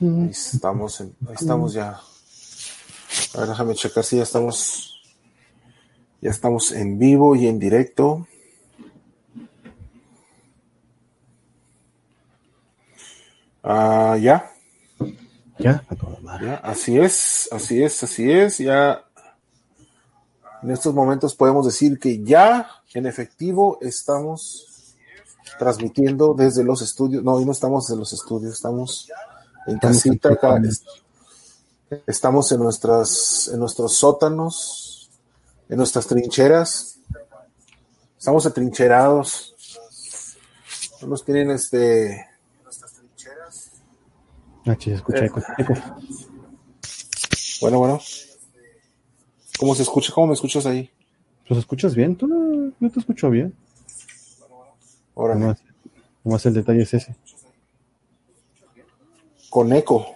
Ahí estamos, en- ahí estamos ya. A ver, déjame checar si ya estamos, ya estamos en vivo y en directo. Ah, ya, Ya, a toda madre. ya, así es, así es, así es. Ya en estos momentos podemos decir que ya en efectivo estamos transmitiendo desde los estudios. No, hoy no estamos desde los estudios, estamos en Estamos casita acá. Estamos en nuestras, en nuestros sótanos, en nuestras trincheras. Estamos atrincherados. No nos tienen este. Ah, sí, escucha eco. Bueno, bueno. ¿Cómo se escucha? ¿Cómo me escuchas ahí? ¿Los escuchas bien? ¿Tú no, no te escucho bien? Órale. Nomás, nomás el detalle es ese. Con eco.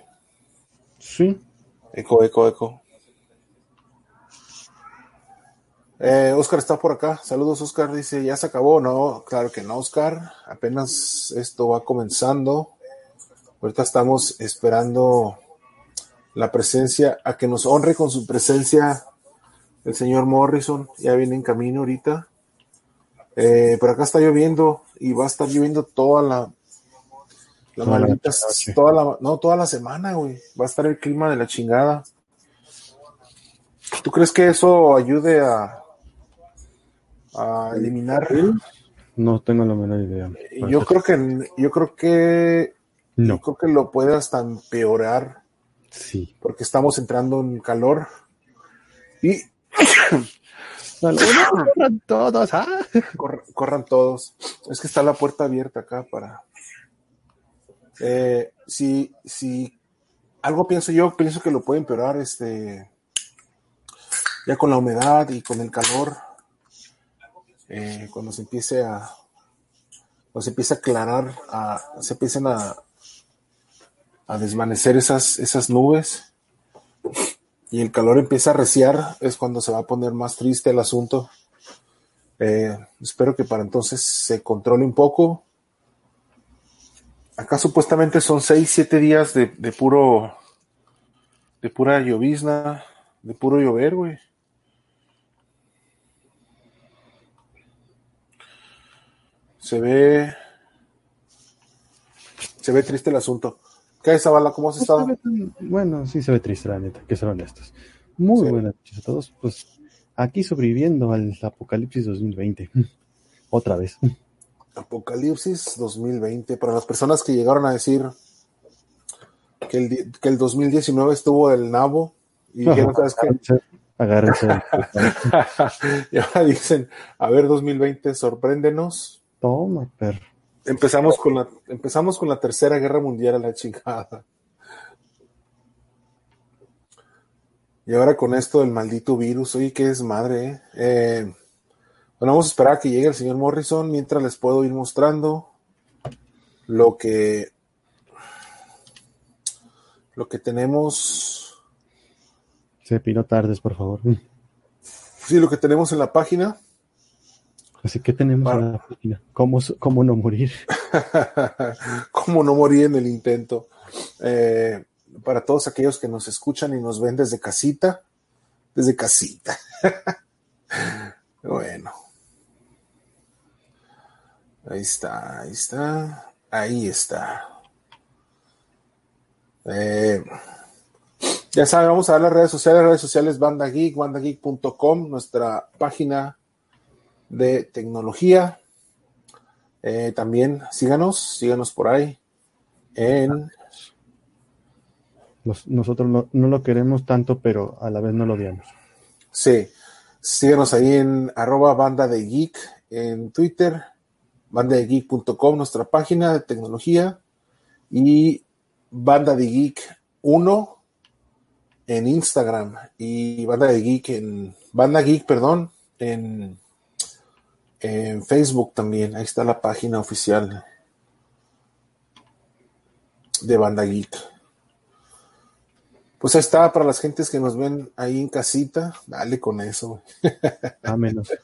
Sí. Eco, eco, eco. Eh, Oscar está por acá. Saludos, Oscar. Dice, ¿ya se acabó? No, claro que no, Oscar. Apenas esto va comenzando. Ahorita estamos esperando la presencia, a que nos honre con su presencia el señor Morrison. Ya viene en camino ahorita. Eh, pero acá está lloviendo y va a estar lloviendo toda la, la Toda maldita, toda la, no, toda la semana, güey. Va a estar el clima de la chingada. ¿Tú crees que eso ayude a, a eliminar? No tengo la menor idea. Yo creo que, yo creo que, No. yo creo que lo puede hasta empeorar Sí. porque estamos entrando en calor y Corran todos. ¡ah! Cor- corran todos. Es que está la puerta abierta acá para. Eh, si, si algo pienso yo, pienso que lo puede empeorar este. Ya con la humedad y con el calor. eh, cuando se empiece a. Cuando se empiece a aclarar, a, se empiecen a, a desvanecer esas, esas nubes y el calor empieza a reciar, es cuando se va a poner más triste el asunto. Eh, espero que para entonces se controle un poco. Acá supuestamente son 6, 7 días de, de puro, de pura llovizna, de puro llover, güey. Se ve, se ve triste el asunto. ¿Qué es, Zavala? ¿Cómo has No estado? tan- Bueno, sí se ve triste, la neta, que ser honestos. Muy Sí. buenas noches a todos. Pues aquí sobreviviendo al apocalipsis 2020. Otra vez. Apocalipsis 2020. Para las personas que llegaron a decir que el, que el 2019 estuvo el nabo y dijeron, ¿sabes qué? Agárrense. y ahora dicen, a ver, 2020, sorpréndenos. Toma, perro. Empezamos con la, empezamos con la tercera guerra mundial a la chingada. Y ahora con esto del maldito virus, oye, qué desmadre, ¿eh? Eh, bueno, vamos a esperar a que llegue el señor Morrison mientras les puedo ir mostrando lo que lo que tenemos, Se piró tardes, por favor. sí, lo que tenemos en la página. Así que tenemos Para- la página. ¿Cómo, ¿Cómo no morir? Cómo no morir en el intento. Eh, para todos aquellos que nos escuchan y nos ven desde casita, desde casita. bueno. Ahí está, ahí está, ahí está. Eh, ya saben, vamos a dar las redes sociales, redes sociales Banda Geek, bandageek.com, nuestra página de tecnología. Eh, también síganos, síganos por ahí en Nos- nosotros no, no lo queremos tanto, pero a la vez no lo odiamos. Sí, síganos ahí en arroba banda de geek en Twitter, bandadegeek.com, nuestra página de tecnología, y banda de geek 1 en Instagram y banda de geek en banda geek, perdón, en, en Facebook también. Ahí está la página oficial de banda geek. Pues ahí está, para las gentes que nos ven ahí en casita, dale con eso. A menos.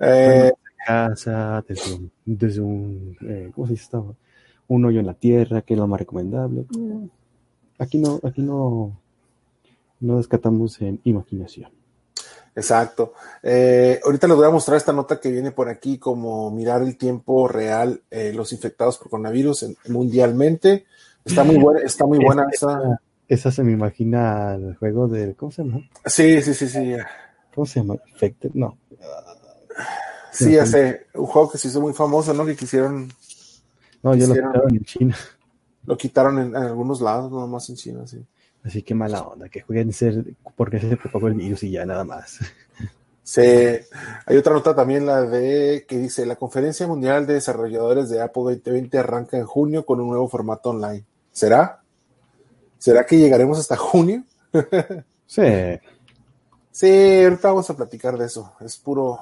Eh, casa, desde un, desde un eh, ¿cómo se dice? esta? un hoyo en la tierra, que es lo más recomendable. Aquí no, aquí no, no descatamos en imaginación. Exacto. Eh, ahorita les voy a mostrar esta nota que viene por aquí, como mirar el tiempo real, eh, los infectados por coronavirus mundialmente. Está muy buena, está muy buena esa. Esa se me imagina el juego del, ¿cómo se llama? Sí, sí, sí, sí. ¿Cómo se llama? Infected, no. Sí, ya sé, un juego que se hizo muy famoso, ¿no? Que quisieron. No, ya lo quitaron en China. Lo quitaron en, algunos lados, no más en China, sí. Así que mala onda, que jueguen ser porque se propagó el virus y ya nada más. Sí, hay otra nota también, la de que dice la Conferencia Mundial de Desarrolladores de Apple 2020 arranca en junio con un nuevo formato online. ¿Será? ¿Será que llegaremos hasta junio? sí. Sí, ahorita vamos a platicar de eso. Es puro.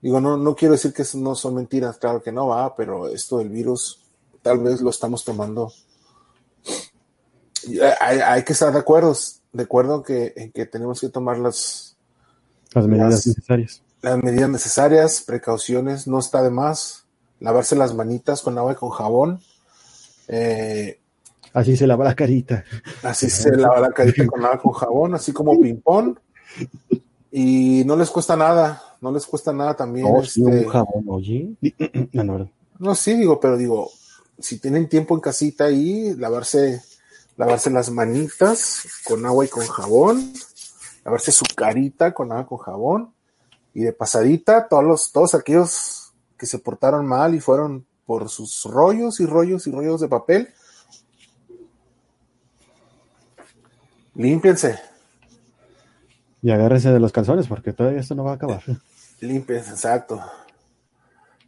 Digo, no, no quiero decir que no son mentiras, claro que no va, pero esto del virus tal vez lo estamos tomando. Hay, que estar de acuerdo, de acuerdo que, en que tenemos que tomar las, las medidas necesarias. Las medidas necesarias, precauciones, no está de más. Lavarse las manitas con agua y con jabón. Eh, Así se lava la carita. Así se lava la carita con agua con jabón, así como ping-pong. Y no les cuesta nada, no les cuesta nada también. Oh, este... un jabón, oye. no, no, no, sí, digo, pero digo, si tienen tiempo en casita ahí, lavarse, lavarse las manitas con agua y con jabón, lavarse su carita con agua y con jabón, y de pasadita, todos los, todos aquellos que se portaron mal y fueron por sus rollos y rollos y rollos de papel, Límpiense. Y agárrense de los calzones porque todavía esto no va a acabar. Límpiense, exacto.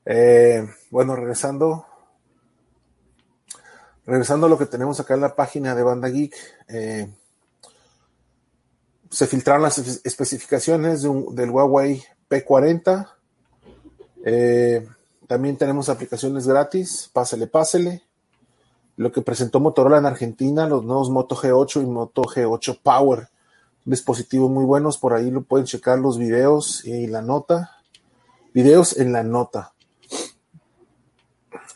Eh, bueno, regresando. Regresando a lo que tenemos acá en la página de Banda Geek. Eh, se filtraron las especificaciones del Huawei P40. Eh, también tenemos aplicaciones gratis. Pásele, pásele lo que presentó Motorola en Argentina, los nuevos Moto G8 y Moto G8 Power. Dispositivos muy buenos, por ahí lo pueden checar los videos y la nota. Videos en la nota.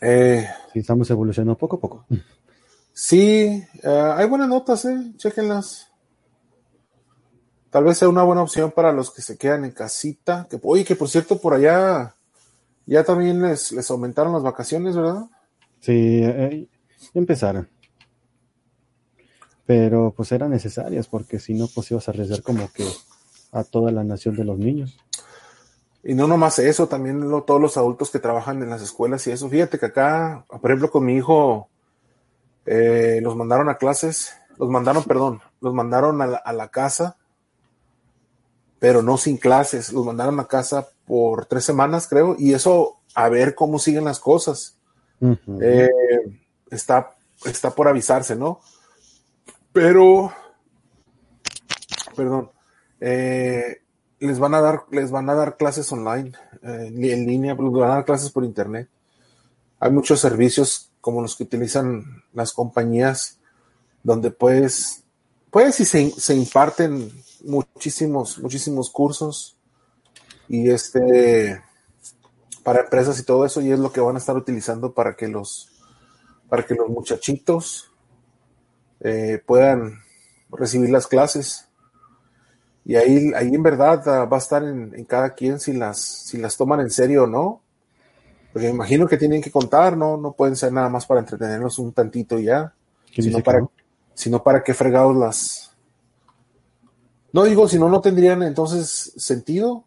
Eh, sí, estamos evolucionando poco a poco. Sí, eh, hay buenas notas, eh, chequenlas. Tal vez sea una buena opción para los que se quedan en casita. Que, oye, que por cierto, por allá ya también les, les aumentaron las vacaciones, ¿verdad? Sí, eh, empezaron. Pero pues eran necesarias porque si no, pues ibas a arriesgar como que a toda la nación de los niños. Y no nomás eso, también todos los adultos que trabajan en las escuelas y eso. Fíjate que acá, por ejemplo, con mi hijo, eh, los mandaron a clases, los mandaron, perdón, los mandaron a la, a la, casa, pero no sin clases, los mandaron a casa por tres semanas, creo, y eso a ver cómo siguen las cosas. eh, está, está por avisarse, ¿no? Pero, perdón, eh, les van a dar, les van a dar clases online, eh, en línea, les van a dar clases por internet. Hay muchos servicios como los que utilizan las compañías donde puedes, puedes y se, se imparten muchísimos, muchísimos cursos y este para empresas y todo eso y es lo que van a estar utilizando para que los para que los muchachitos eh, puedan recibir las clases. Y ahí, ahí en verdad ah, va a estar en, cada quien si las, si las toman en serio o no. Porque me imagino que tienen que contar, ¿no? No pueden ser nada más para entretenernos un tantito ya. Sino para, sino para qué fregados las. No digo, si no, no tendrían entonces sentido.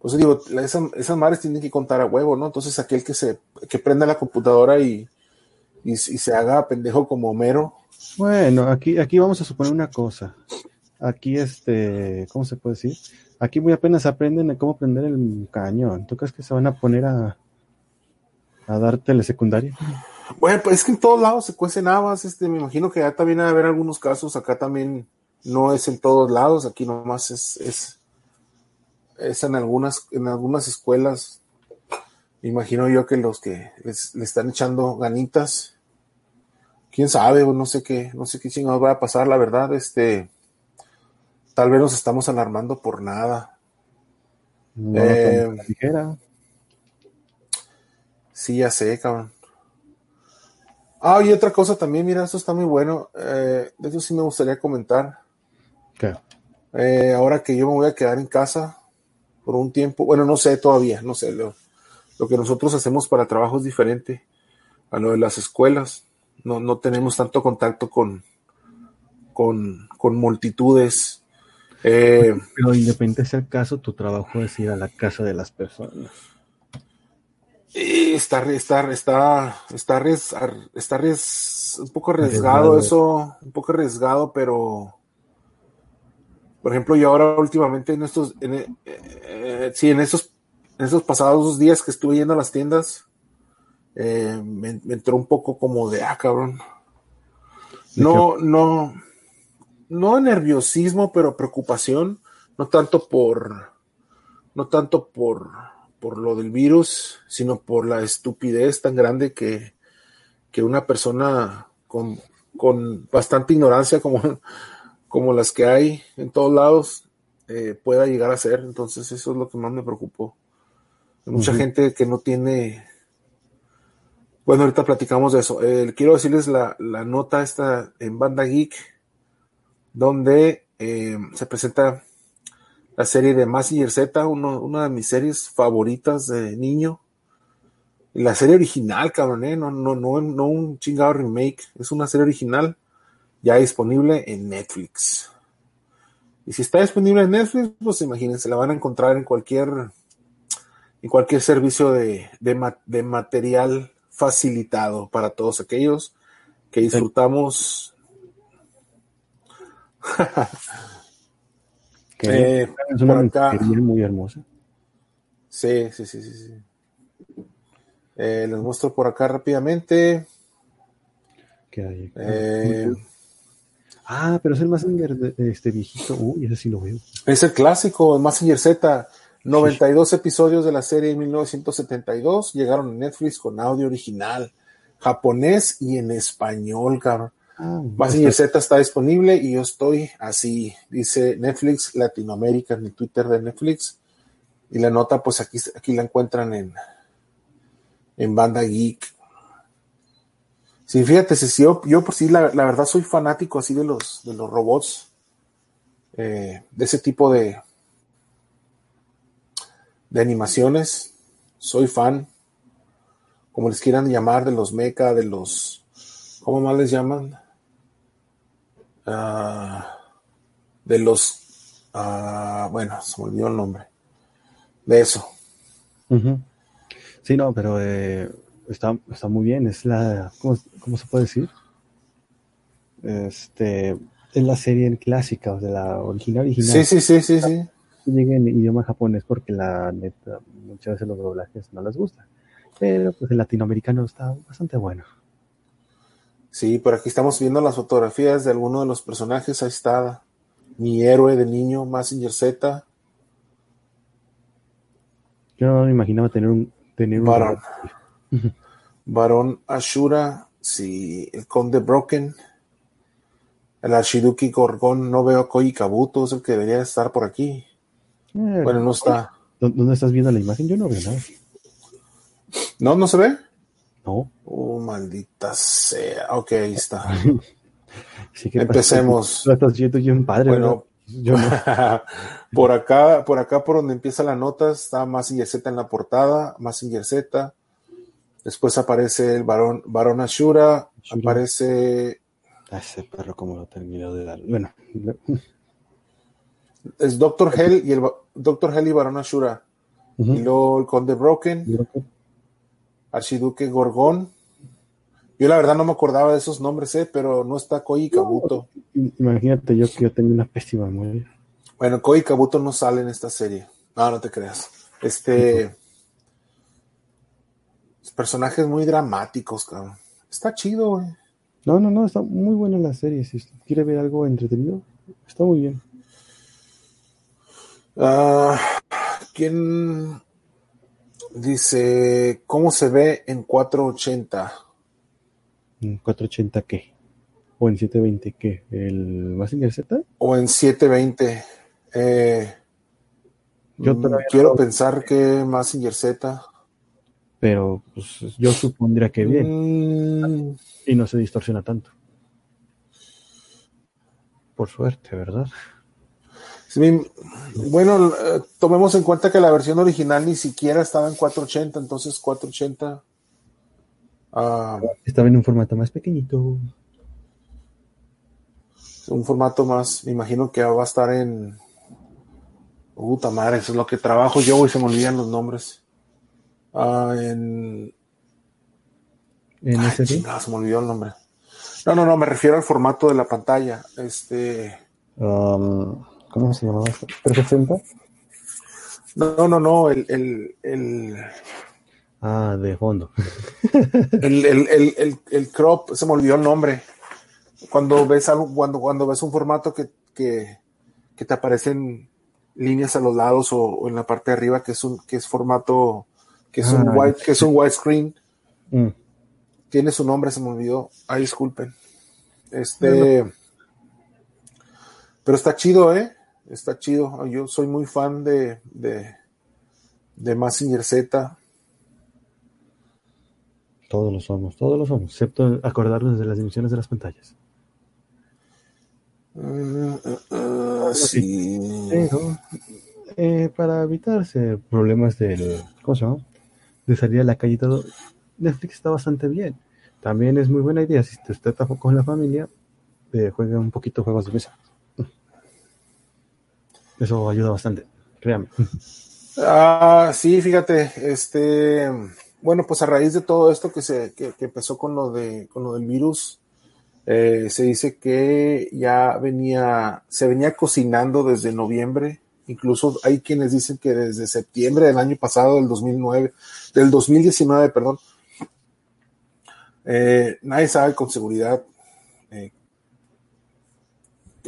Pues digo, esas, esas madres tienen que contar a huevo, ¿no? Entonces aquel que se, que prenda la computadora y, y, se haga pendejo como Homero. Bueno, aquí, aquí vamos a suponer una cosa. Aquí, este, ¿cómo se puede decir? Aquí muy apenas aprenden cómo prender el cañón. ¿Tú crees que se van a poner a, a dar telesecundaria? Bueno, pues es que en todos lados se cuecen habas. Este, me imagino que ya también a haber algunos casos. Acá también no es en todos lados. Aquí nomás es, es, es en algunas, en algunas escuelas imagino yo que los que les, le están echando ganitas, quién sabe, no sé qué, no sé qué chingados va a pasar, la verdad, este, tal vez nos estamos alarmando por nada. No, eh, sí, ya sé, cabrón. Ah, y otra cosa también, mira, esto está muy bueno. Eh, de eso sí me gustaría comentar. ¿Qué? Eh, ahora que yo me voy a quedar en casa por un tiempo, bueno, no sé todavía, no sé, lo, lo que nosotros hacemos para trabajo es diferente a lo de las escuelas. No, no tenemos tanto contacto con, con, con multitudes. Eh, Pero independiente sea el caso, tu trabajo es ir a la casa de las personas. y está, está, está, está, res- ar- está res- un poco arriesgado eso, un poco arriesgado, pero por ejemplo, yo ahora últimamente en estos, en, eh, eh, sí, en estos, en estos pasados dos días que estuve yendo a las tiendas, eh, me, me entró un poco como de, ah, cabrón. ¿De No, no, no nerviosismo, pero preocupación, no tanto por, no tanto por, por lo del virus, sino por la estupidez tan grande que, que una persona con, con bastante ignorancia como, como las que hay en todos lados eh, pueda llegar a ser. Entonces eso es lo que más me preocupó. Hay mucha gente que no tiene... Bueno, ahorita platicamos de eso. Eh, quiero decirles la, la nota esta en Banda Geek, donde eh, se presenta la serie de Mazinger Z, uno- una de mis series favoritas de niño. La serie original, cabrón, ¿eh? no, no, no, no un chingado remake, es una serie original ya disponible en Netflix. Y si está disponible en Netflix, pues imagínense, la van a encontrar en cualquier, en cualquier servicio de, de, de material facilitado para todos aquellos que disfrutamos. Que Eh, es una acá. muy hermosa. Sí, sí, sí, sí. sí. Eh, les muestro por acá rápidamente. Que hay acá. Eh, Ah, pero es el Messenger este viejito. Uy, ese sí lo veo. es el clásico, Mazinger Z. 92 episodios de la serie en 1972 llegaron a Netflix con audio original, japonés y en español, cabrón. Ah, Mazinger Z está disponible y yo estoy así, dice Netflix Latinoamérica en el Twitter de Netflix. Y la nota, pues aquí, aquí la encuentran en, en Banda Geek. Sí, fíjate, si yo, yo por sí, la, la verdad, soy fanático así de los, de los robots, eh, de ese tipo de, de animaciones. Soy fan, como les quieran llamar, de los mecha, de los, ¿cómo más les llaman? Ah, de los, ah, bueno, se me olvidó el nombre. De eso. Ujú. Sí, no, pero eh, está, está muy bien. Es la. ¿cómo, cómo se puede decir? Este. Es la serie en clásica, o sea, la original original. Sí, sí, sí, sí, sí. Llega en idioma japonés porque la neta, muchas veces los doblajes no les gusta. Pero pues el latinoamericano está bastante bueno. Sí, por aquí estamos viendo las fotografías de alguno de los personajes. Ahí está mi héroe de niño, Massinger Z, Yo no me imaginaba tener un. Tener un Varón. Varón Ashura, sí, el Conde Broken, el Archiduque Gorgón. No veo a Koi Kabuto, es el que debería estar por aquí. Eh, Bueno, no está. ¿dó- ¿Dónde estás viendo la imagen? Yo no veo nada. ¿No? ¿No se ve? No. Oh, maldita sea. Ok, ahí está. Sí que Empecemos. Lo estás viendo yo en padre, Bueno. Yo no. por acá, por acá por donde empieza la nota, está Massinger Z en la portada, Massinger Z. Después aparece el varón, varón Ashura, Ashura. aparece, Ah, Ese perro como lo terminó de dar. Bueno, es Doctor Hell y el Doctor Hell y varón Ashura. Y luego el Conde Broken, Archiduque Gorgón. Yo la verdad no me acordaba de esos nombres, eh, pero no está Koi Kabuto. Imagínate yo que yo tengo una pésima memoria. Bueno, Koi Kabuto no sale en esta serie. No, no te creas. Este. Personajes muy dramáticos, cabrón. Está chido, güey. No, no, no, está muy buena la serie. Si usted quiere ver algo entretenido, está muy bien. Ah, ¿Quién dice cómo se ve en 480? ¿En 480 qué? ¿O en 720 qué? ¿El Massinger Z? O en 720. Eh, Yo mm, quiero no- pensar que Massinger Z. Pero pues, yo supondría que bien. Mm, Y no se distorsiona tanto. Por suerte, ¿verdad? Bueno, eh, tomemos en cuenta que la versión original ni siquiera estaba en 480, entonces 480 uh, estaba en un formato más pequeñito. Un formato más, me imagino que va a estar en. Puta madre, eso es lo que trabajo yo y se me olvidan los nombres. Uh, en. ¿En ese se me olvidó el nombre. No, no, no, me refiero al formato de la pantalla. Este. Um, ¿Cómo se llamaba esto? ¿360? No, no, no, el, el, el... Ah, de fondo. el, el, el, crop, se me olvidó el nombre. Cuando ves algo, cuando, cuando ves un formato que, que, que te aparecen líneas a los lados o, en la parte de arriba, que es un, que es formato, que es un ah, white, que es un widescreen. Mm. Tiene su nombre, se me olvidó. Ay, disculpen. Este. Pero está chido, ¿eh? Está chido. Yo soy muy fan de, de, de Massinger Z. Todos lo somos, todos lo somos, excepto acordarnos de las dimensiones de las pantallas. Uh, uh, sí. Pero, eh, para evitarse problemas del, ¿cómo se llama? De salir a la calle y todo, Netflix está bastante bien. También es muy buena idea, si usted está con la familia, eh, juegue un poquito juegos de mesa. Eso ayuda bastante, créame. Ah, sí, fíjate, este, bueno, pues a raíz de todo esto que se, que, empezó con lo de, con lo del virus, eh, se dice que ya venía, se venía cocinando desde noviembre, incluso hay quienes dicen que desde septiembre del año pasado, del 2009, del 2019, perdón, eh, nadie sabe con seguridad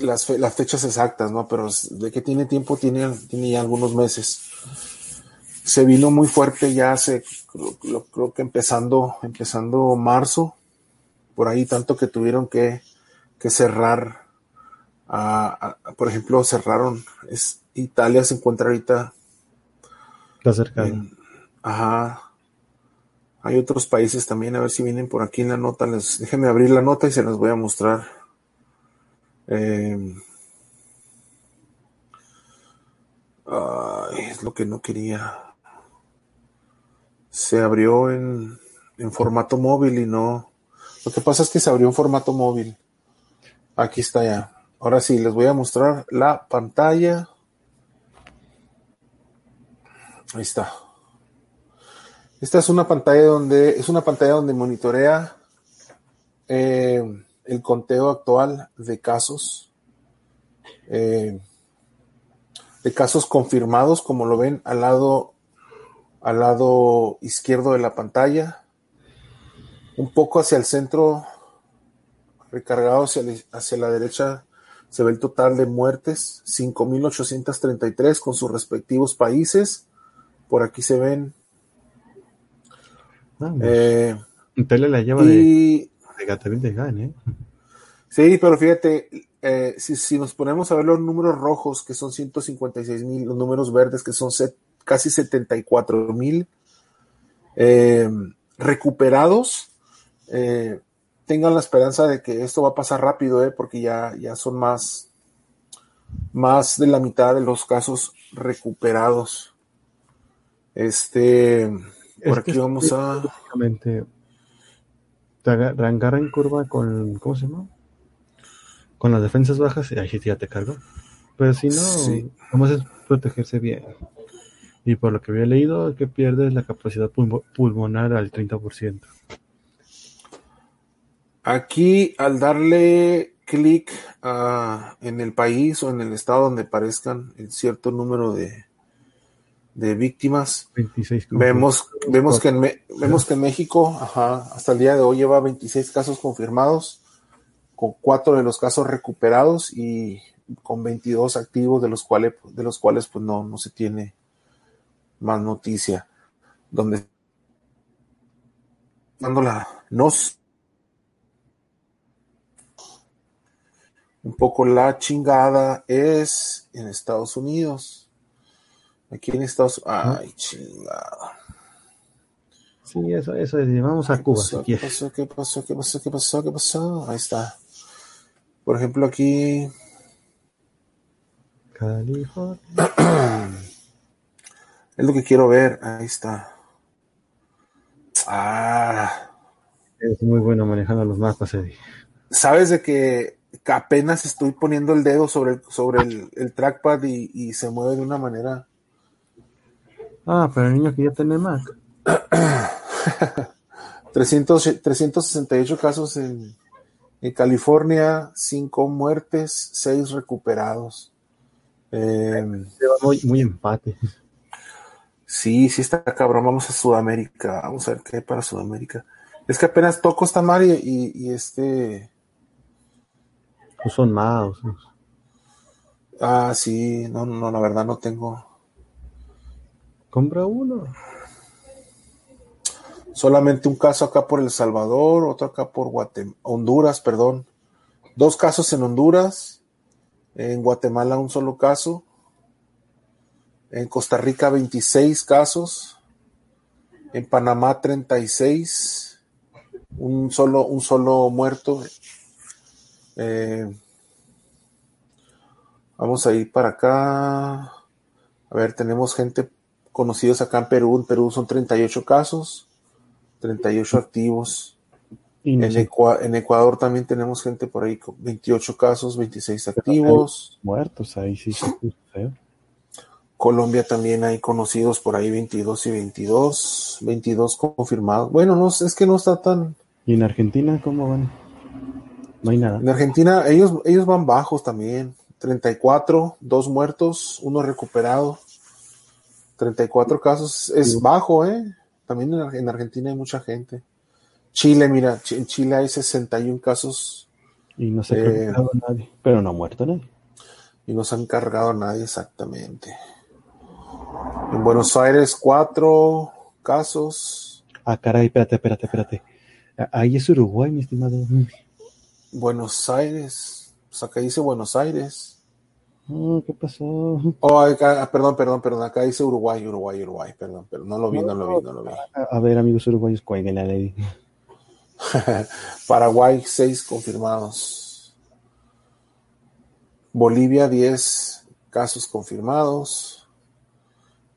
las, las fechas exactas, ¿no? Pero de que tiene tiempo, tiene, tiene ya algunos meses. Se vino muy fuerte ya hace, creo, creo que empezando, empezando marzo, por ahí tanto que tuvieron que, que cerrar, por ejemplo, cerraron, es, Italia se encuentra ahorita. Está cerca. ajá. Hay otros países también, a ver si vienen por aquí en la nota. Les, déjenme abrir la nota y se las voy a mostrar. Eh, es lo que no quería. Se abrió en, en formato móvil y no. Lo que pasa es que se abrió en formato móvil. Aquí está ya. Ahora sí, les voy a mostrar la pantalla. Ahí está. Esta es una pantalla donde es una pantalla donde monitorea eh, el conteo actual de casos, eh, de casos confirmados, como lo ven al lado, al lado izquierdo de la pantalla, un poco hacia el centro, recargado hacia, hacia la derecha, se ve el total de muertes, 5.833 con sus respectivos países. Por aquí se ven. Eh, la lleva de ¿eh? Sí, pero fíjate, eh, si, nos ponemos a ver los números rojos, que son 156 mil, los números verdes, que son casi 74 mil eh, recuperados, tengan la esperanza de que esto va a pasar rápido, porque ya, ya son más, más de la mitad de los casos recuperados. Este, por aquí vamos a te agarra en curva con, ¿cómo se llama? Con las defensas bajas y ahí sí ya te cargo. Pero si no, vamos a protegerse bien. Y por lo que había leído, que pierdes la capacidad pulmonar al 30%. Aquí, al darle clic ah, en el país o en el estado donde parezcan el cierto número de, de víctimas. vemos, vemos, que en, vemos que en México, hasta el día de hoy lleva 26 casos confirmados, con cuatro de los casos recuperados y con 22 activos de los cuales, de los cuales pues no, no se tiene más noticia. Donde dando la nos un poco la chingada es en Estados Unidos Aquí en Estados Unidos. Ay, chingada. Sí, eso, eso es. Vamos a Cuba pasó? si ¿Qué pasó? ¿Qué pasó? ¿Qué pasó? ¿Qué pasó? ¿Qué pasó? Ahí está. Por ejemplo, aquí California. es lo que quiero ver. Ahí está. Ah, Es muy bueno manejando los mapas, Eddie. sabes de que apenas estoy poniendo el dedo sobre el, sobre el, el trackpad y, y se mueve de una manera. Ah, pero el niño que ya tiene Mac. 300, 368 casos en, en California, 5 muertes, 6 recuperados. Eh, Se va muy, muy empate. sí, sí está cabrón. Vamos a Sudamérica. Vamos a ver qué hay para Sudamérica. Es que apenas toco esta mar y, y- y este. No son mouse. Ah, sí, no, no, la verdad no tengo. Compra uno. Solamente un caso acá por El Salvador, otro acá por Guatem- Honduras, perdón. Dos casos en Honduras. En Guatemala un solo caso. En Costa Rica 26 casos. En Panamá 36. Un solo, un solo muerto. Eh, vamos a ir para acá. A ver, tenemos gente conocidos acá en Perú. En Perú son 38 casos. 38 activos. En, sé, Ecua- en Ecuador también tenemos gente por ahí con 28 casos, 26 activos. muertos ahí sí. Colombia también hay conocidos por ahí 22 y 22. 22 confirmados. Bueno, no es que no está tan... ¿Y en Argentina cómo van? No hay nada. En Argentina ellos, ellos van bajos también. 34, dos muertos, uno recuperado. 34 casos es bajo, ¿eh? También en, Ar- en Argentina hay mucha gente. Chile, mira, en Chile hay 61 casos Y no se ha Eh. recuperado nadie. Pero no ha muerto nadie. y no se han cargado a nadie exactamente. En Buenos Aires, cuatro casos. Ah, caray, espérate, espérate, espérate. Ah, Ahí es Uruguay, mi estimado. Buenos Aires, pues acá dice Buenos Aires. Ah, ¿Qué pasó? Oh, acá- ah, perdón, perdón, perdón, acá dice Uruguay, Uruguay, Uruguay, perdón, pero no lo vi, no lo vi, no lo vi. A, a ver, amigos uruguayos, cuelguen la ley. Paraguay, seis confirmados. Bolivia, 10 casos confirmados.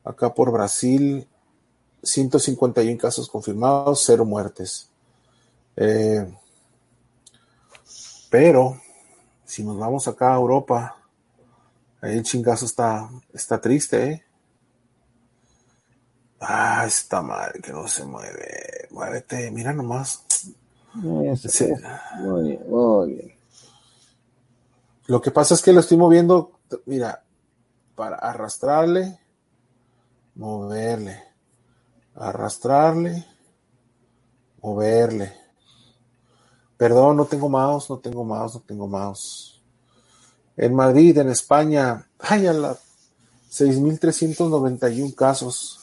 Acá por Brasil, 151 casos confirmados, cero muertes. Eh, pero, si nos vamos acá a Europa, ahí el chingazo está, está triste, ¿eh? Ah, esta madre que no se mueve. Muévete, mira nomás. Sí. Muy bien, muy bien. Lo que pasa es que lo estoy moviendo, mira, para arrastrarle, moverle, arrastrarle, moverle. Perdón, no tengo mouse, no tengo mouse, no tengo mouse. En Madrid, en España, ay, a la 6.391 casos,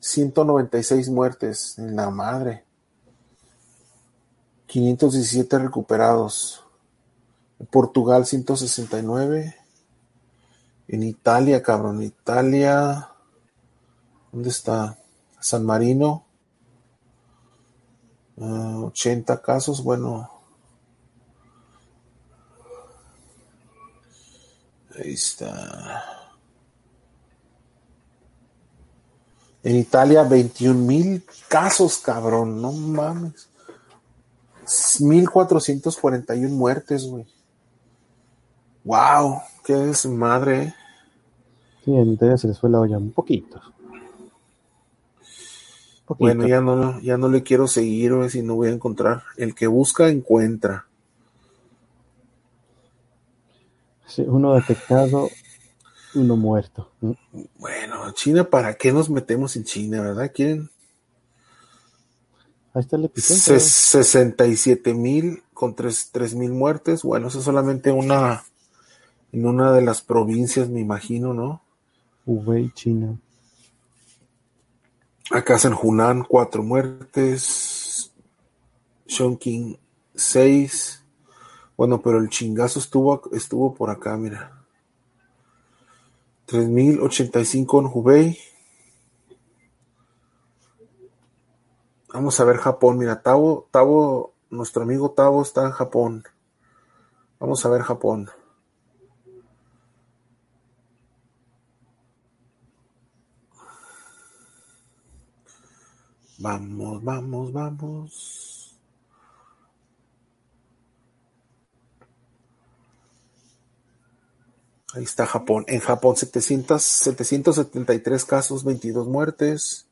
196 muertes en la madre, 517 recuperados. En Portugal 169. En Italia, cabrón, Italia. ¿Dónde está? San Marino. Ah, 80 casos, bueno. Ahí está. En Italia, 21 mil casos, cabrón, no mames. 1441 muertes, güey. Wow, qué desmadre. ¿eh? Sí, en Italia se les fue la olla un poquito. Poquito. Bueno, ya no, ya no le quiero seguir, güey, si no voy a encontrar. El que busca, encuentra. Sí, uno detectado, uno muerto. ¿Mm? Bueno, China, ¿para qué nos metemos en China, verdad? ¿Quieren Ahí está el epicentro. Ses- 67 mil con 3 mil muertes? Bueno, eso es solamente una, en una de las provincias, me imagino, ¿no? Hubei, China. Acá en Hunan, cuatro muertes. Chongqing, seis. Bueno, pero el chingazo estuvo, estuvo por acá, mira. 3085 en Hubei. Vamos a ver Japón. Mira, Tavo, Tavo, nuestro amigo Tavo está en Japón. Vamos a ver Japón. Vamos, vamos, vamos. Ahí está Japón. En Japón 700, 773 casos, 22 muertes.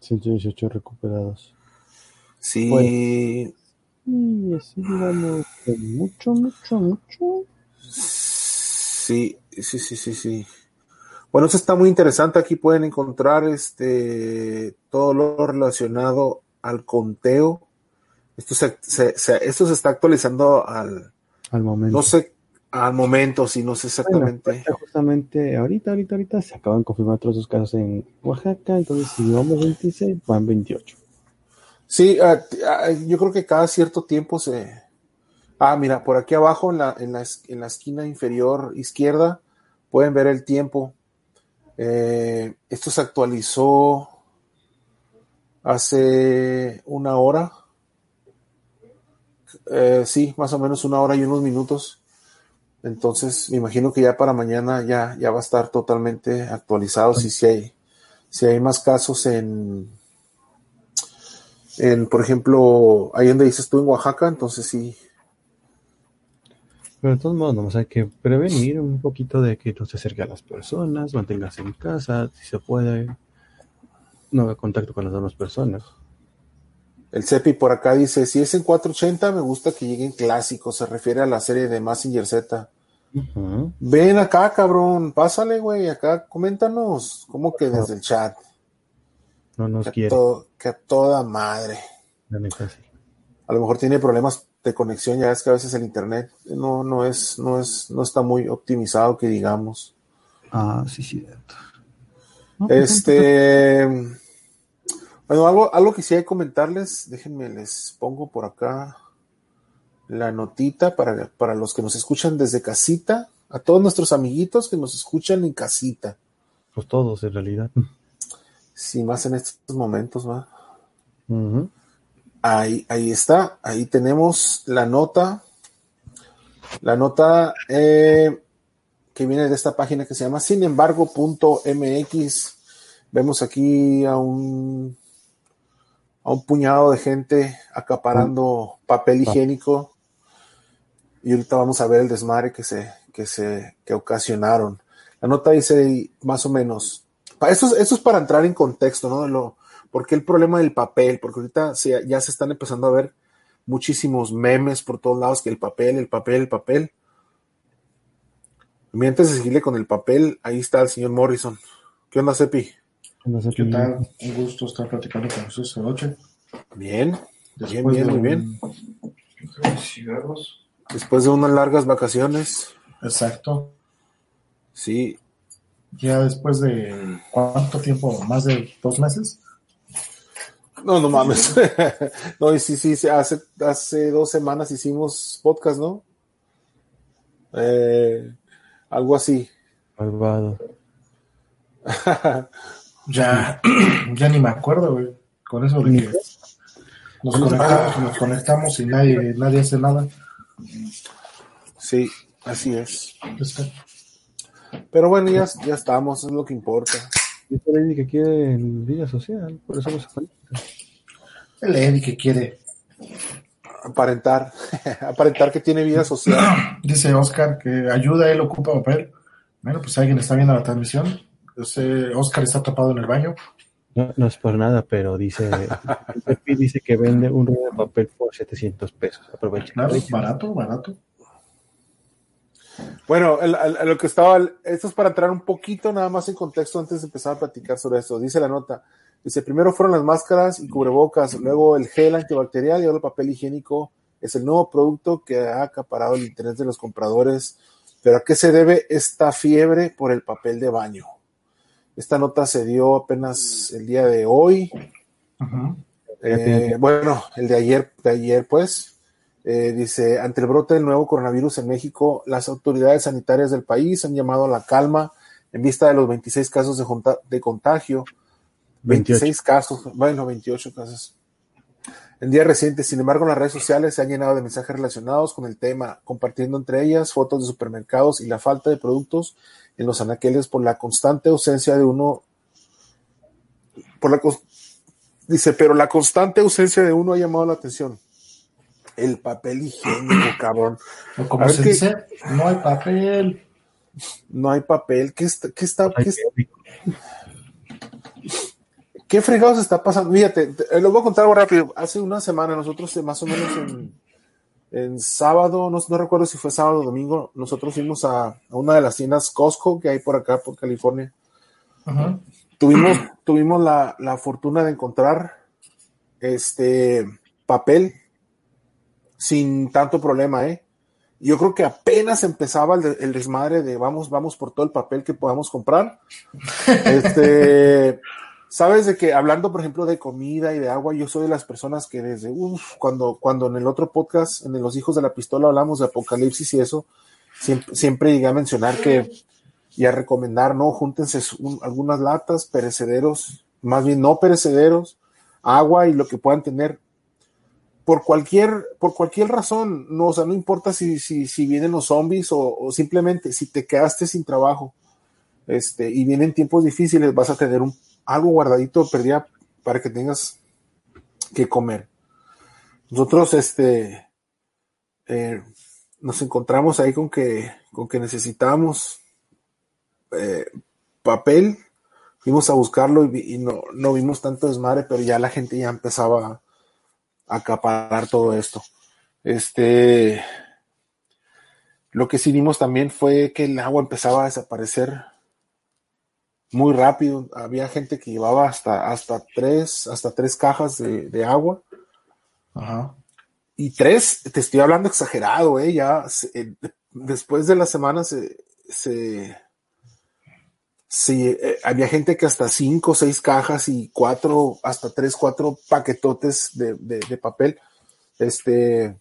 118 recuperados. Sí. Y así digamos, mucho, mucho, mucho. Sí, sí, sí, sí, sí. Bueno, eso está muy interesante. Aquí pueden encontrar este todo lo relacionado al conteo. Esto se, se- se- esto se está actualizando al, Al momento. no sé, al momento, si no sé exactamente. Bueno, ahorita justamente ahorita, ahorita, ahorita se acaban de confirmar otros dos casos en Oaxaca, entonces si vamos 26, van 28. Sí, ah, ah, yo creo que cada cierto tiempo se. Ah, mira, por aquí abajo en la, en la, en la esquina inferior izquierda pueden ver el tiempo. Eh, esto se actualizó hace una hora. Eh, sí, más o menos una hora y unos minutos. Entonces, me imagino que ya para mañana ya, ya va a estar totalmente actualizado. Si, si hay, si hay más casos en, en, por ejemplo, ahí donde dices tú en Oaxaca, entonces sí. Pero de todos modos, hay que prevenir un poquito de que no se acerque a las personas, manténgase en casa, si se puede, no haga contacto con las demás personas. El CEPI por acá dice, si es en 480, me gusta que lleguen clásicos, se refiere a la serie de Massinger Z. Ven acá, cabrón, pásale, güey, acá, coméntanos, ¿cómo que desde el chat? No nos Que quiere, to- que a toda madre. A lo mejor tiene problemas de conexión, ya es que a veces el internet no, no es, no es, no está muy optimizado, que digamos. Ah, sí, sí. cierto. No, pues, Este, bueno, algo, algo que sí hay que comentarles, déjenme, les pongo por acá la notita para, para los que nos escuchan desde casita, a todos nuestros amiguitos que nos escuchan en casita, Pues todos, en realidad. sí, más en estos momentos, ¿va? Ahí, ahí está, ahí tenemos la nota, la nota eh, que viene de esta página que se llama sin embargo.mx. Vemos aquí a un, a un puñado de gente acaparando papel higiénico y ahorita vamos a ver el desmadre que se, que se, que ocasionaron. La nota dice más o menos, esto, es- esto es para entrar en contexto, ¿no? Lo, ¿Por qué el problema del papel? Porque ahorita se- ya se están empezando a ver muchísimos memes por todos lados que el papel, el papel, el papel. Antes de seguirle con el papel, ahí está el señor Morrison. ¿Qué onda, Cepi? No sé ¿Qué qué- tal? Un gusto estar platicando con ustedes esta noche. Bien, bien, Después bien, de muy bien. cigarros. Después de unas largas vacaciones, Exacto. sí, Ya después de cuánto tiempo, más de dos meses. No, no mames. no, y sí, sí, sí, hace, hace dos semanas hicimos podcast, ¿no? Eh, algo así. Malvado. Ya, ya ni me acuerdo, güey. Con eso de que nos conectamos, nos conectamos y nadie, nadie hace nada. sí, así es. Pero bueno, ya, ya estamos, es lo que importa. Es por ahí que quiere en vida social, por eso no se conecta. El Eddie que quiere. Aparentar, aparentar que tiene vida social. Dice Oscar que ayuda, él ocupa papel. Bueno, pues alguien está viendo la transmisión. Ese Oscar está atrapado en el baño. No, no es por nada, pero dice, Pepi dice que vende un rollo de papel por 700 pesos. Aprovecha. Claro, barato, barato. Bueno, el- el- lo que estaba, esto es para entrar un poquito nada más en contexto antes de empezar a platicar sobre esto. Dice la nota, dice, primero fueron las máscaras y cubrebocas, luego el gel antibacterial y ahora el papel higiénico es el nuevo producto que ha acaparado el interés de los compradores. Pero ¿a qué se debe esta fiebre por el papel de baño? Esta nota se dio apenas el día de hoy, eh, bueno, el de ayer, de ayer pues, eh, dice, ante el brote del nuevo coronavirus en México, las autoridades sanitarias del país han llamado a la calma en vista de los 26 casos de, contagio. 26 casos, bueno, 28 casos. En días recientes, sin embargo, en las redes sociales se han llenado de mensajes relacionados con el tema, compartiendo entre ellas fotos de supermercados y la falta de productos en los anaqueles por la constante ausencia de uno. Por la, dice, pero la constante ausencia de uno ha llamado la atención. El papel higiénico, cabrón. Como se dice, no hay papel. No hay papel. ¿Qué está? Qué está, qué está? ¿Qué fregados está pasando? Fíjate, te, lo voy a contar algo rápido. Hace una semana, nosotros eh, más o menos en, en sábado, no, no, recuerdo si fue sábado o domingo, nosotros fuimos a, a, una de las tiendas Costco que hay por acá, por California. Tuvimos, tuvimos la, la, fortuna de encontrar este papel sin tanto problema, ¿eh? Yo creo que apenas empezaba el, el desmadre de vamos, vamos por todo el papel que podamos comprar. Este Sabes de que hablando, por ejemplo, de comida y de agua, yo soy de las personas que desde, uff, cuando, cuando en el otro podcast, en Los Hijos de la Pistola, hablamos de apocalipsis y eso, siempre, siempre llegué a mencionar que, y a recomendar, no, júntense un, algunas latas, perecederos, más bien no perecederos, agua y lo que puedan tener. Por cualquier, por cualquier razón, no, o sea, no importa si, si, si vienen los zombies o, o simplemente si te quedaste sin trabajo, este, y vienen tiempos difíciles, vas a tener un algo guardadito perdía para que tengas que comer. Nosotros, este, eh, nos encontramos ahí con que, con que necesitábamos eh, papel, fuimos a buscarlo y, y, no, no vimos tanto desmadre, pero ya la gente ya empezaba a acaparar todo esto. Este, lo que sí vimos también fue que el agua empezaba a desaparecer muy rápido. Había gente que llevaba hasta, hasta tres, hasta tres cajas de, de agua. Ajá. Y tres, te estoy hablando exagerado, eh, ya se, después de la semana se, se, se eh, había gente que hasta cinco, seis cajas y cuatro, hasta tres, cuatro paquetotes de, de, de papel. Este,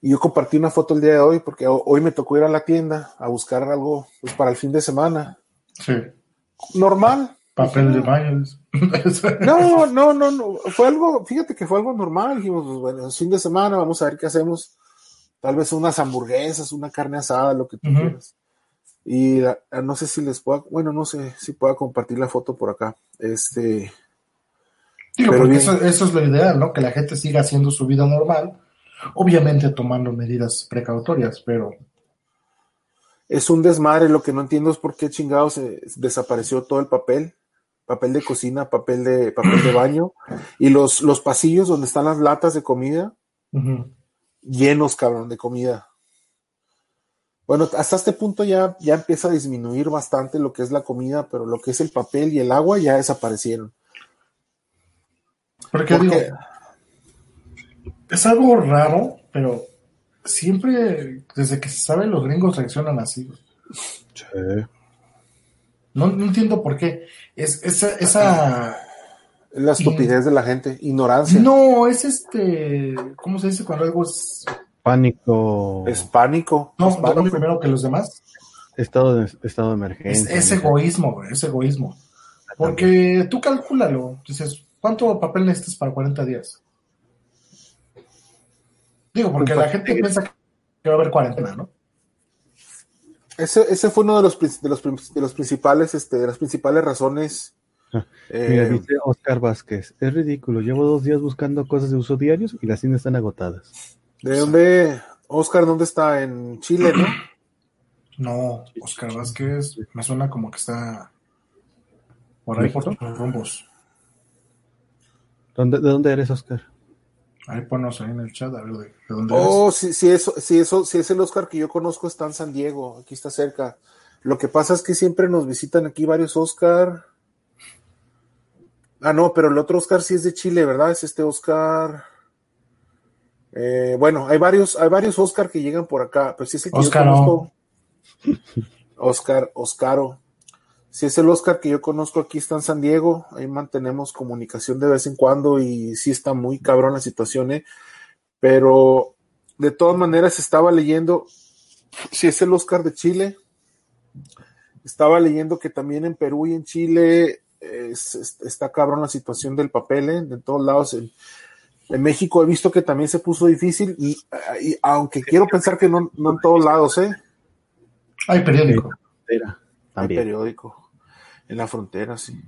y yo compartí una foto el día de hoy porque hoy me tocó ir a la tienda a buscar algo pues, para el fin de semana Sí. Normal. Papel de baño. no, no, no, no. Fue algo, fíjate que fue algo normal. Dijimos, pues, bueno, es fin de semana, vamos a ver qué hacemos. Tal vez unas hamburguesas, una carne asada, lo que tú uh -huh. quieras. Y la, no sé si les puedo, bueno, no sé si pueda compartir la foto por acá. Este. Digo, pero porque eso, eso, es lo ideal, ¿no? Que la gente siga haciendo su vida normal, obviamente tomando medidas precautorias, pero es un desmadre. Lo que no entiendo es por qué chingados se desapareció todo el papel, papel de cocina, papel de papel de baño y los los pasillos donde están las latas de comida uh -huh. llenos, cabrón, de comida. Bueno, hasta este punto ya, ya empieza a disminuir bastante lo que es la comida, pero lo que es el papel y el agua ya desaparecieron. Porque, Porque digo, es algo raro, pero siempre, desde que se sabe, los gringos reaccionan así. Sí. No, no, entiendo por qué. Es, esa, esa... La estupidez de la gente, ignorancia. No, es este. ¿Cómo se dice cuando algo es. Pánico. Es pánico. No, es pánico. no primero que los demás. Estado de, estado de emergencia. Es, es egoísmo, güey, es egoísmo. Porque tú calcúlalo. Dices, ¿cuánto papel necesitas para 40 días? Digo, porque la gente piensa que va a haber cuarentena, ¿no? Ese, ese fue uno de los, de los, de los principales, este, de las principales razones. Eh, Mira, dice Oscar Vázquez, es ridículo, llevo dos días buscando cosas de uso diarios y las tiendas están agotadas. ¿De dónde, Oscar, dónde está? En Chile, ¿no? No, Oscar Vázquez me suena como que está por ahí por los rumbos. ¿Dónde, ¿De dónde eres, Oscar? Ahí ponos ahí en el chat, a ver de, de dónde Oh, sí, sí, eso, sí, eso, sí, es el Oscar que yo conozco, está en San Diego, aquí está cerca. Lo que pasa es que siempre nos visitan aquí varios Oscar. Ah, no, pero el otro Oscar sí es de Chile, ¿verdad? Es este Oscar. Eh, bueno, hay varios, hay varios Oscar que llegan por acá, pero sí es el que Oscar, yo conozco. Oscar, Oscaro. Si es el Oscar que yo conozco aquí está en San Diego, ahí mantenemos comunicación de vez en cuando y sí está muy cabrón la situación, ¿eh? pero de todas maneras estaba leyendo, si es el Oscar de Chile, estaba leyendo que también en Perú y en Chile es- es- está cabrón la situación del papel, ¿eh? De todos lados. En, en México he visto que también se puso difícil, y, y aunque quiero pensar que no, no en todos lados, ¿eh? Hay periódico. Era, también. periódico. En la frontera, sí.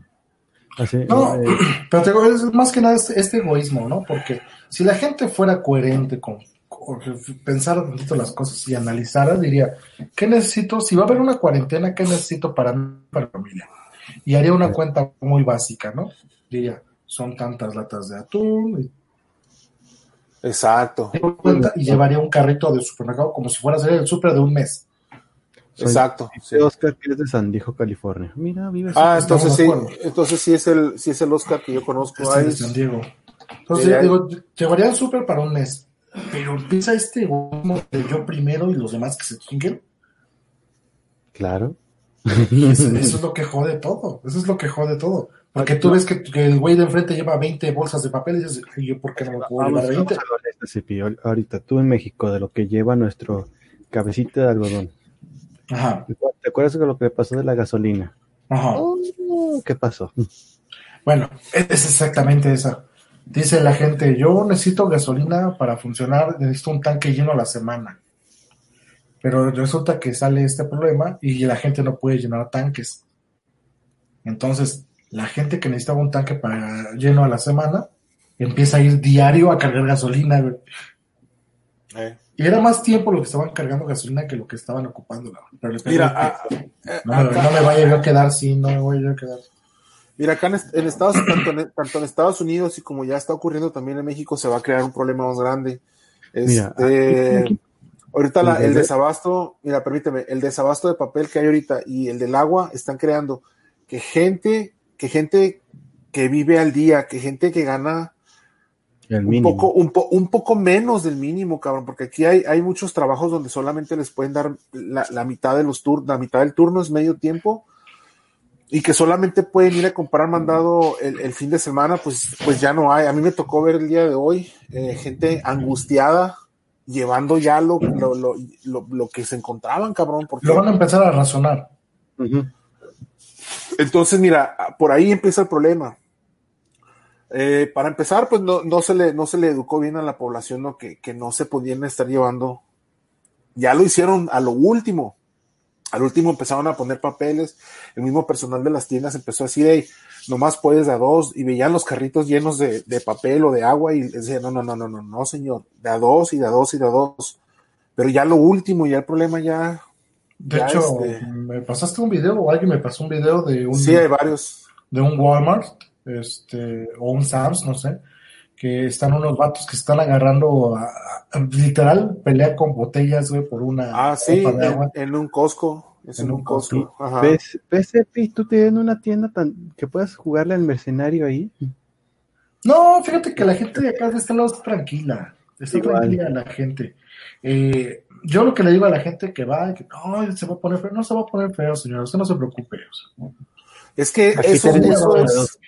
Así, No, eh, pero te digo, es más que nada este, este egoísmo, ¿no? Porque si la gente fuera coherente con, con pensar un poquito las cosas y analizara, diría, ¿qué necesito? Si va a haber una cuarentena, ¿qué necesito para mí, para mi familia? Y haría una cuenta muy básica, ¿no? Diría, son tantas latas de atún, y, Exacto, y llevaría un carrito de supermercado como si fuera a ser el súper de un mes. Soy- exacto. sí. Oscar que es de San Diego, California. Mira, vive Ah, entonces sí, entonces sí es el, sí es el Oscar que yo conozco. Este Ahí de San Diego. Entonces, Mira, digo, llevaría el súper para un mes. Pero empieza este egoísmo de yo primero y los demás que se chinguen. Claro. Eso, eso es lo que jode todo. Eso es lo que jode todo. Porque tú ves que, que el güey de enfrente lleva 20 bolsas de papel y dices, "Ay, ¿yo por qué no me puedo Vamos, llevar vamos 20? a lo honesto, Cipi. Ahor- Ahorita tú en México, de lo que lleva nuestro cabecita de algodón. Ajá, ¿Te acuerdas de lo que pasó de la gasolina? ajá. Oh, ¿Qué pasó? Bueno, es exactamente esa. Dice la gente, yo necesito gasolina para funcionar, necesito un tanque lleno a la semana. Pero resulta que sale este problema y la gente no puede llenar tanques. Entonces, la gente que necesitaba un tanque para lleno a la semana empieza a ir diario a cargar gasolina. eh. Y era más tiempo lo que estaban cargando gasolina que lo que estaban ocupando. Pero le Mira, ah, que eh, no, me, acá- no me vaya yo a quedar sin, no me voy yo a quedar. Mira, acá en, est- en Estados, tanto en, tanto en Estados Unidos y como ya está ocurriendo también en México, se va a crear un problema más grande. Mira, Este, aquí- ahorita la- el desabasto, mira, permíteme, el desabasto de papel que hay ahorita y el del agua están creando que gente, que gente que vive al día, que gente que gana El un mínimo. poco, un, po- un poco menos del mínimo, cabrón, porque aquí hay, hay muchos trabajos donde solamente les pueden dar la, la mitad de los turnos, la mitad del turno es medio tiempo, y que solamente pueden ir a comprar mandado el, el fin de semana, pues, pues ya no hay. A mí me tocó ver el día de hoy eh, gente angustiada llevando ya lo, lo, lo, lo- lo que se encontraban, cabrón, porque Lo van a empezar a razonar. Entonces, mira, por ahí empieza el problema. Eh, para empezar, pues no, no, se le, no se le educó bien a la población ¿no? que, que no se podían estar llevando. Ya lo hicieron a lo último. Al último empezaron a poner papeles. El mismo personal de las tiendas empezó a decir, hey, nomás puedes de a dos. Y veían los carritos llenos de, de papel o de agua y decían, no, no, no, no, no, no, señor. De a dos y de a dos y de a dos. Pero ya lo último, ya el problema ya. De ya, hecho, este, me pasaste un video o alguien me pasó un video de un, sí, hay varios. de un Walmart este, o un Sam's, no sé, que están unos vatos que están agarrando, a- a- literal, pelea con botellas, güey, por una Ah, sí, copa de en, agua. en un Costco. Es en, En un un Costco. Ajá. ¿Ves, ves, Epi, tú tienes una tienda tan que puedas jugarle al mercenario ahí? No, fíjate que la gente de acá de este lado está tranquila. Está Igual. tranquila la gente. Eh, yo lo que le digo a la gente que va, que no, se va a poner feo, no se va a poner feo, señor, usted no se preocupe. o sea. Es que Aquí eso, es,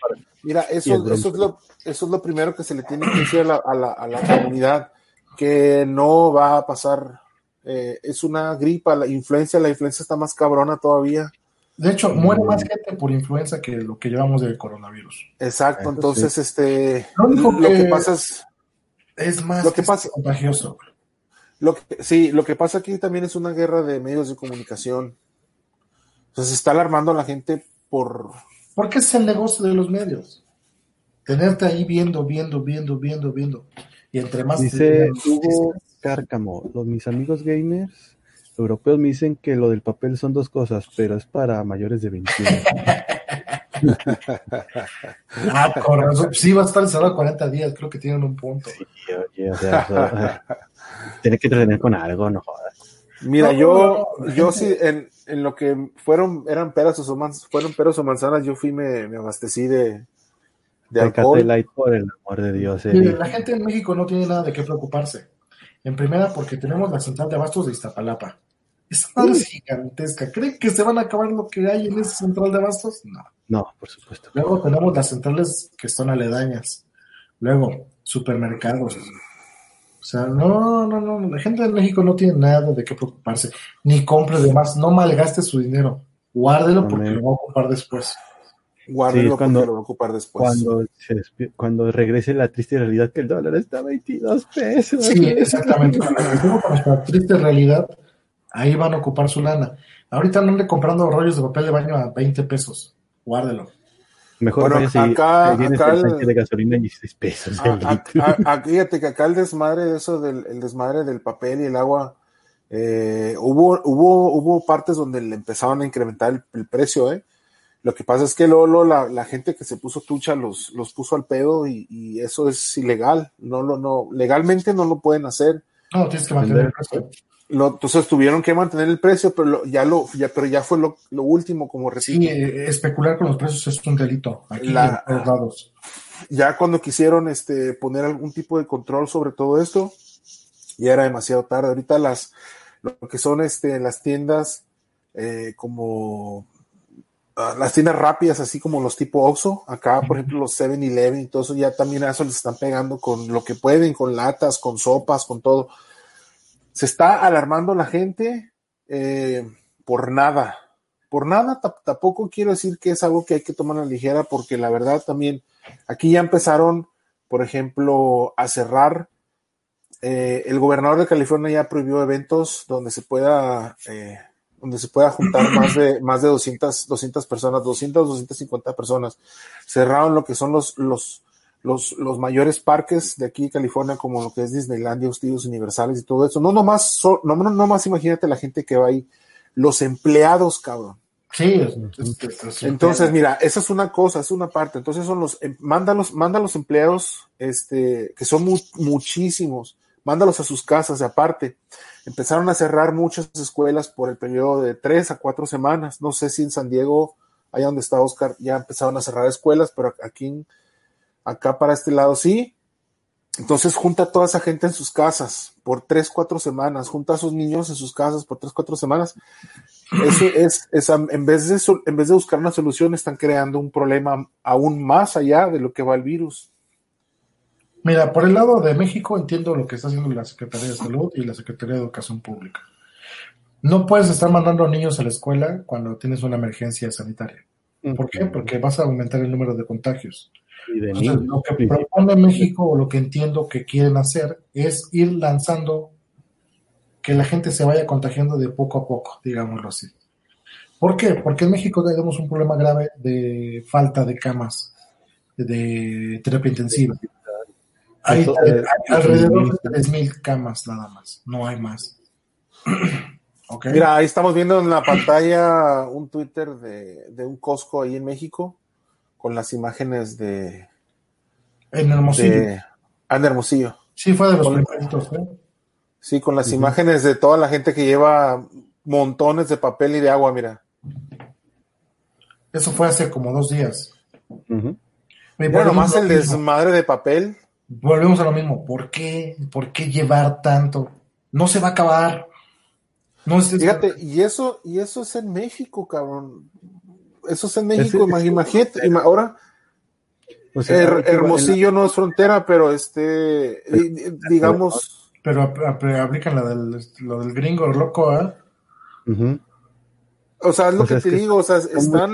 mira, eso, eso, es lo, eso es lo primero que se le tiene que decir a la, a la, a la comunidad, que no va a pasar, eh, es una gripa, la influencia, la influencia está más cabrona todavía. De hecho, muere Mm. más gente por influenza que lo que llevamos del coronavirus. Exacto, entonces, este, Lo único lo que pasa es, Es más Lo que es pasa- contagioso. lo que, sí, lo que pasa aquí también es una guerra de medios de comunicación. Entonces se está alarmando a la gente por, Porque es el negocio de los medios. Tenerte ahí viendo, viendo, viendo, viendo, viendo. Y entre más... Dice Hugo Cárcamo, los mis amigos gamers europeos me dicen que lo del papel son dos cosas, pero es para mayores de 21. Ah, con razón. Sí, va a estar encerrado 40 días. Creo que tienen un punto. Y, oye, o sea, tiene que entretener con algo, no jodas. Mira, No, yo, no, no, yo sí, en, en lo que fueron, eran peras o manzanas, fueron peras o manzanas, yo fui, me, me abastecí de, de alcohol. Light, por el amor de Dios. Mire, Eddie. la gente en México no tiene nada de qué preocuparse. En primera, porque tenemos la central de abastos de Iztapalapa. Esa madre es gigantesca. ¿Creen que se van a acabar lo que hay en esa central de abastos? No. No, por supuesto. Luego tenemos las centrales que son aledañas. Luego, supermercados. O sea, no, no, no. La gente en México no tiene nada de qué preocuparse. Ni compre de más. No malgaste su dinero. Guárdelo porque lo va a ocupar después. Guárdelo Sí, cuando- porque lo va a ocupar después. Cuando, se despi- cuando regrese la triste realidad que el dólar está a 22 pesos. Sí, exactamente. Cuando nuestra triste realidad, ahí van a ocupar su lana. Ahorita no ande comprando rollos de papel de baño a 20 pesos. Guárdelo. Mejor Bueno, si acá- si acá el el- tanque de gasolina y 16 pesos. El litro. fíjate que acá el desmadre de eso, del el desmadre del papel y el agua, eh, hubo, hubo, hubo partes donde le empezaron a incrementar el, el precio, ¿eh? Lo que pasa es que luego, luego la, la gente que se puso tucha los, los puso al pedo y, y eso es ilegal. No lo, no, legalmente no lo pueden hacer. No, tienes que mantener el precio. Lo, entonces tuvieron que mantener el precio, pero lo- ya lo, ya, pero ya fue lo, lo último, como repito. Sí, eh, especular con los precios es un delito. Aquí La- en todos lados. ya cuando quisieron este, poner algún tipo de control sobre todo esto, ya era demasiado tarde. Ahorita las, lo que son este, las tiendas eh, como ah, las tiendas rápidas, así como los tipo Oxxo, acá por ejemplo los 7-Eleven y todo eso, ya también a eso les están pegando con lo que pueden, con latas, con sopas, con todo. Se está alarmando la gente eh, por nada. Por nada, ta- tampoco quiero decir que es algo que hay que tomar a la ligera, porque la verdad también Aquí ya empezaron, por ejemplo, a cerrar. eh, el gobernador de California ya prohibió eventos donde se pueda, eh, donde se pueda juntar más de, más de 200, 200 personas, 200, 250 personas. Cerraron lo que son los, los, los, los mayores parques de aquí de California, como lo que es Disneylandia, Estudios Universales y todo eso. No nomás, so- no, no, no más imagínate la gente que va ahí. Los empleados, cabrón. Sí, es- es- es- es- Entonces, mira, esa es una cosa, es una parte. Entonces son los, em, mándalos, manda a los empleados, este, que son mu- muchísimos, mándalos a sus casas de aparte. Empezaron a cerrar muchas escuelas por el periodo de tres a cuatro semanas. No sé si en San Diego, allá donde está Oscar, ya empezaron a cerrar escuelas, pero aquí, en- acá para este lado sí. Entonces junta a toda esa gente en sus casas por tres, cuatro semanas, junta a sus niños en sus casas por tres, cuatro semanas ese es, en, vez de, en vez de buscar una solución, están creando un problema aún más allá de lo que va el virus. Mira, por el lado de México entiendo lo que está haciendo la Secretaría de Salud y la Secretaría de Educación Pública. No puedes estar mandando a niños a la escuela cuando tienes una emergencia sanitaria. ¿Por qué? Porque vas a aumentar el número de contagios. Y de Entonces, niños, lo que propone México o lo que entiendo que quieren hacer es ir lanzando que la gente se vaya contagiando de poco a poco, digámoslo así. ¿Por qué? Porque en México tenemos un problema grave de falta de camas de terapia intensiva. Hay, alrededor de 3.000 camas nada más, no hay más. Mira, ahí estamos viendo en la pantalla un Twitter de, de un Costco ahí en México con las imágenes de, en Hermosillo. de Hermosillo. Sí, fue de los Con- primeritos, ¿eh? Sí, con las imágenes de toda la gente que lleva montones de papel y de agua, mira. Eso fue hace como dos días. Bueno, lo el mismo. desmadre de papel. Volvemos a lo mismo. ¿Por qué? ¿Por qué llevar tanto? No se va a acabar. No es- Fíjate, y eso, y eso es en México, cabrón. Eso es en México, imag- imagínate, ima- ahora O sea, Her- hay que- Hermosillo no es frontera, pero este, di- di- digamos, Pero ap- ap- aplican la del, lo del gringo loco, ¿eh? Ujú. o sea, es lo O sea, que es te que digo, o sea, están,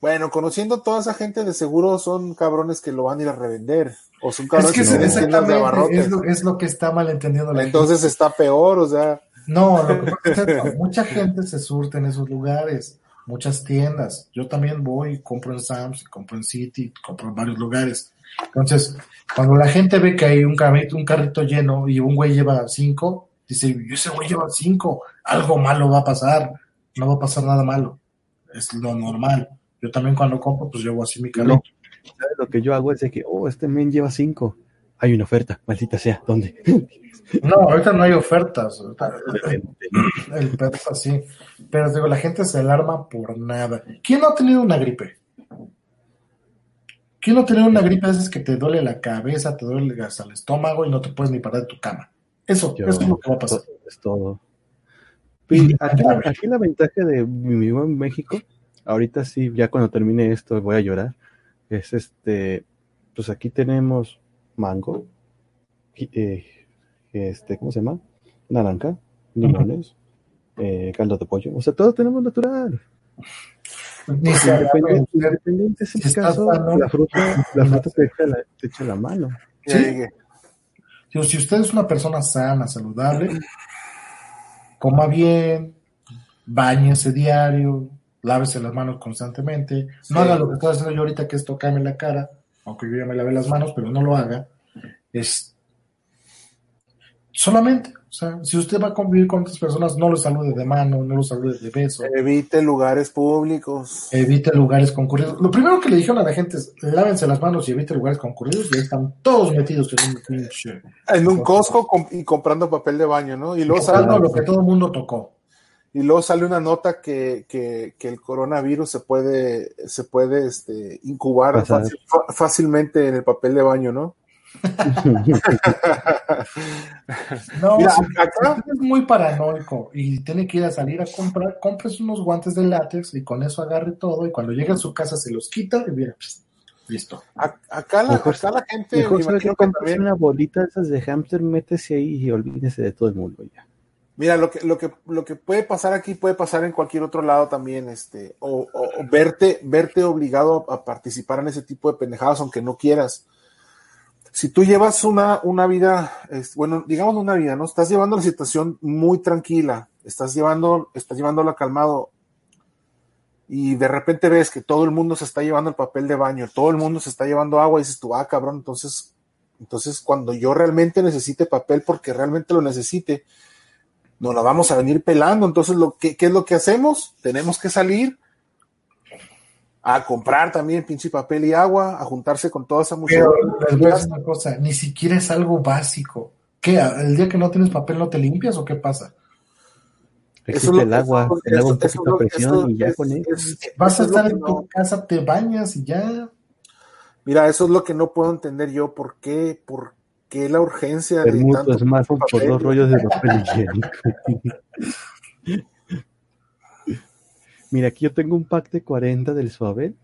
bueno, conociendo toda esa gente, de seguro son cabrones que lo van a ir a revender, o son Es cabrones que que es- tienen tiendas de exactamente abarrotes. es lo, es lo que está malentendiendo la Entonces está peor, o sea. No, lo que pasa es que mucha gente se surte en esos lugares, muchas tiendas. Yo también voy compro en Sam's, compro en City, compro en varios lugares. Entonces, cuando la gente ve que hay un carrito, un carrito lleno y un güey lleva cinco, dice, "Y ese güey lleva cinco, algo malo va a pasar. No va a pasar nada malo. Es lo normal. Yo también cuando compro, pues llevo así mi carrito. No. Lo que yo hago es de que, oh, este men lleva cinco. Hay una oferta, maldita sea. ¿Dónde? No, ahorita no hay ofertas. El pedo es así. Pero digo, la gente se alarma por nada. ¿Quién no ha tenido una gripe? ¿Quién no ha tenido una gripe? A veces que te duele la cabeza, te duele hasta el estómago y no te puedes ni parar de tu cama. Eso, Yo- eso es lo que va a pasar. Es todo. Y- aquí, la- aquí la ventaja de mi vivo en México, ahorita sí, ya cuando termine esto voy a llorar, es este, pues aquí tenemos mango, eh, este, ¿cómo se llama? Naranja, limones, eh, caldo de pollo, o sea, todo tenemos natural. Ni se Independiente, independiente es el Si estás caso, sano, la fruta, la fruta te echa la, te echa la mano. Sí. Digo, si usted es una persona sana, saludable, coma bien, bañese diario, lávese las manos constantemente, Sí. no haga lo que estoy haciendo yo ahorita, que es tocarme la cara, aunque yo ya me lavé las manos, pero no lo haga. Es solamente, o sea, si usted va a convivir con otras personas, no lo salude de mano, no lo salude de beso, Evite lugares públicos. evite lugares concurridos. Lo primero que le dijeron a la gente es, lávense las manos y evite lugares concurridos, y ahí están todos metidos en un pinche... En un Costco y comprando papel de baño, ¿no? Y luego sale, lo que todo el mundo tocó. y luego sale una nota que, que, que el coronavirus se puede, se puede este, incubar fácil- fácilmente en el papel de baño, ¿no? No, Mira, si, acá- es muy paranoico y tiene que ir a salir a comprar, compres unos guantes de látex y con eso agarre todo y cuando llegue a su casa se los quita y mira, pss, listo. A- Acá la, Mejor- acá la gente, Mejor que también, una bolita de esas de hamster, métese ahí y olvídese de todo el mundo ya. mira, lo que, lo que, lo que puede pasar aquí puede pasar en cualquier otro lado también, este, o, o- o verte, verte obligado a participar en ese tipo de pendejadas, aunque no quieras. Si tú llevas una, una vida, es- bueno, digamos una vida, ¿no? Estás llevando la situación muy tranquila, estás llevando, estás llevándola calmado, y de repente ves que todo el mundo se está llevando el papel de baño, todo el mundo se está llevando agua, y dices tú, ah, cabrón, entonces, entonces cuando yo realmente necesite papel, porque realmente lo necesite, nos la vamos a venir pelando. Entonces, lo ¿qué es lo que hacemos? Tenemos que salir a comprar también pinche papel y agua, a juntarse con toda esa Pero muchachada. les voy a decir una cosa, ni siquiera es algo básico. ¿Qué? ¿El día que no tienes papel no te limpias o qué pasa? Existe Eso es lo- el agua, el agua un poquito lo- presión y ya es- con eso. es- Vas a estar en no- tu casa, te bañas y ya. Mira, eso es lo que no puedo entender yo. ¿Por qué? ¿Por qué la urgencia de tanto smartphone por dos rollos de papel higiénico. Mira, aquí yo tengo un pack de 40 del Suabel.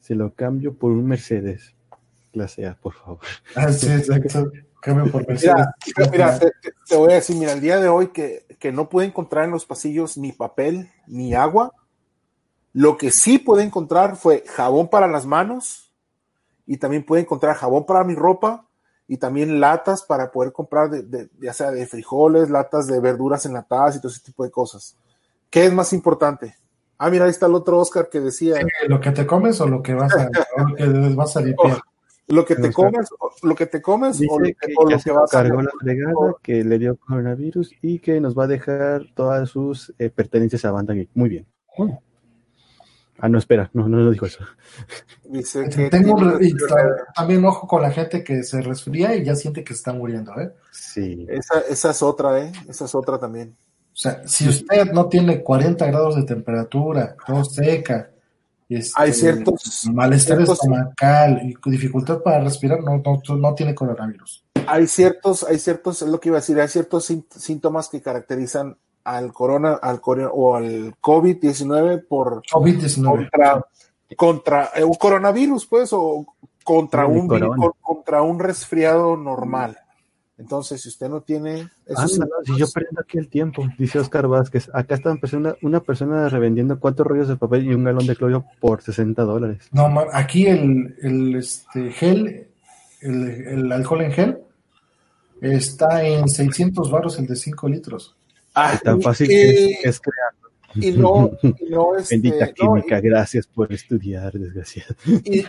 Se lo cambio por un Mercedes. Clase A, por favor. Ah, sí, exacto. Cambio por Mercedes. Mira, mira, te, te- te voy a decir, mira, el día de hoy que, que no pude encontrar en los pasillos ni papel ni agua, lo que sí pude encontrar fue jabón para las manos y también pude encontrar jabón para mi ropa y también latas para poder comprar, de, de- ya sea de frijoles, latas de verduras enlatadas y todo ese tipo de cosas. ¿Qué es más importante? Ah, mira, ahí está el otro Oscar que decía, ¿Lo que te comes o lo que vas a, o lo que vas a limpiar? lo que te comes, lo que te comes o lo Dice que, que o lo que se vas a cargó la fregada, que le dio coronavirus y que nos va a dejar todas sus eh, pertenencias a Banda Geek. Muy bien. Bueno. Ah, no, espera, no, no, no dijo eso. Dice que Tengo y ta- también ojo con la gente que se resfría y ya siente que se está muriendo, ¿eh? Sí. Esa, esa es otra, ¿eh? Esa es otra también. O sea, si usted no tiene 40 grados de temperatura, tos seca, este, Hay ciertos- malestar ciertos- estomacal y dificultad para respirar, no, no, no tiene coronavirus. Hay ciertos, hay ciertos, es lo que iba a decir, hay ciertos sínt- síntomas que caracterizan al corona, al corona o al COVID-19 por COVID-19. contra, contra eh, un coronavirus, pues, o contra un, corona. vir- contra un resfriado normal. Entonces, si usted no tiene esos Anda, si yo prendo aquí el tiempo, dice Oscar Vázquez. Acá está una persona, una persona revendiendo cuatro rollos de papel y un galón de cloro por 60 dólares. No, aquí el, el este, gel, el, el alcohol en gel, está en 600 baros el de 5 litros. Ah, Tan fácil que es, es crear. Y no, y no, este, Bendita no, química, gracias por estudiar, desgraciado. Y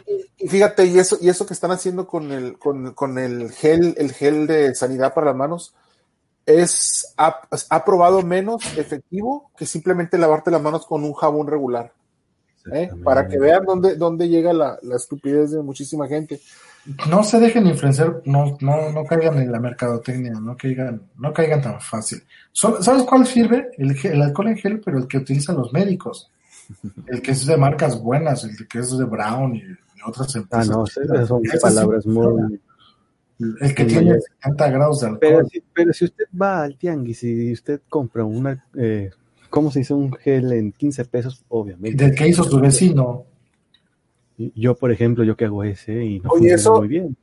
fíjate, y eso, y eso que están haciendo con el, con, con el gel, el gel de sanidad para las manos, es ha, ha probado menos efectivo que simplemente lavarte las manos con un jabón regular. ¿eh? Para que vean dónde, dónde llega la, la estupidez de muchísima gente. No se dejen influenciar, no, no, no caigan en la mercadotecnia, no caigan, no caigan tan fácil. ¿Sabes cuál sirve? El, alcohol en gel, pero el que utilizan los médicos. El que es de marcas buenas, el que es de Brown y, otras Ah, empresas. no, esas son palabras muy... El que tiene mayores. 70 grados de Pero alcohol. si, pero si usted va al tianguis y usted compra una, eh, ¿cómo se dice? Un gel en 15 pesos, obviamente. Del que hizo su vecino. Yo, por ejemplo, yo que hago ese y no Oye, funciona eso- muy bien.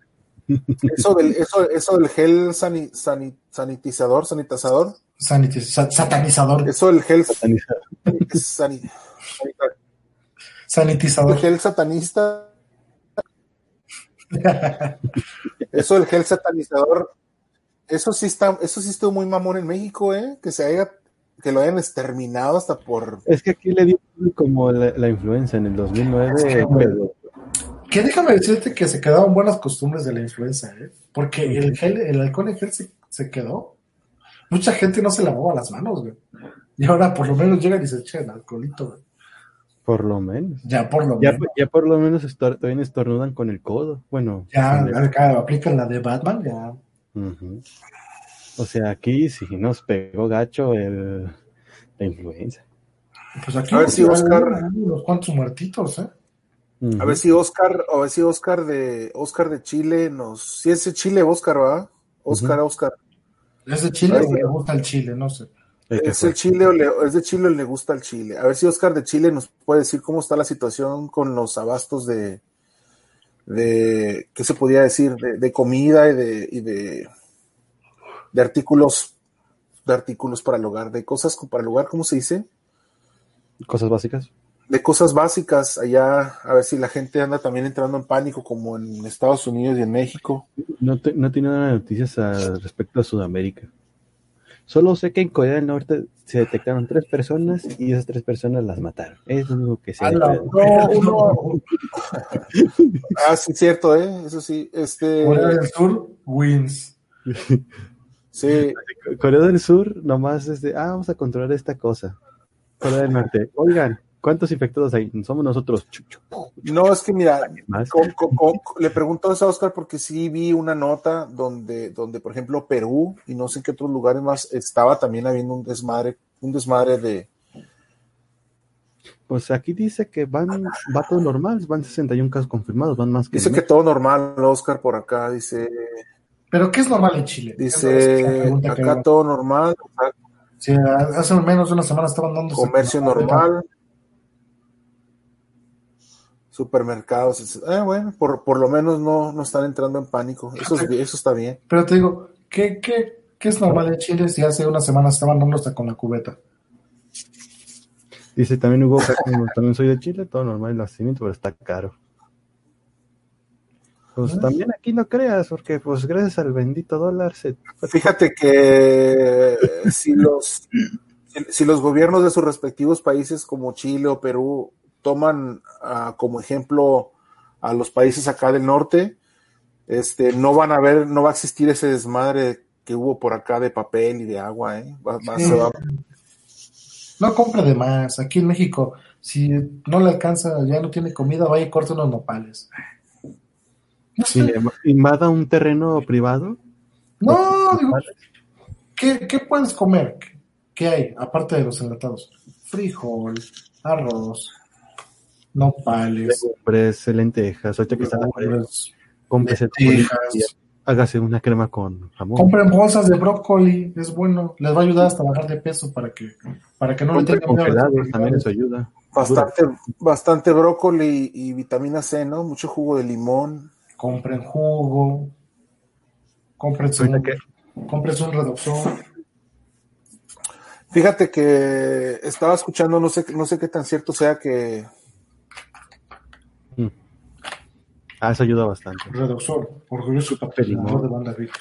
Eso del, eso, eso del gel sani- sani- sanitizador, sanitizador, Sanitiz- sa- satanizador. eso del gel Satanizar. sani- sanita- Sanitizador. El gel satanista. Eso del gel satanizador. Eso sí está, eso sí estuvo muy mamón en México, ¿eh? Que se haya, que lo hayan exterminado hasta por. Es que aquí le dio como la, la influencia en el 2009. Sí, pero- Que déjame decirte que se quedaron buenas costumbres de la influenza, ¿eh? Porque el gel, el alcohol en gel se, se quedó. Mucha gente no se lavaba las manos, güey. Y ahora por lo menos llegan y se echan alcoholito, güey. por lo menos. Ya por lo Ya, menos. ya por lo menos estor- todavía estornudan con el codo. Bueno, Ya, acá aplican la de Batman, ya. Ujú. O sea, aquí sí nos pegó gacho el, la influenza. Pues aquí A ver si Oscar- unos cuantos muertitos, ¿eh? A ver si Oscar, a ver si Oscar de Oscar de Chile nos. Si es de Chile, Oscar, ¿va? Oscar, Oscar. ¿Es de Chile o le gusta el Chile? No sé. ¿Es el Chile o le, es de Chile o le gusta el Chile? A ver si Oscar de Chile nos puede decir cómo está la situación con los abastos de, de ¿qué se podía decir? De, de comida y de, y de, de artículos, de artículos para el hogar, de cosas para el hogar, ¿cómo se dice? Cosas básicas. De cosas básicas allá, a ver si la gente anda también entrando en pánico como en Estados Unidos y en México. No, te- no tiene nada de noticias respecto a Sudamérica. Solo sé que en Corea del Norte se detectaron tres personas y esas tres personas las mataron. Es lo único que sé. A la- No, uno- Ah, sí, cierto, ¿eh? Eso sí, este, Corea del Sur wins. sí, Corea del Sur nomás es de, ah, vamos a controlar esta cosa. Corea del Norte, oigan, ¿cuántos infectados hay? Somos nosotros. No, es que mira, más. con- con- con- le pregunto eso a Oscar porque sí vi una nota donde, donde, por ejemplo, Perú y no sé en qué otros lugares más estaba también habiendo un desmadre, un desmadre de, Pues aquí dice que van, va todo normal, van 61 casos confirmados, van más que. dice que todo normal, Oscar por acá, dice, ¿Pero qué es normal en Chile? Es dice, que acá todo normal, Sí, hace menos de una semana estaban dando comercio normal, supermercados, eh, bueno, por, por lo menos no, no están entrando en pánico, eso, es- eso está bien. Pero te digo, ¿qué, qué, qué es normal en Chile si hace una semana estaban dando hasta con la cubeta? Dice también Hugo, también soy de Chile, todo normal el nacimiento, pero está caro. Pues también aquí no creas, porque pues gracias al bendito dólar se... Fíjate que si los, si, los gobiernos de sus respectivos países como Chile o Perú toman ah, como ejemplo a los países acá del norte, este, no van a ver, no va a existir ese desmadre que hubo por acá de papel y de agua, ¿eh? Va- va- Sí. se va- No compre de más. Aquí en México, si no le alcanza, ya no tiene comida, vaya y corte unos nopales. No Si le invada un terreno privado, No, digo, ¿qué, qué puedes comer? ¿Qué, hay aparte de los enlatados? Frijol, arroz, nopales, legumbres, lentejas, ahorita que está la cuaresma, legumbres, cómprese lentejas. y hágase una crema con jamón. Compren bolsas de brócoli, es bueno. Les va a ayudar hasta bajar de peso para que, para que no le Compre tengan las congelados, también eso ayuda. bastante, bastante brócoli y vitamina C, ¿no? Mucho jugo de limón. Compren jugo, un, Ahorita que- un reductor. Fíjate que estaba escuchando, no sé, no sé qué tan cierto sea que Ah, eso ayuda bastante. Reduxor, orgulloso patrocinador de banda rica.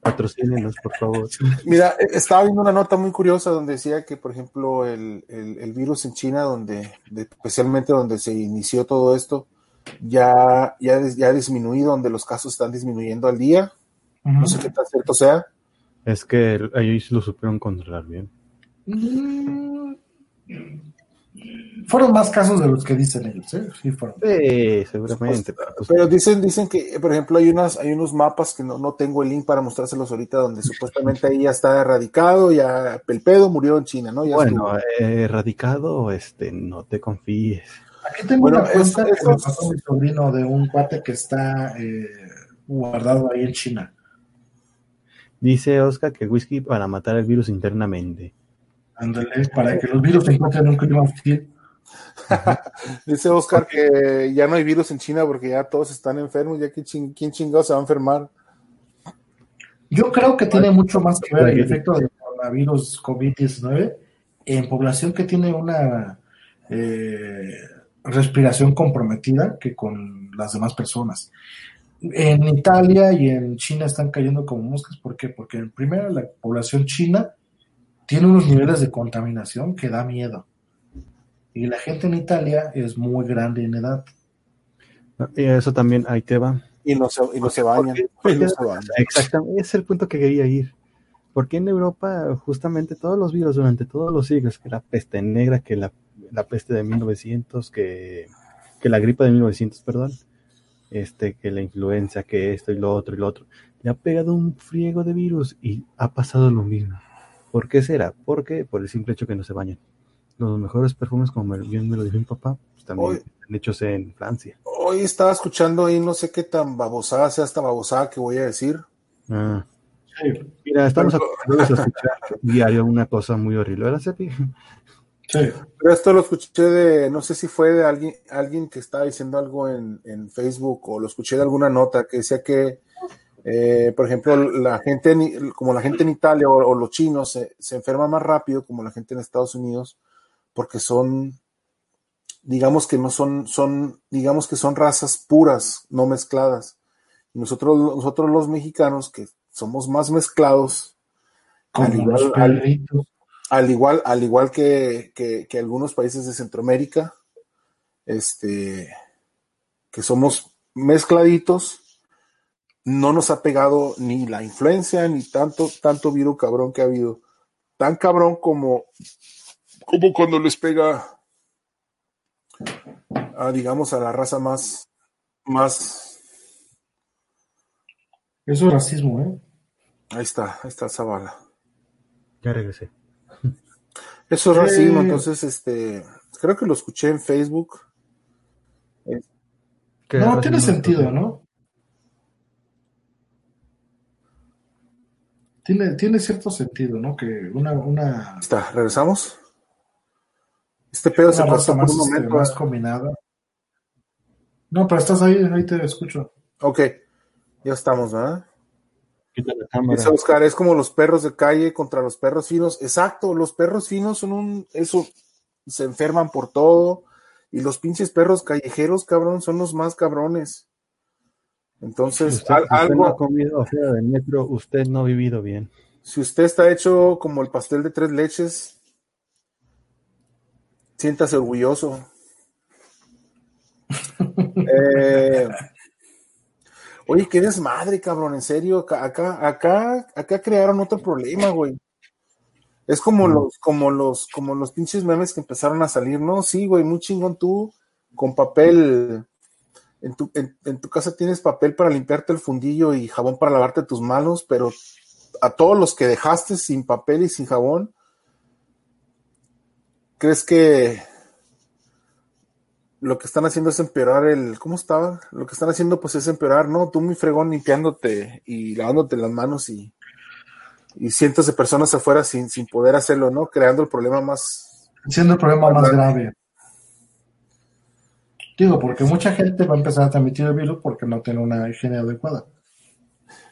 Patrocínenos, por favor. Mira, eh, estaba viendo una nota muy curiosa donde decía que, por ejemplo, el, el- el virus en China, donde, de- especialmente donde se inició todo esto, ya, ya, ya ha disminuido, donde los casos están disminuyendo al día. No sé qué tan cierto sea. Es que el- ellos lo supieron controlar bien. Mm, Fueron más casos de los que dicen ellos, ¿eh? Sí, fueron. Sí, seguramente. pero, pues, Pero dicen, dicen que, por ejemplo, hay unas, hay unos mapas que no, no tengo el link para mostrárselos ahorita, donde supuestamente ahí ya está erradicado, ya el pedo murió en China, ¿no? Ya bueno, estuvo. erradicado, este, no te confíes. Aquí tengo Bueno, una cuenta es- que me pasó mi sobrino de un cuate que está eh, guardado ahí en China. Dice Oscar que whisky para matar el virus internamente. Ándale, para que los virus se encuentren un clima hostil. Dice Oscar que ya no hay virus en China porque ya todos están enfermos, ya que ching, quién chingado se va a enfermar. Yo creo que tiene mucho más que ver el efecto del coronavirus COVID-19 en población que tiene una eh, respiración comprometida que con las demás personas. En Italia y en China están cayendo como moscas. ¿Por qué? Porque en primera la población china tiene unos niveles de contaminación que da miedo. Y la gente en Italia es muy grande en edad. Y eso también, ahí te va. Y no se, y no se bañan. Porque- y no se bañan. Exactamente, ese es el punto que quería ir. Porque en Europa, justamente todos los virus durante todos los siglos, que la peste negra, que la, la peste de 1900, que, que la gripe de 1900, perdón, este, que la influenza, que esto y lo otro y lo otro, le ha pegado un friego de virus y ha pasado lo mismo. ¿Por qué será? Porque por el simple hecho que no se bañan. Los mejores perfumes, como bien me lo dijo mi papá, pues también Oye. están hechos en Francia. Hoy estaba escuchando ahí, no sé qué tan babosada sea esta babosada que voy a decir. Ah. Sí, Mira, estamos Pero- acostumbrados a escuchar diario una cosa muy horrible, ¿verdad, Cepi? Sí. Pero esto lo escuché de, no sé si fue de alguien, alguien que estaba diciendo algo en, en Facebook o lo escuché de alguna nota que decía que, eh, por ejemplo, la gente, en- como la gente en Italia o, o los chinos se, se enferma más rápido como la gente en Estados Unidos porque son, digamos que no son, son, digamos que son razas puras, no mezcladas. Y nosotros, nosotros los mexicanos que somos más mezclados, al Como los igual, al-. Al igual, al igual que, que- que algunos países de Centroamérica, este, que somos mezcladitos, no nos ha pegado ni la influencia ni tanto, tanto virus cabrón que ha habido. Tan cabrón como, como cuando les pega a, digamos, a la raza más, más, Eso es racismo, ¿eh? ahí está, ahí está Zavala. Ya regresé. Eso es Sí. racismo, entonces, este, creo que lo escuché en Facebook. ¿Qué No, tiene sentido, ¿no? Tiene, tiene cierto sentido, ¿no? Que una, una, está, regresamos. Este pedo se cortó por más, un este, momento. más ¿eh? combinada. No, pero estás ahí, ahí te escucho. Ok, ya estamos, ¿verdad? Oscar, es como los perros de calle contra los perros finos. Exacto, los perros finos son un, eso, se enferman por todo. Y los pinches perros callejeros, cabrón, son los más cabrones. Si Entonces, usted, al- usted no ha algo, comido afuera del metro, usted no ha vivido bien. si usted está hecho como el pastel de tres leches, siéntase orgulloso. Eh, oye, qué desmadre, cabrón, en serio. Acá, acá, acá, acá crearon otro problema, güey. Es como Mm. los, como los, como los pinches memes que empezaron a salir, ¿no? Sí, güey, muy chingón tú, con papel. En tu, en, en tu casa tienes papel para limpiarte el fundillo y jabón para lavarte tus manos, pero a todos los que dejaste sin papel y sin jabón, ¿crees que lo que están haciendo es empeorar el, ¿cómo estaba? Lo que están haciendo pues es empeorar, ¿no? Tú muy fregón limpiándote y lavándote las manos y, y cientos de personas afuera sin, sin poder hacerlo, ¿no? Creando el problema más, Siendo el problema más grave. Digo, porque mucha gente va a empezar a transmitir el virus porque no tiene una higiene adecuada.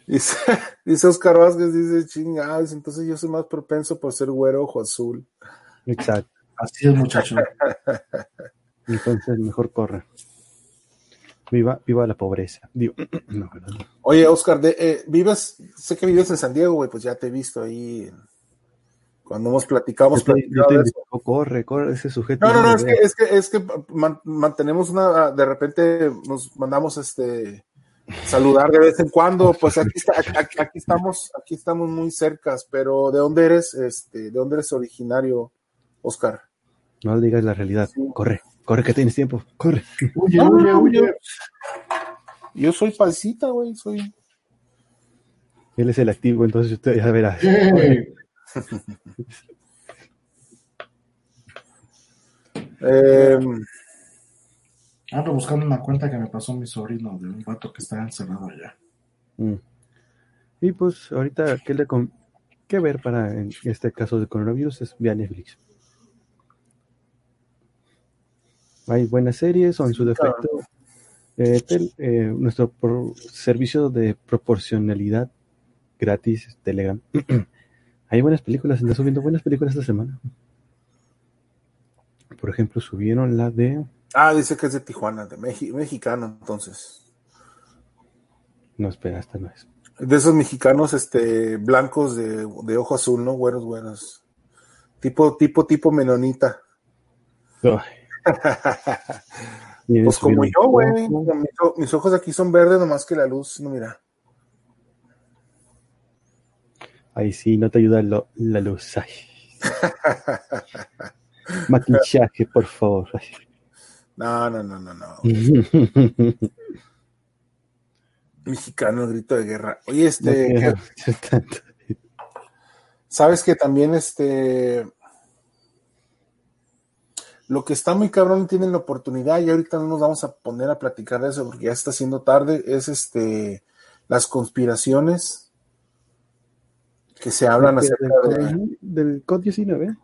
dice, dice Oscar Vázquez, dice, chingados, entonces yo soy más propenso por ser güero ojo azul. Exacto. Así es, muchacho. Entonces, mejor corre. Viva, viva la pobreza. Digo, no. Oye, Oscar, de, eh, vives, sé que vives en San Diego, güey, pues ya te he visto ahí cuando hemos platicado, corre, corre, ese sujeto. No, no, no, es que, es que, es que man- mantenemos una, de repente nos mandamos este saludar de vez en cuando, pues aquí, está, aquí, aquí estamos, aquí estamos muy cercas, pero ¿de dónde eres, este, de dónde eres originario, Oscar? No digas la realidad. Corre, corre que tienes tiempo. Corre. Huye, No, huye, no, huye. Yo soy paisita, güey, soy. Él es el activo, entonces usted ya verá. Eh, Ando buscando una cuenta que me pasó mi sobrino de un vato que está encerrado allá. Mm. Y pues ahorita, ¿qué, le con- qué ver para en este caso de coronavirus? Es vía Netflix. Hay buenas series o en su defecto eh, tel- eh, nuestro servicio de proporcionalidad gratis, Telegram. Hay buenas películas, ando subiendo buenas películas esta semana. Por ejemplo, subieron la de. Ah, dice que es de Tijuana, de Mexi- mexicano, entonces. No, espera, esta no es. De esos mexicanos, este, blancos de, de ojo azul, ¿no? Buenos, buenos. Tipo, tipo, tipo menonita. Ay. Pues como yo, güey. Mis, ojos aquí son verdes, nomás que la luz, no mira. Ahí sí, no te ayuda lo- la luz. Ay. Maquillaje, por favor. Ay. No, no, no, no, no. Mexicano, grito de guerra. Oye, No este, tanto. sabes que también, este, lo que está muy cabrón tienen la oportunidad y ahorita no nos vamos a poner a platicar de eso porque ya está siendo tarde, es este, las conspiraciones que se hablan acerca de... del COD 19.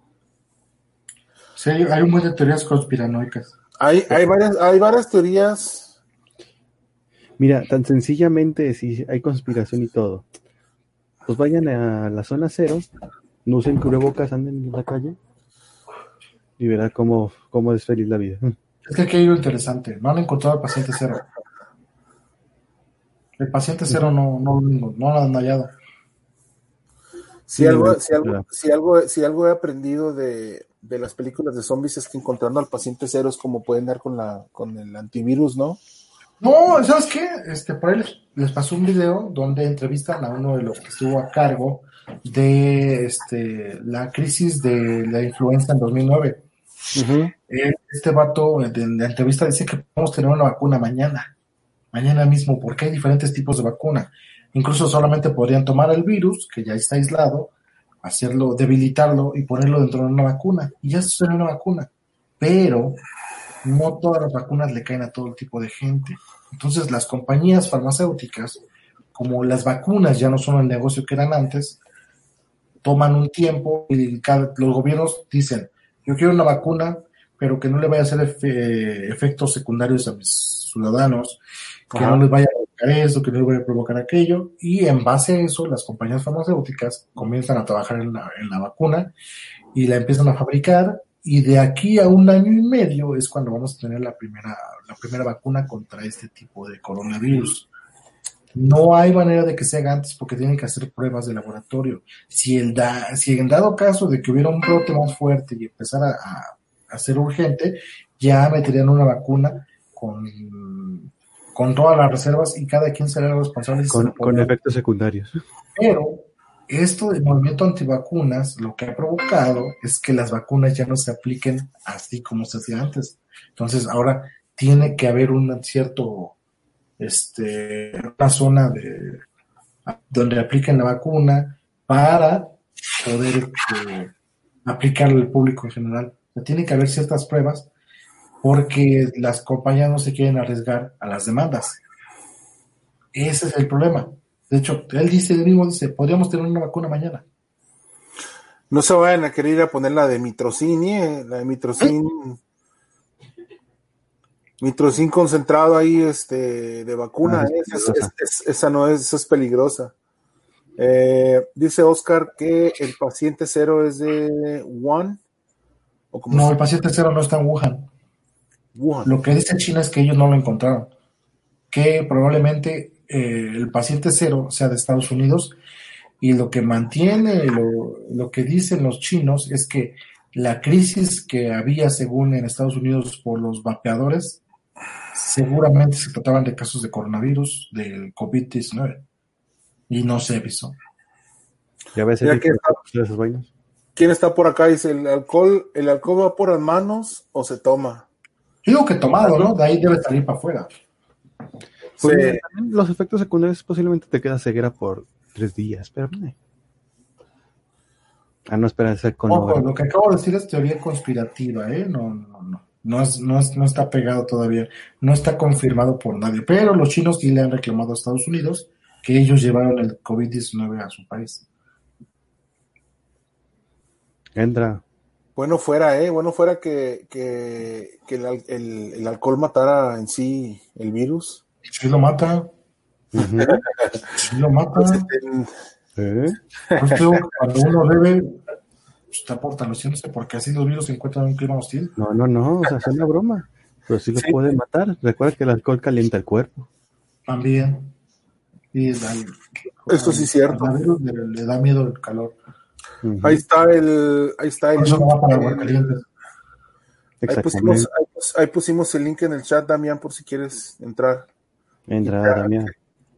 Sí, hay un buen de teorías conspiranoicas. Hay, hay, varias, hay varias teorías. Mira, tan sencillamente, si hay conspiración y todo, pues vayan a la zona cero, no usen cubrebocas, anden en la calle y verán cómo, cómo es feliz la vida. Es que aquí hay algo interesante. No han encontrado al paciente cero. El paciente cero no, no, no, no lo han hallado. Si algo, si algo, si algo, si algo he aprendido de, de las películas de zombies es que encontrando al paciente cero es como pueden dar con la, con el antivirus, ¿no? No, ¿sabes qué? Este, por ahí les, les pasó un video donde entrevistan a uno de los que estuvo a cargo de este, la crisis de la influenza en 2009. Eh, Este vato en la entrevista dice que podemos tener una vacuna mañana, mañana mismo, porque hay diferentes tipos de vacuna. Incluso solamente podrían tomar el virus, que ya está aislado, hacerlo, debilitarlo y ponerlo dentro de una vacuna. Y ya se una vacuna. Pero no todas las vacunas le caen a todo tipo de gente. Entonces las compañías farmacéuticas, como las vacunas ya no son el negocio que eran antes, toman un tiempo y los gobiernos dicen, yo quiero una vacuna, pero que no le vaya a hacer efe- efectos secundarios a mis ciudadanos, que Ajá. no les vaya a provocar esto, que no les vaya a provocar aquello, y en base a eso las compañías farmacéuticas comienzan a trabajar en la, en la vacuna y la empiezan a fabricar, y de aquí a un año y medio es cuando vamos a tener la primera, la primera vacuna contra este tipo de coronavirus. No hay manera de que se haga antes porque tienen que hacer pruebas de laboratorio. Si, el da, si en dado caso de que hubiera un brote más fuerte y empezara a, a ser urgente, ya meterían una vacuna con, con todas las reservas y cada quien será responsable. se Con, con efectos secundarios. Pero esto del movimiento antivacunas lo que ha provocado es que las vacunas ya no se apliquen así como se hacía antes. Entonces ahora tiene que haber un cierto, este, una zona de donde apliquen la vacuna para poder aplicarlo al público en general. O sea, tiene que haber ciertas pruebas porque las compañías no se quieren arriesgar a las demandas. Ese es el problema. De hecho, él dice, él mismo dice, podríamos tener una vacuna mañana. No se vayan a querer ir a poner la de mitrocin, ¿eh? la de mitrocin. Mitrocin concentrado ahí, este, de vacuna, Ah, ¿eh? es Esa, es- peligrosa. es- esa no es, esa es peligrosa. Eh, dice Oscar que el paciente cero es de Wuhan. O como No, el paciente cero no está en Wuhan. Wuhan. Lo que dice China es que ellos no lo encontraron. Que probablemente eh, el paciente cero sea de Estados Unidos y lo que mantiene, lo, lo que dicen los chinos es que la crisis que había según en Estados Unidos por los vapeadores seguramente se trataban de casos de coronavirus, del COVID-19 y no se avisó. Ya ves que está- esas vainas. ¿Quién está por acá? Dice, ¿el alcohol, el alcohol va por las manos o se toma? Yo digo que tomado, ¿no? De ahí debe salir para afuera. Pues, Sí. los efectos secundarios posiblemente te queda ceguera por tres días, pero. Ah, no, espera, ser con Ojo, lo que acabo de decir es teoría conspirativa, ¿eh? No, no, no. No, es, no, es- no está pegado todavía. No está confirmado por nadie. Pero los chinos sí le han reclamado a Estados Unidos que ellos llevaron el COVID-19 a su país. Entra. Bueno fuera, ¿eh? Bueno fuera que, que, que el, el- el alcohol matara en sí el virus. Sí lo mata, Ujú. sí lo mata. Pues, este, ¿Eh? Pues cuando uno bebe, pues, está fortaleciéndose porque así los virus se encuentran en un clima hostil. No, no, no, o sea, es una broma. Pero sí lo Sí. puede matar. Recuerda que el alcohol calienta el cuerpo. También. Y al- Esto sí es cierto. le, le da miedo el calor. Ahí está el, ahí está el Por eso no va para el- Aguascalientes. ahí pusimos, Exactamente. ahí pus- ahí pusimos el link en el chat, Damián, por si quieres entrar. Entra, Damián.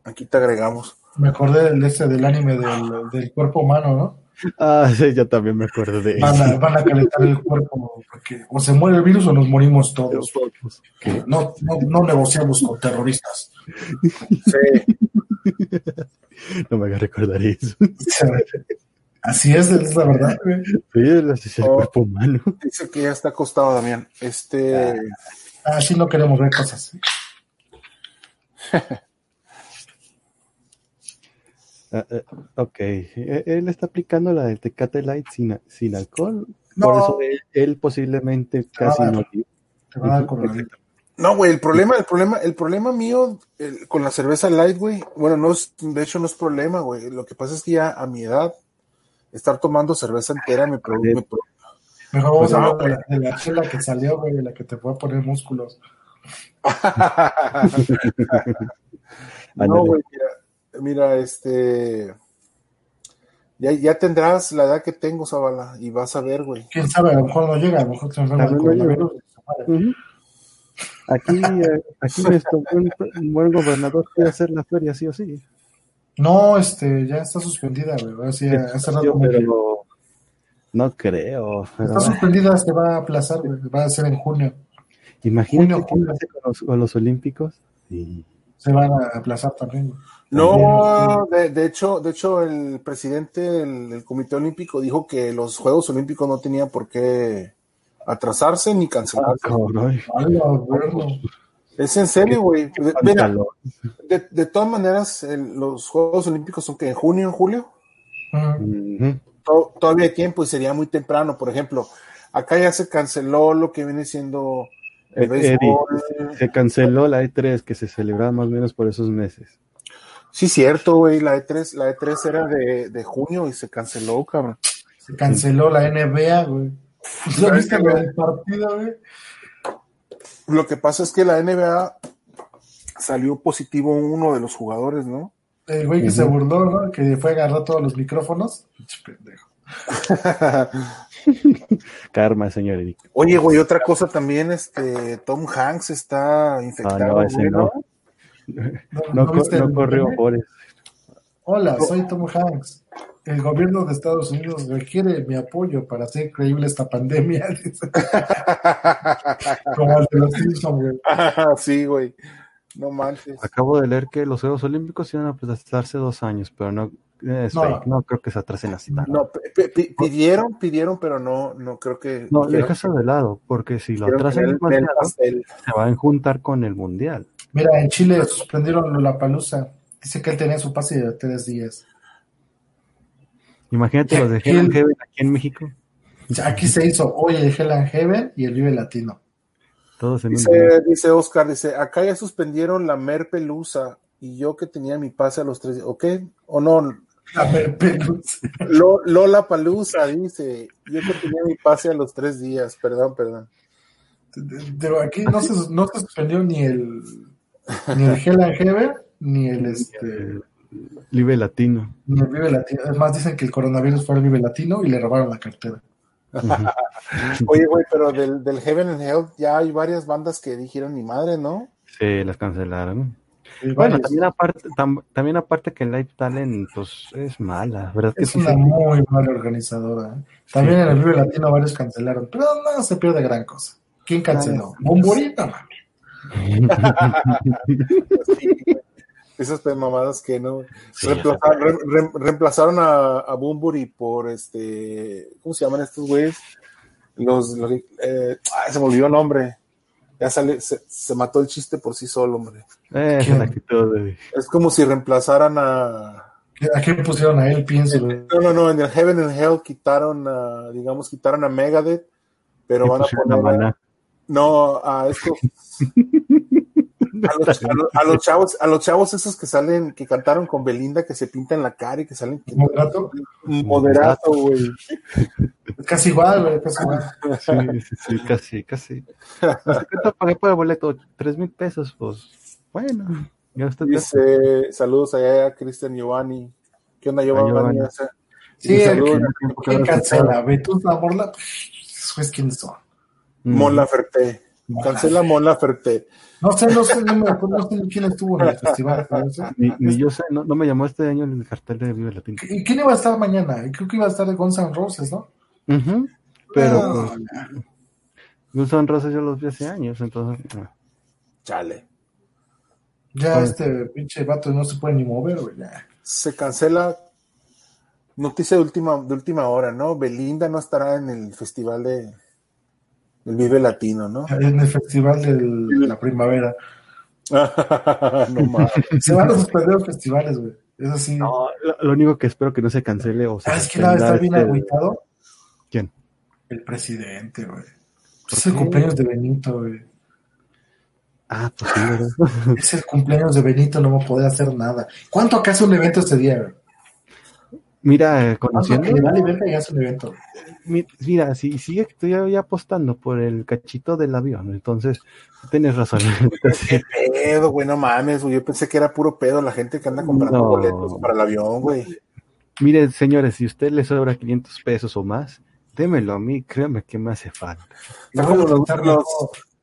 Aquí te agregamos. Me acordé del este del anime del, del cuerpo humano, ¿no? Ah, sí, yo también me acuerdo de Van eso. a, van a calentar el cuerpo porque o se muere el virus o nos morimos todos. No, no, no negociamos con terroristas. Sí. No me hagas recordar eso. Así es, es la verdad. güey. Sí, el asesino del Oh. cuerpo humano. Dice que ya está acostado, Damián. Este, Así no queremos ver cosas. Ah, ah, ok, Eh, él está aplicando la del Tecate Light sin, sin alcohol. No. Por eso él, él posiblemente casi Ah. no no, güey, el problema, el problema, el problema mío el- con la cerveza light, güey, bueno, no es, de hecho no es problema, güey. Lo que pasa es que ya a mi edad, estar tomando cerveza entera me, pro- Mejor vamos Pues a no, hablar de la, de la chela que salió, güey, de la que te a poner músculos. No, güey, mira, mira, este. Ya, ya tendrás la edad que tengo, Zabala, y vas a ver, güey. Quién sabe, a lo mejor no llega, a lo mejor se enferma Tal de vez no llega. coronavirus. y se muere. Ujú. Aquí, eh, aquí nuestro buen, buen gobernador quiere hacer la feria sí o sí. No, este, ya está suspendida, güey. Sí, hace rato pero no creo. pero, Está suspendida, se va a aplazar, güey. Va a ser en junio. imagínate junio, qué junio. pase con los, con los Olímpicos. Sí. Se van a aplazar también. No, de, de hecho, de hecho, el presidente del, del Comité Olímpico dijo que los Juegos Olímpicos no tenían por qué atrasarse ni cancelarse. Gobierno. Es en serio, güey. De, de, de todas maneras, el- los Juegos Olímpicos son que en junio, en julio. To- todavía hay tiempo y sería muy temprano. Por ejemplo, acá ya se canceló lo que viene siendo el Eddie, béisbol. se canceló la E3 que se celebraba más o menos por esos meses. Sí, cierto, güey. La E3, la E3 era de, de junio y se canceló, cabrón. Se canceló la NBA, güey. ¿Ya viste lo del partido, güey? Lo que pasa es que la NBA salió positivo uno de los jugadores, ¿no? El güey que se burló, ¿no? Que fue a agarrar todos los micrófonos. Pendejo. Karma, señor Eric. Oye, güey, otra cosa también, este, Tom Hanks está infectado. Ah, no, ese güey, no. No, corrió? Bores. Hola, soy Tom Hanks. El gobierno de Estados Unidos requiere mi apoyo para hacer creíble esta pandemia. Como el de los Simpsons, güey. sí, güey. No manches. Acabo de leer que los Juegos Olímpicos iban a aplazarse dos años, pero no es No. fake. No creo que se atresen así tanto. No, pi- pi- pidieron, pidieron, pero no, no creo que. No, eso de lado, porque si lo atrasan el demasiado, se van a juntar con el Mundial. Mira, en Chile suspendieron la palusa. Dice que él tenía su pase de tres días. Imagínate los de Hell and Heaven aquí en México. Aquí se hizo hoy el Hell and Heaven y el Vive Latino. Todos en un. Dice, dice Oscar, dice, acá ya suspendieron la Merpelusa y yo que tenía mi pase a los tres días, ¿ok? O no, A ver, Lola Palusa dice, yo que tenía mi pase a los tres días, perdón, perdón. Pero aquí no se, no se suspendió ni el ni el Hell and Heaven ni el este Live Latino. ni el Vive Latino. Además dicen que el coronavirus fue el Vive Latino y le robaron la cartera. Oye, güey, pero del, del Heaven and Hell ya hay varias bandas que dijeron mi madre, ¿no? Se las cancelaron. Bueno, también aparte, tam- también aparte que Live Talent pues, es mala, ¿verdad? Que es sí una se- muy mala organizadora. ¿eh? También en el Vive Latino varios cancelaron, pero no se pierde gran cosa. ¿Quién canceló? Bomborita, mami. Sí. Esas mamadas que no. Sí, reemplazaron, re- re- reemplazaron a, a Bumburi por este. ¿Cómo se llaman estos güeyes? Los. los eh, ay, se me olvidó el nombre. Ya sale, se, se mató el chiste por sí solo, hombre. Eh, ¿Quién? la actitud de- Es como si reemplazaran a. ¿A qué pusieron a él? Pienso. No, no, no, en el Heaven and Hell quitaron, a, digamos, quitaron a Megadeth, pero van a poner, no, a estos, a los, a los- a los chavos, a los chavos esos que salen, que cantaron con Belinda, que se pintan la cara y que salen ¿Moderato? moderato, güey. Casi igual, güey, casi igual. Sí, sí, sí, casi, casi. ¿Cuánto pagué por el boleto? Tres mil pesos, pues bueno. Ya usted Dice, saludos allá a Cristian Giovanni. ¿Qué onda, Giovanni? Giovanni. Sí, saludos. que, ¿quién cancela? Vetusta Morla, pues quiénes son. Mon Laferte. Cancela Mon Laferte. No sé, no sé, no me acuerdo, no sé quién estuvo en el festival. Ni, ni yo sé, no, no me llamó este año el cartel de Vive Latino. ¿Y quién iba a estar mañana? Creo que iba a estar de Guns N' Roses, ¿no? Ujú, Pero No, pues, Guns Roses yo los vi hace años, entonces. ah. Chale. ya Oye. este pinche vato no se puede ni mover, güey. Se cancela. Noticia de última, de última hora, ¿no? Belinda no estará en el festival de del Vive Latino, ¿no? En el festival de la primavera. no mames. Se van a suspender los festivales, güey. Eso sí. No, lo, lo único que espero que no se cancele o se ¿Sabes quién va a suspenda estar bien este- agüitado? El presidente, güey. ¿Por Es el qué? cumpleaños de Benito, güey. Ah, pues sí, ¿verdad? Es el cumpleaños de Benito, no va a poder hacer nada. ¿Cuánto acá hace un evento este día, güey? Mira, eh, ¿Cuánto conociendo. que le vale verga y hace un evento? Mira, si sigue estoy apostando por el cachito del avión, entonces tienes razón. Qué pedo, güey, no mames, güey. Yo pensé que era puro pedo la gente que anda comprando No. boletos para el avión, güey. Mire, señores, si usted le sobra 500 pesos o más, démelo a mí, créame que me hace falta. Como los,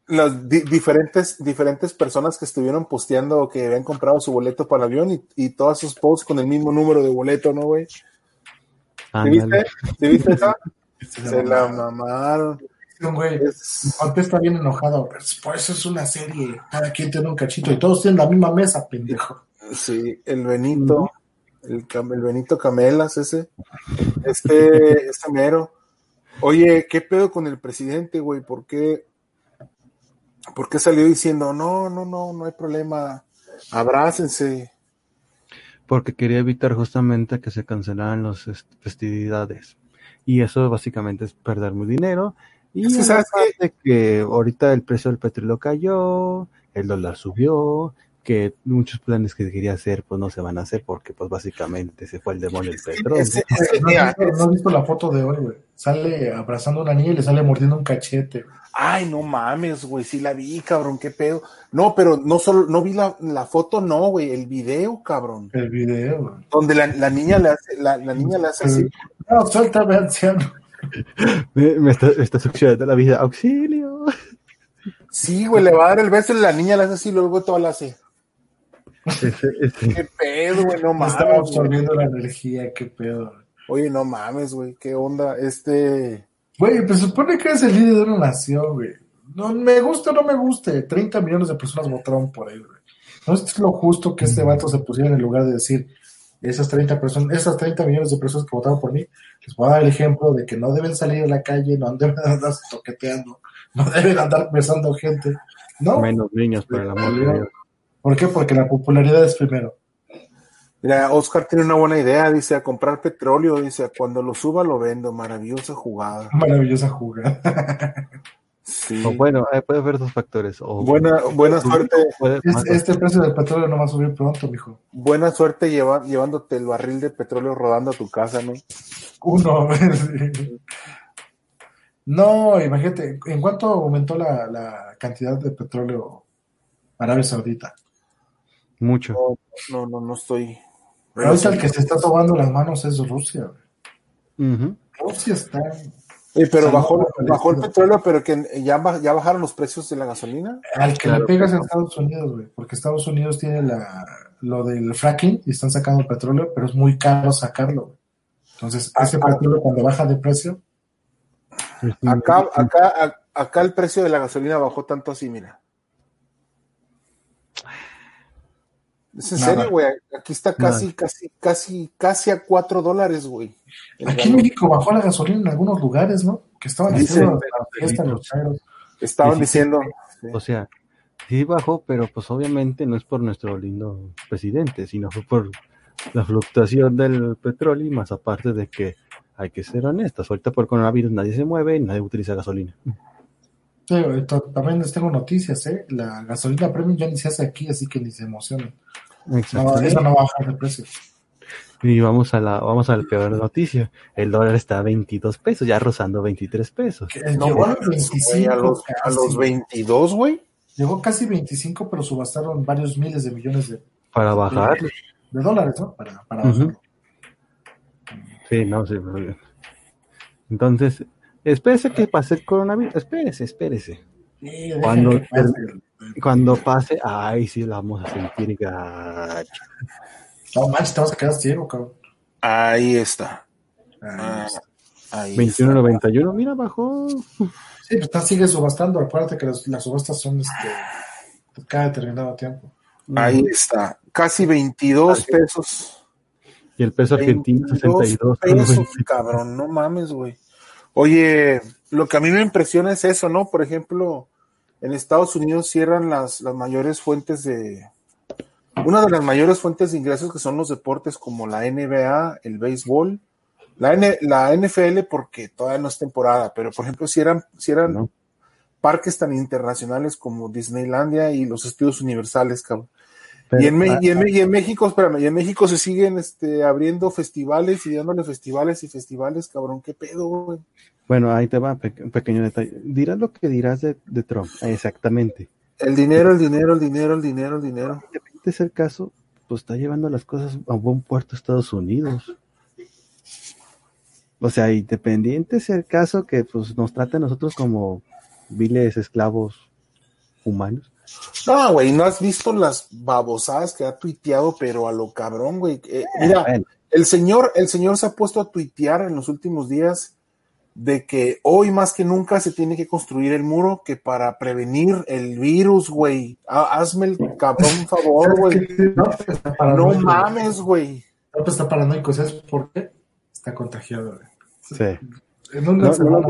los- di- diferentes, diferentes personas que estuvieron posteando que habían comprado su boleto para el avión y, y todas sus posts con el mismo número de boleto, ¿no, güey? ¿Sí Ándale. viste? ¿Sí viste esa? Se Se la mamaron. güey. Es- está bien enojado, pero por eso es una serie. Cada quien tiene un cachito y todos tienen la misma mesa, pendejo. Sí, el Benito, el, Cam- el Benito Camelas, ese, este, este mero. Oye, ¿qué pedo con el presidente, güey? ¿Por qué, por qué salió diciendo, no, no, no, no hay problema, abrácense? Porque quería evitar justamente que se cancelaran las festividades. Y eso básicamente es perder muy dinero. Y Es que, ¿sabes además de que ahorita el precio del petróleo cayó, el dólar subió, que muchos planes que quería hacer pues no se van a hacer porque pues básicamente se fue el demonio del petróleo. No he visto la foto de hoy, güey. Sale abrazando a una niña y le sale mordiendo un cachete. Ay, no mames, güey, sí la vi, cabrón, qué pedo. No, pero no solo, no vi la, la foto, no, güey, el video, cabrón. El video, güey. Donde la, la niña le hace, la, la niña le hace así. No, suéltame, anciano. Me, me está, me está succionando la vida. ¡Auxilio! Sí, güey, le va a dar el beso y la niña le hace así, luego todo la hace. Ese- ese- Qué pedo, güey, no Me mames. estaba güey. absorbiendo la energía, qué pedo. Oye, no mames, güey, qué onda. Este. Güey, pues supone que es el líder de una nación, güey. No me guste o no me guste, 30 millones de personas votaron por él, güey. No es lo justo que este vato se pusiera en el lugar de decir, esas 30 personas, esas 30 millones de personas que votaron por mí, les voy a dar el ejemplo de que no deben salir a la calle, no deben andar toqueteando, no deben andar besando gente. No, Menos niños, por el amor de Dios. ¿por qué? Porque la popularidad es primero. Mira, Oscar tiene una buena idea, dice, a comprar petróleo, dice, cuando lo suba lo vendo, maravillosa jugada. Maravillosa jugada. Sí. O bueno, eh, puede haber dos factores. O Buena, buena suerte, Es- este precio del petróleo no va a subir pronto, mijo. buena suerte lleva- llevándote el barril de petróleo rodando a tu casa, ¿no? Uno. no, imagínate, ¿en cuánto aumentó la, la cantidad de petróleo Arabia Saudita? mucho. No, no, no estoy. Ahorita el que se está tomando las manos es Rusia. Rusia está. Pero bajó, el bajó el petróleo, pero que ya, ya bajaron los precios de la gasolina. Al que Claro, le pegas a claro. Estados Unidos, güey, porque Estados Unidos tiene la, lo del fracking y están sacando petróleo, pero es muy caro sacarlo. güey. Entonces, ese petróleo cuando baja de precio, Acá, acá, a- acá el precio de la gasolina bajó tanto así, mira. Es en Nada. serio, güey. Aquí está casi, casi, casi, casi a cuatro dólares, güey. Aquí en. México bajó la gasolina en algunos lugares, ¿no? Que estaban los chairos. Estaban Sí, diciendo. sí. O sea, sí bajó, pero pues obviamente no es por nuestro lindo presidente, sino fue por la fluctuación del petróleo y más aparte de que hay que ser honestos. Ahorita por coronavirus nadie se mueve y nadie utiliza gasolina. Sí, también les tengo noticias, ¿eh? La gasolina premium ya ni se hace aquí, así que ni se emocionen. No, Exacto. esa no va a bajar de precio. Y vamos a la, vamos a la peor noticia. El dólar está a 22 pesos, ya rozando 23 pesos. No, llegó a los mames, güey, 25. a los, a los 22, güey. Llegó casi 25, pero subastaron varios miles de millones de, Para bajar. de dólares, ¿no? Para, para. Sí, no sé. Entonces, espérese que pase el coronavirus. Espérese, espérese. Cuando pase. Cuando pase, ay, sí, la vamos a sentir gacho. No manches, te vas a quedar ciego, cabrón. Ahí está. Ah, Ah, ahí está. 21.91, mira, bajó. Sí, pues está, sigue subastando. Acuérdate que las, las subastas son este, cada determinado tiempo. Ahí está. Casi 22 pesos. Y el peso argentino, 22 62. pesos, cabrón, no mames, güey. Oye, lo que a mí me impresiona es eso, ¿no? Por ejemplo, en Estados Unidos cierran las, las mayores fuentes de... Una de las mayores fuentes de ingresos que son los deportes como la NBA, el béisbol, la, N- la NFL porque todavía no es temporada, pero por ejemplo cierran, cierran ¿no? parques tan internacionales como Disneylandia y los estudios universales, cabrón. Pero, y, en, ah, y, en, y en México, espérame, y en México se siguen este, abriendo festivales y dándole festivales y festivales, cabrón, qué pedo, güey. Bueno, ahí te va pe- un pequeño detalle. Dirás lo que dirás de, de Trump, exactamente. El dinero, el dinero, el dinero, el dinero, el dinero. Independiente de ser caso, pues está llevando las cosas a buen puerto Estados Unidos. O sea, independiente sea el caso que pues nos trate a nosotros como viles esclavos humanos. No, güey, no has visto las babosadas que ha tuiteado, pero a lo cabrón, güey. Eh, mira, Bueno, el señor, el señor se ha puesto a tuitear en los últimos días de que hoy más que nunca se tiene que construir el muro que para prevenir el virus, güey. Ha- Hazme el cabrón favor, güey. No, pues, No mames, güey. No, pues, está paranoico. ¿Sabes por qué? Está contagiado. güey. sí. En una No, semana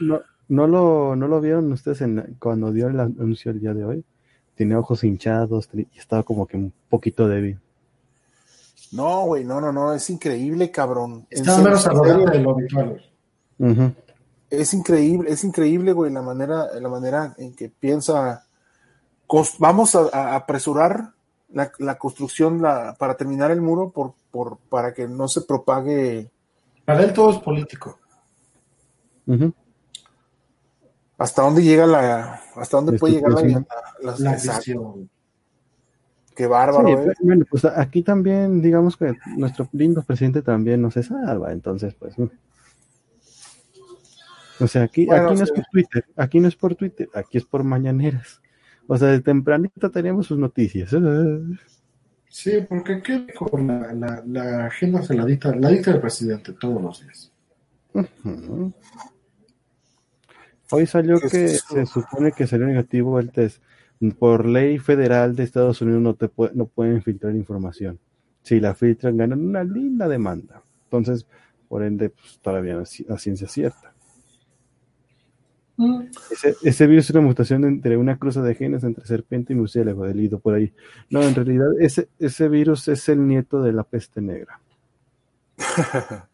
no, no. lo, no lo vieron ustedes en, cuando dio el anuncio el día de hoy. Tiene ojos hinchados y estaba como que un poquito débil. No, güey, no, no, no, es increíble, cabrón. Serio, menos serio, de lo habitual. Es increíble, es increíble, güey, la manera, la manera en que piensa. Vamos a, a apresurar la, la construcción la, para terminar el muro por, por, para que no se propague. Para él todo es político. Ujú. ¿Hasta dónde llega la, hasta dónde puede llegar la, la- la- La exacto, visión. Qué bárbaro, Sí, eh. pero, bueno, pues aquí también, digamos que nuestro lindo presidente también no se salva, entonces, pues. mm. O sea, aquí, Bueno, aquí no es por Twitter, aquí no es por Twitter, aquí es por mañaneras. O sea, de tempranito teníamos sus noticias. Sí, porque ¿qué con la, la, la agenda se la dicta, la dicta el presidente todos los días. Ujú. Hoy salió ¿Qué es que se supone que salió negativo el test. Por ley federal de Estados Unidos no te no pueden filtrar información. Si la filtran ganan una linda demanda. Entonces, por ende, pues, todavía a ciencia cierta. Ese, ese virus es una mutación entre una cruza de genes entre serpiente y murciélago, delito por ahí. No, en realidad ese, ese virus es el nieto de la peste negra.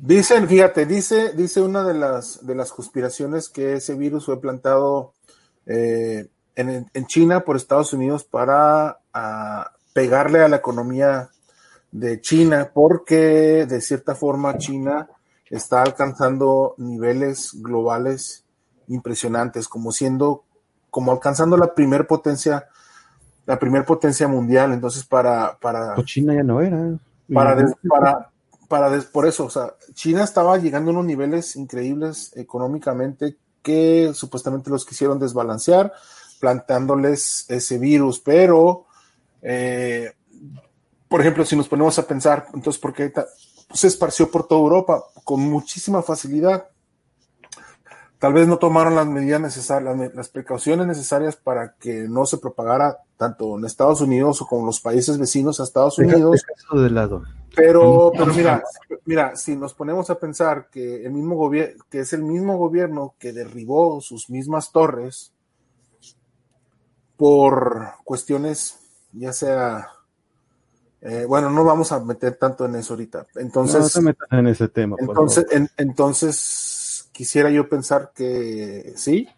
Dicen, fíjate, dice, dice una de las, de las conspiraciones que ese virus fue plantado eh, en, en China por Estados Unidos para ah, pegarle a la economía de China, porque de cierta forma China está alcanzando niveles globales impresionantes, como siendo, como alcanzando la primer potencia, la primer potencia mundial. Entonces, para, para, Pues China ya no era. para, para, para des- por eso, o sea, China estaba llegando a unos niveles increíbles económicamente que supuestamente los quisieron desbalancear, plantándoles ese virus, pero, eh, por ejemplo, si nos ponemos a pensar, entonces, ¿por qué se esparció por toda Europa con muchísima facilidad? Tal vez no tomaron las medidas necesarias, las, las precauciones necesarias para que no se propagara tanto en Estados Unidos o como los países vecinos a Estados Unidos. eso de lado. Pero, pero mira, mira, si nos ponemos a pensar que el mismo gobierno, que es el mismo gobierno que derribó sus mismas torres por cuestiones, ya sea, eh, bueno, no vamos a meter tanto en eso ahorita. no Entonces, te metas en ese tema. entonces, en- entonces quisiera yo pensar que sí.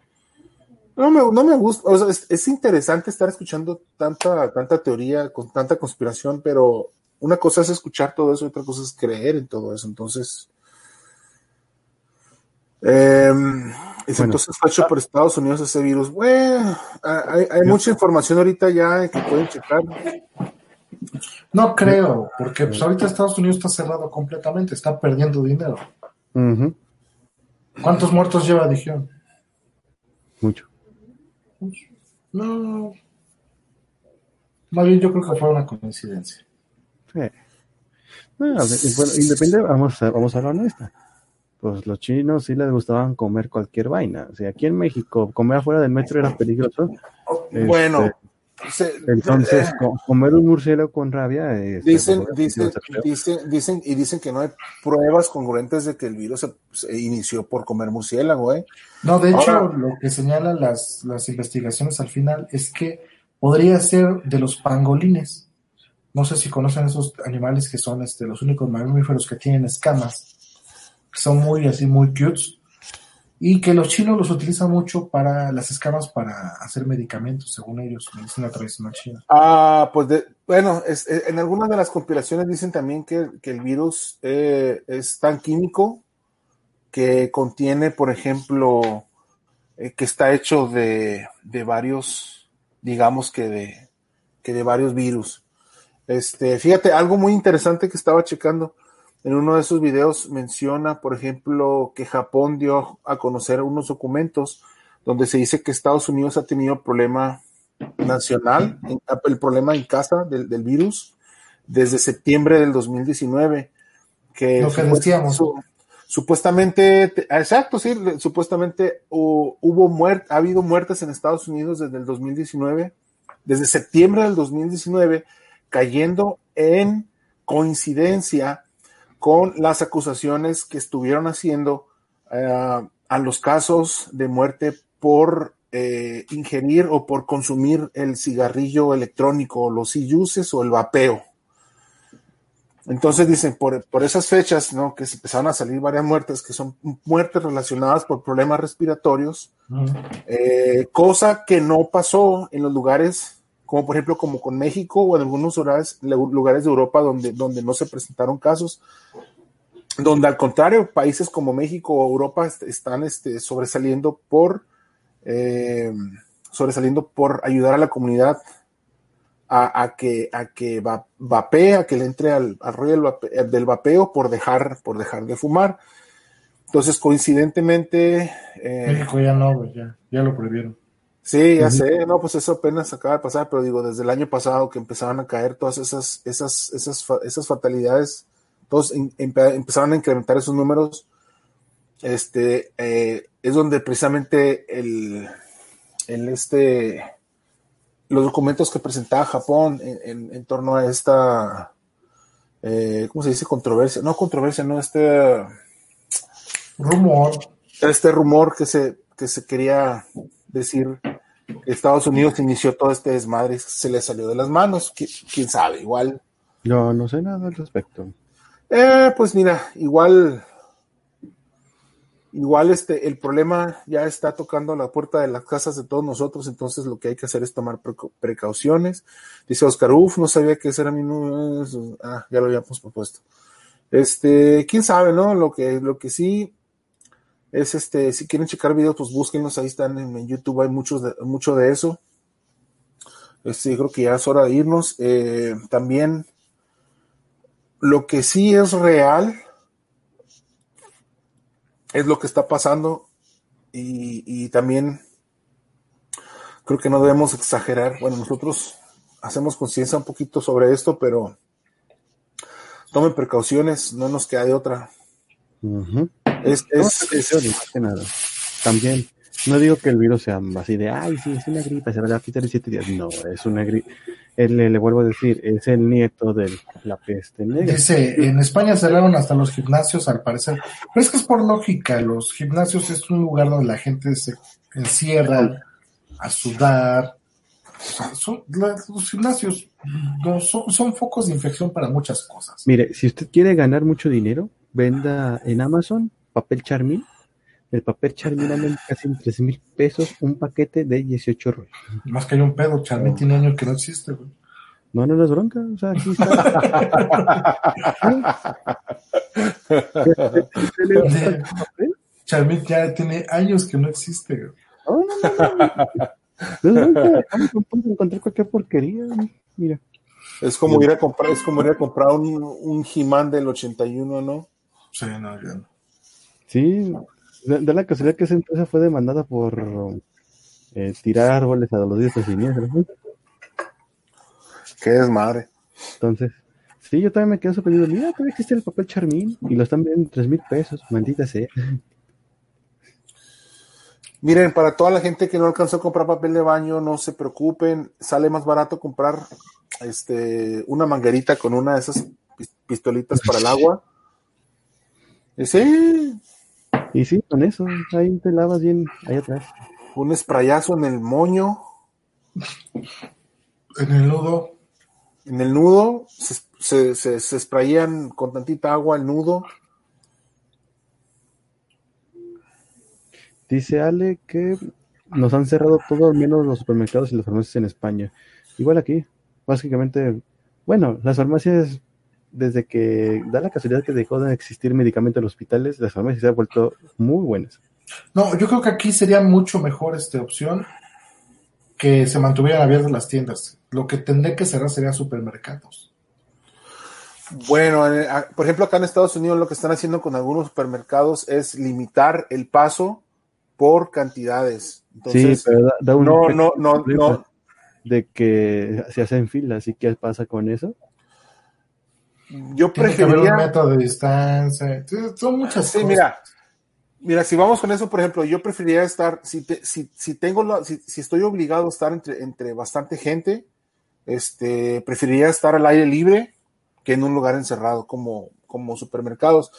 No me, no me gusta, o sea, es, es interesante estar escuchando tanta, tanta teoría, con tanta conspiración, pero una cosa es escuchar todo eso, otra cosa es creer en todo eso. Entonces, eh, entonces fue hecho por Estados Unidos ese virus. Bueno, hay, hay mucha información ahorita ya que pueden checar. No creo, porque pues ahorita Estados Unidos está cerrado completamente, está perdiendo dinero. Ujú, ¿Cuántos muertos lleva Dijon? Mucho. No. Más bien yo creo que fue una coincidencia. Sí. Bueno, de- bueno, independe, vamos a, vamos a la honesta. Pues los chinos sí les gustaban comer cualquier vaina. O sea, aquí en México, comer afuera del metro era peligroso. Este, Bueno, se- Entonces, eh, co- comer un murciélago con rabia. este, dicen, pues, dicen, feo. dicen, dicen, y dicen que no hay pruebas congruentes de que el virus se, se inició por comer murciélago, ¿eh? No, de hecho, Ahora- lo que señalan las, las investigaciones al final es que podría ser de los pangolines. No sé si conocen esos animales que son este, los únicos mamíferos que tienen escamas, que son muy así, muy cutes, y que los chinos los utilizan mucho para las escamas para hacer medicamentos, según ellos, medicina tradicional china. Ah, pues de- bueno, es- eh, en algunas de las compilaciones dicen también que, que el virus eh, es tan químico que contiene, por ejemplo, eh, que está hecho de, de varios, digamos que de, que de varios virus. Este, fíjate, algo muy interesante que estaba checando en uno de esos videos menciona, por ejemplo, que Japón dio a conocer unos documentos donde se dice que Estados Unidos ha tenido problema nacional, el problema en casa del, del virus, desde septiembre del 2019. Que Lo que decíamos. su- supuestamente, te- exacto, sí, supuestamente hu- hubo muert, ha habido muertes en Estados Unidos desde el 2019, desde septiembre del 2019, cayendo en coincidencia con las acusaciones que estuvieron haciendo eh, a los casos de muerte por eh, ingerir o por consumir el cigarrillo electrónico, los e-juices o el vapeo. Entonces dicen, por, por esas fechas, ¿no? Que se empezaron a salir varias muertes, que son muertes relacionadas por problemas respiratorios, eh, cosa que no pasó en los lugares, como por ejemplo, como con México o en algunos lugares, lugares de Europa donde, donde no se presentaron casos, donde al contrario, países como México o Europa est- están este, sobresaliendo por eh, sobresaliendo por ayudar a la comunidad a, que a que va, vapee, a que le entre al, al rollo del, vape- del vapeo por dejar, por dejar de fumar. Entonces, coincidentemente, eh, México ya no, ya, ya lo prohibieron. Sí, ya sé, no, pues eso apenas acaba de pasar, pero digo, desde el año pasado que empezaron a caer todas esas, esas, esas, esas fatalidades, todos em- empe- empezaron a incrementar esos números, este, eh, es donde precisamente el, el este, los documentos que presentaba Japón en, en- en torno a esta, eh, ¿cómo se dice? Controversia, no controversia, no, este, Rumor. este rumor que se, que se quería decir Estados Unidos inició todo este desmadre, se le salió de las manos, qui- quién sabe, igual. Yo no sé nada al respecto. Eh, pues mira, igual, igual este, el problema ya está tocando la puerta de las casas de todos nosotros, entonces lo que hay que hacer es tomar precauciones. Dice Oscar, uff, no sabía que ese era mi número, ah, ya lo habíamos propuesto. Este, quién sabe, ¿no? Lo que, lo que sí es este, si quieren checar videos, pues búsquenlos, ahí están en, YouTube, hay muchos de, mucho de eso. Este, creo que ya es hora de irnos. Eh, también lo que sí es real es lo que está pasando y, y también creo que no debemos exagerar. Bueno, nosotros hacemos conciencia un poquito sobre esto, pero tomen precauciones, no nos queda de otra. Es, es, más que nada. También, no digo que el virus sea así de, ay, sí, es una gripa, se va a quitar en siete días. No, es una gripa. Le, le vuelvo a decir, es el nieto de la peste negra. Dice, en España cerraron hasta los gimnasios al parecer. Pero es que es por lógica, los gimnasios es un lugar donde la gente se encierra a sudar. Son- la- los gimnasios no, son, son focos de infección para muchas cosas. Mire, si usted quiere ganar mucho dinero, venda en Amazon papel Charmin. El papel Charmin anda en casi en 3 mil pesos un paquete de 18 rollos. Más que hay un pedo, Charmin tiene años que no existe, güey. No, no, es bronca. O sea, aquí está. Charmit ya tiene años que no existe. güey. No, no, no, no. No es bronca. Vamos a encontrar cualquier porquería. Mira. Es como ir a comprar, es como ir a comprar un, un He-Man del 81, ¿no? Sí, no, ya no. Sí, da da la casualidad que esa empresa fue demandada por eh, tirar árboles a los de siniestros. ¿no? Qué desmadre. Entonces, sí, yo también me quedo sorprendido. Mira, todavía existe el papel Charmín y lo están vendiendo en tres mil pesos. Maldita sea. Miren, para toda la gente que no alcanzó a comprar papel de baño, no se preocupen, sale más barato comprar este una manguerita con una de esas pis- pistolitas para el agua. Sí, Y sí, con eso, ahí te lavas bien ahí atrás. un sprayazo en el moño, En el nudo, en el nudo, se, se, se, se sprayan con tantita agua el nudo. Dice Ale que nos han cerrado todo, al menos los supermercados y las farmacias en España. Igual aquí, básicamente, bueno, las farmacias, desde que da la casualidad que dejó de existir medicamento en los hospitales, las farmacias se han vuelto muy buenas. No, yo creo que aquí sería mucho mejor esta opción que se mantuvieran abiertas las tiendas. Lo que tendría que cerrar serían supermercados. Bueno, eh, a- por ejemplo, acá en Estados Unidos lo que están haciendo con algunos supermercados es limitar el paso por cantidades. Entonces, sí, pero da, da un no, no, no, no, de que se hacen filas. ¿Y qué pasa con eso? Yo Tiene que haber un preferiría, método de distancia. Son muchas sí, cosas. mira, mira, si vamos con eso, por ejemplo, yo preferiría estar, si, te- si, si tengo, la- si, si estoy obligado a estar entre, entre bastante gente, este, preferiría estar al aire libre que en un lugar encerrado como, como supermercados.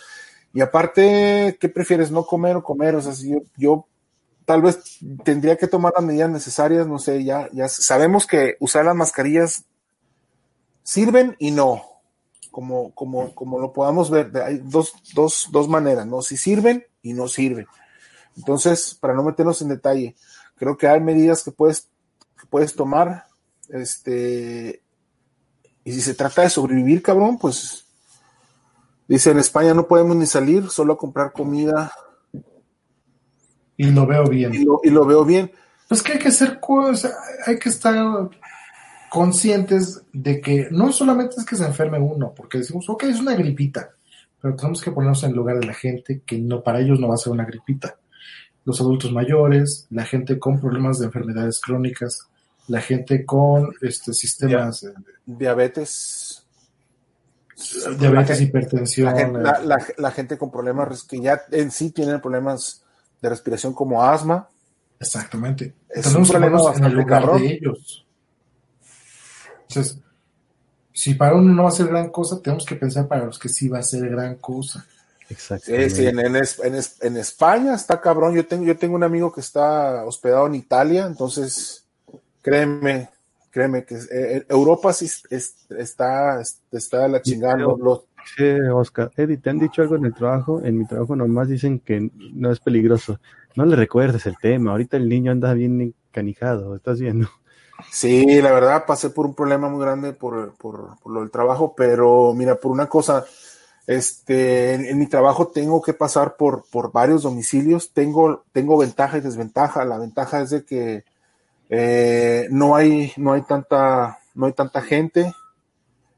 Y aparte, ¿qué prefieres, no comer o comer? O sea, si yo, yo tal vez tendría que tomar las medidas necesarias, no sé, ya, ya sabemos que usar las mascarillas sirven y no, como, como, como lo podamos ver, hay dos, dos, dos maneras, ¿no? Si sirven y no sirven. Entonces, para no meternos en detalle, creo que hay medidas que puedes, que puedes tomar, este, y si se trata de sobrevivir, cabrón, pues, dice, en España no podemos ni salir, solo a comprar comida, Y lo veo y bien. lo, y lo veo bien. Pues que hay que ser, hay que estar conscientes de que no solamente es que se enferme uno, porque decimos, ok, es una gripita, pero tenemos que ponernos en lugar de la gente que no, para ellos no va a ser una gripita. Los adultos mayores, la gente con problemas de enfermedades crónicas, la gente con este sistemas Diabetes. diabetes, La, hipertensión, la gente, eh, la- la- la gente con problemas que ya en sí tienen problemas de respiración como asma. Exactamente. Es Tenemos un que problema ponernos en el lugar de ellos. Entonces, si para uno no va a ser gran cosa, tenemos que pensar para los que sí va a ser gran cosa. Exactamente. Sí, sí, en, en Es- en Es- en España está cabrón. Yo tengo, yo tengo un amigo que está hospedado en Italia, entonces créeme, créeme que eh, eh, Europa sí es- es- está, está la chingada. Los- Sí, Oscar. Eddie, ¿te han dicho algo en el trabajo? En mi trabajo nomás dicen que no es peligroso. No le recuerdes el tema. Ahorita el niño anda bien canijado. ¿Estás viendo? Sí, la verdad pasé por un problema muy grande por, por, por lo del trabajo, pero mira, por una cosa, este, en, mi trabajo tengo que pasar por, por varios domicilios, tengo, tengo ventaja y desventaja. La ventaja es de que eh, no hay, no hay tanta, no hay tanta gente.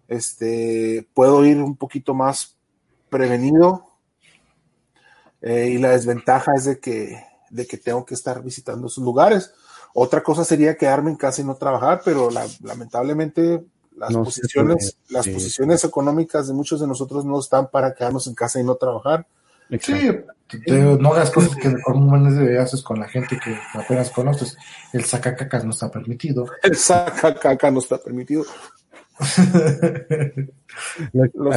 Este, puedo ir un poquito más prevenido. Eh, y la desventaja es de que, de que tengo que estar visitando esos lugares. Otra cosa sería quedarme en casa y no trabajar, pero la- lamentablemente las No posiciones, puede, las sí. posiciones económicas de muchos de nosotros no están para quedarnos en casa y no trabajar. Sí, te- no hagas cosas que comúnmente haces con la gente que apenas conoces. El sacacacas no está permitido. El saca caca no está permitido. Lo-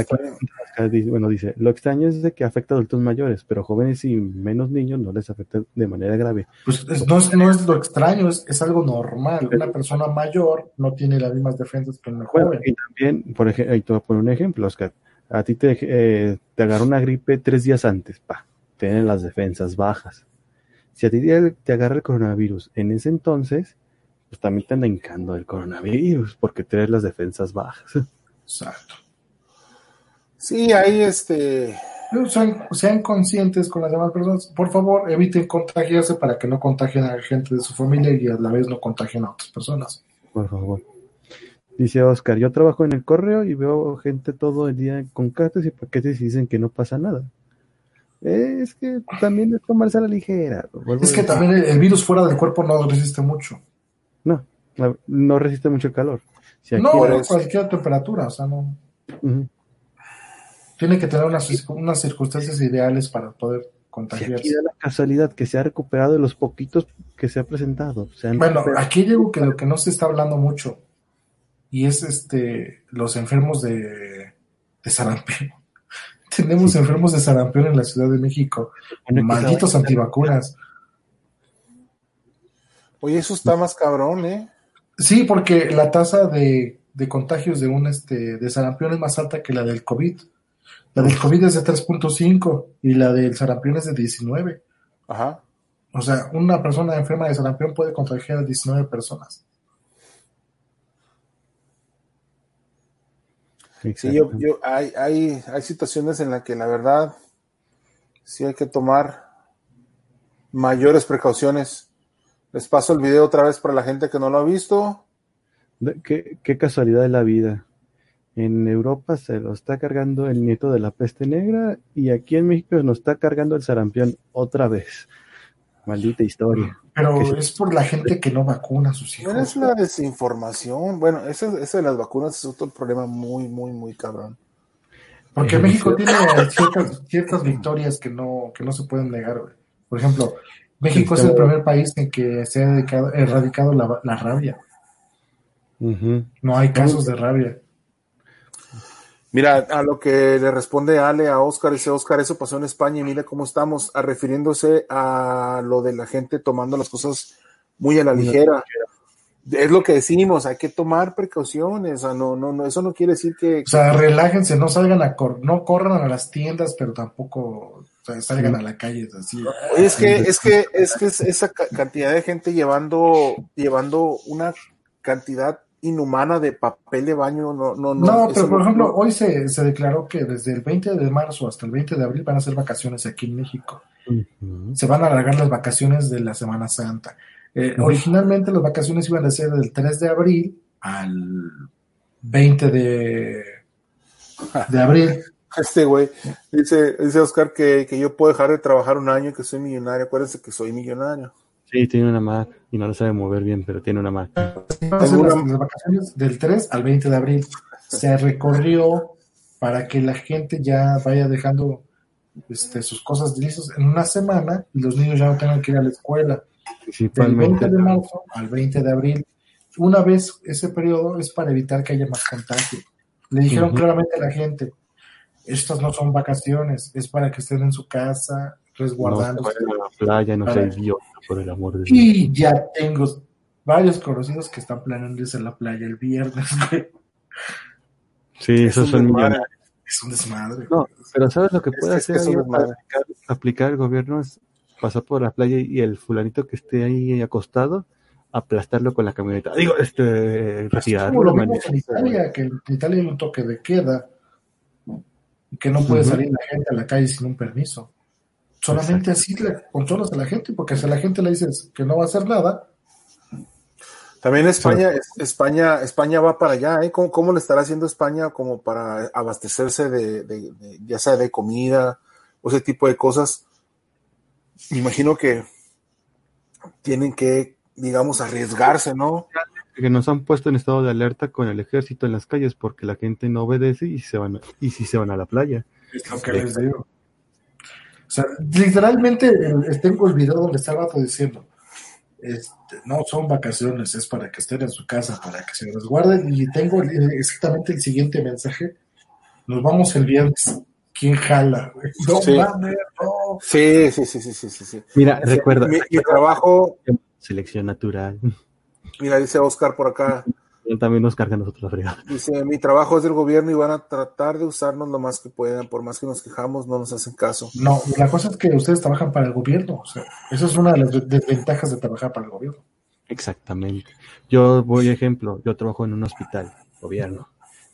aquí, bueno, dice, lo extraño es de que afecta a adultos mayores, pero jóvenes y menos niños no les afecta de manera grave. Pues es- no, es, no es lo extraño, es, es algo normal. Una persona mayor no tiene las mismas defensas que una Bueno, joven. y también, por ejemplo, te voy a poner un ejemplo, Oscar. A ti te, eh, te agarró una gripe tres días antes, pa, tienen las defensas bajas. Si a ti te, te agarra el coronavirus en ese entonces, pues también te anda hincando el coronavirus porque tienes las defensas bajas. Exacto. Sí, ahí este. Sean, sean, conscientes con las demás personas. Por favor, eviten contagiarse para que no contagien a la gente de su familia y a la vez no contagien a otras personas. Por favor. Dice Oscar, yo trabajo en el correo y veo gente todo el día con cartas y paquetes y dicen que no pasa nada. Es que también es tomarse a la ligera. Es que también el virus fuera del cuerpo no resiste mucho. No, resiste mucho el calor. Si no, es... cualquier temperatura, o sea, no. Tiene que tener unas, unas, circunstancias ideales para poder contagiarse. Si aquí da la casualidad que se ha recuperado de los poquitos que se ha presentado. bueno, aquí llego que lo que no se está hablando mucho y es este los enfermos de, de sarampión. Tenemos enfermos de sarampión en la Ciudad de México. Malditos antivacunas. Oye, eso está más cabrón, ¿eh? Sí, porque la tasa de, de contagios de un este de sarampión es más alta que la del COVID. La del COVID es de 3.5 y la del sarampión es de 19. Ajá. O sea, una persona enferma de sarampión puede contagiar a 19 personas. Sí, yo, yo, hay, hay, hay situaciones en las que la verdad sí hay que tomar mayores precauciones. Les paso el video otra vez para la gente que no lo ha visto. Qué, qué casualidad de la vida. En Europa se lo está cargando el nieto de la peste negra y aquí en México nos está cargando el sarampión otra vez. Maldita historia. Pero es por la gente que no vacuna a sus hijos. es la desinformación. Bueno, eso, eso de las vacunas es otro problema muy, muy, muy cabrón. Porque México tiene ciertas, victorias que no, que no se pueden negar. Por ejemplo, México es el primer país en que se ha erradicado la, rabia. No hay casos de rabia. Mira, a lo que le responde Ale a Oscar, dice Oscar, eso pasó en España y mira cómo estamos, a refiriéndose a lo de la gente tomando las cosas muy a la ligera. Es lo que decimos, hay que tomar precauciones, o sea, no, no, no, eso no quiere decir que... O sea, relájense, no salgan a cor no corran a las tiendas, pero tampoco salgan a la calle así. Es que, es que, es que esa cantidad de gente llevando, llevando una cantidad inhumana de papel de baño. No, no, no, no pero por ejemplo, hoy se, se, declaró que desde el 20 de marzo hasta el 20 de abril van a ser vacaciones aquí en México. Se van a alargar las vacaciones de la Semana Santa. Eh, originalmente las vacaciones iban a ser del 3 de abril al 20 de, de abril. Este güey dice, dice Oscar que, que yo puedo dejar de trabajar un año y que soy millonario. Acuérdense que soy millonario. Sí, tiene una Mac y no lo sabe mover bien, pero tiene una Mac. Las, las vacaciones del 3 al 20 de abril se recorrió para que la gente ya vaya dejando este, sus cosas listas en una semana y los niños ya no tengan que ir a la escuela. Del 20 de marzo al 20 de abril. Una vez ese periodo es para evitar que haya más contagio. Le dijeron claramente a la gente, estas no son vacaciones, es para que estén en su casa, resguardándose. No la playa, no idiota, por el amor de Dios. Y ya tengo varios conocidos que están planeando irse a la playa el viernes, Sí, eso es un Es un desmadre. No, pero ¿sabes lo que puede hacer? aplicar, el gobierno es pasar por la playa y el fulanito que esté ahí acostado, aplastarlo con la camioneta. Digo, este, retirarlo. Como lo vimos en Italia, que en Italia hay un toque de queda y que no puede salir la gente a la calle sin un permiso. Solamente así le controlas a la gente, porque si a la gente le dices que no va a hacer nada. También España, España, España va para allá, ¿eh? ¿Cómo, le estará haciendo España como para abastecerse de, ya sea de comida o ese tipo de cosas? Me imagino que tienen que, digamos, arriesgarse, ¿no? Que nos han puesto en estado de alerta con el ejército en las calles porque la gente no obedece y se van y si se van a la playa. Es lo que les digo. O sea, literalmente tengo el video donde vato diciendo, este, no son vacaciones, es para que estén en su casa, para que se resguarden. Y tengo exactamente el siguiente mensaje. Nos vamos el viernes. ¿Quién jala? No sí. no. Sí, sí, sí, sí, sí, sí. Mira, recuerda. Mi, mi trabajo. Selección natural. Mira, dice Oscar por acá también nos carga a nosotros la fregada. Dice, mi trabajo es del gobierno y van a tratar de usarnos lo más que puedan, por más que nos quejamos, no nos hacen caso. No, la cosa es que ustedes trabajan para el gobierno, o sea, eso es una de las desventajas de trabajar para el gobierno. Exactamente. Yo voy ejemplo, yo trabajo en un hospital, gobierno.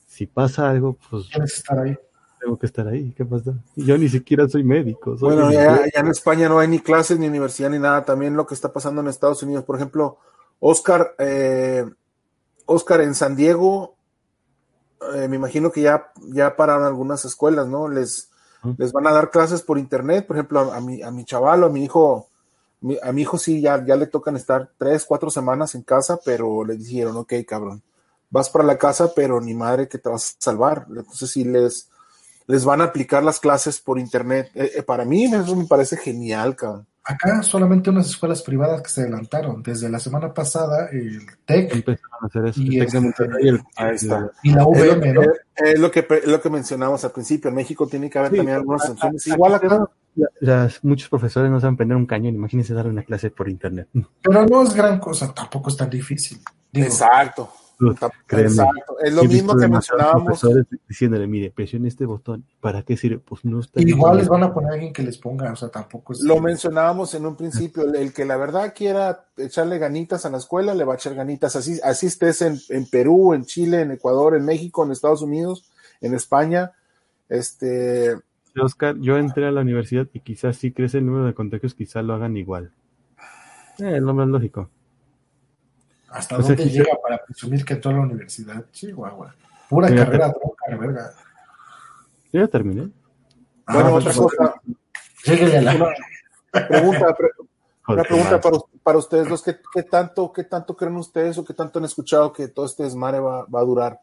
Si pasa algo, pues Tienes que estar ahí. tengo que estar ahí. ¿Qué pasa? Y Yo ni siquiera soy médico. soy Bueno, ya en España no hay ni clases, ni universidad, ni nada. También lo que está pasando en Estados Unidos. Por ejemplo, Oscar, eh, Oscar en San Diego, eh, me imagino que ya, ya pararon algunas escuelas, ¿no? Les, les van a dar clases por internet. Por ejemplo, a, a mi, a mi chaval o a mi hijo, mi- a mi hijo sí ya, ya le tocan estar tres, cuatro semanas en casa, pero le dijeron, ok, cabrón, vas para la casa, pero ni madre que te vas a salvar. Entonces sí les, les van a aplicar las clases por internet. Eh, eh, para mí eso me parece genial, cabrón. Acá solamente unas escuelas privadas que se adelantaron. Desde la semana pasada, el TEC Empezaron a hacer eso. Y El este- el- Ahí está. y la Es lo, VM, ¿no? que, es lo que es lo que mencionamos al principio. En México tiene que haber Sí, también algunas sanciones. a- Igual acá. la- las- muchos profesores no saben prender un cañón. Imagínense dar una clase por internet. Pero no es gran cosa, tampoco es tan difícil. Digo, Exacto. Créeme. Exacto. Es lo mismo que mencionábamos. profesores diciéndole, mire, presione este botón. ¿Para qué sirve? Pues no está igual les van a poner a alguien que les ponga, o sea, tampoco es. Lo mencionábamos en un principio. El, que la verdad quiera echarle ganitas a la escuela, le va a echar ganitas. Así, así estés en, en Perú, en Chile, en Ecuador, en México, en Estados Unidos, en España. Este, Oscar, yo entré a la universidad y quizás si crece el número de contagios, quizás lo hagan igual. Eh, es lo más lógico. ¿Hasta O sea, dónde llega para presumir que entró a la universidad? Chihuahua. Pura carrera tronca, la verga. Yo ya terminé. bueno, Ah, otra pues, cosa. Lléguele a la. Una pregunta, pre- Una pregunta para, para ustedes dos, ¿qué, qué tanto, ¿qué tanto creen ustedes o qué tanto han escuchado que todo este desmadre va, va a durar?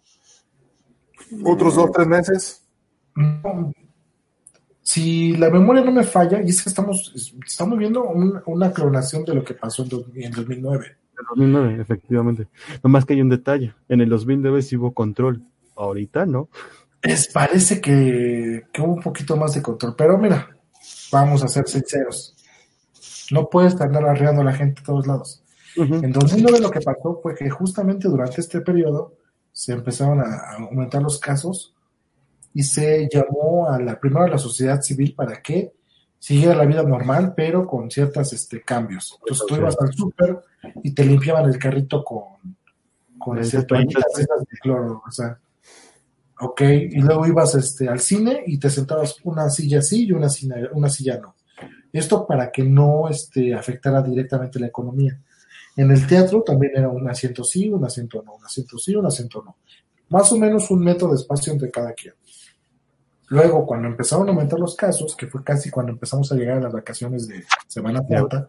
¿Otros dos, tres meses? No, Si la memoria no me falla, y es que estamos, estamos viendo un- una clonación de lo que pasó en, dos- en 2009. En 2009, efectivamente. Nomás que hay un detalle. En el 2009 sí hubo control. Ahorita no. Es, parece que, que hubo un poquito más de control, pero mira, vamos a ser sinceros. No puedes andar arreando a la gente a todos lados. En 2009 lo que pasó fue que justamente durante este periodo se empezaron a aumentar los casos y se llamó a la primero a la sociedad civil para que siguiera la vida normal, pero con ciertos este, cambios. Entonces tú ibas al súper y te limpiaban el carrito con, con este, toallitas de cloro, o sea, ok, y luego ibas este, al cine y te sentabas una silla sí y una silla, una silla no. Esto para que no este, afectara directamente la economía. En el teatro también era un asiento sí, un asiento no, un asiento sí, un asiento no. Más o menos un metro de espacio entre cada quien. Luego, cuando empezaron a aumentar los casos, que fue casi cuando empezamos a llegar a las vacaciones de Semana Santa,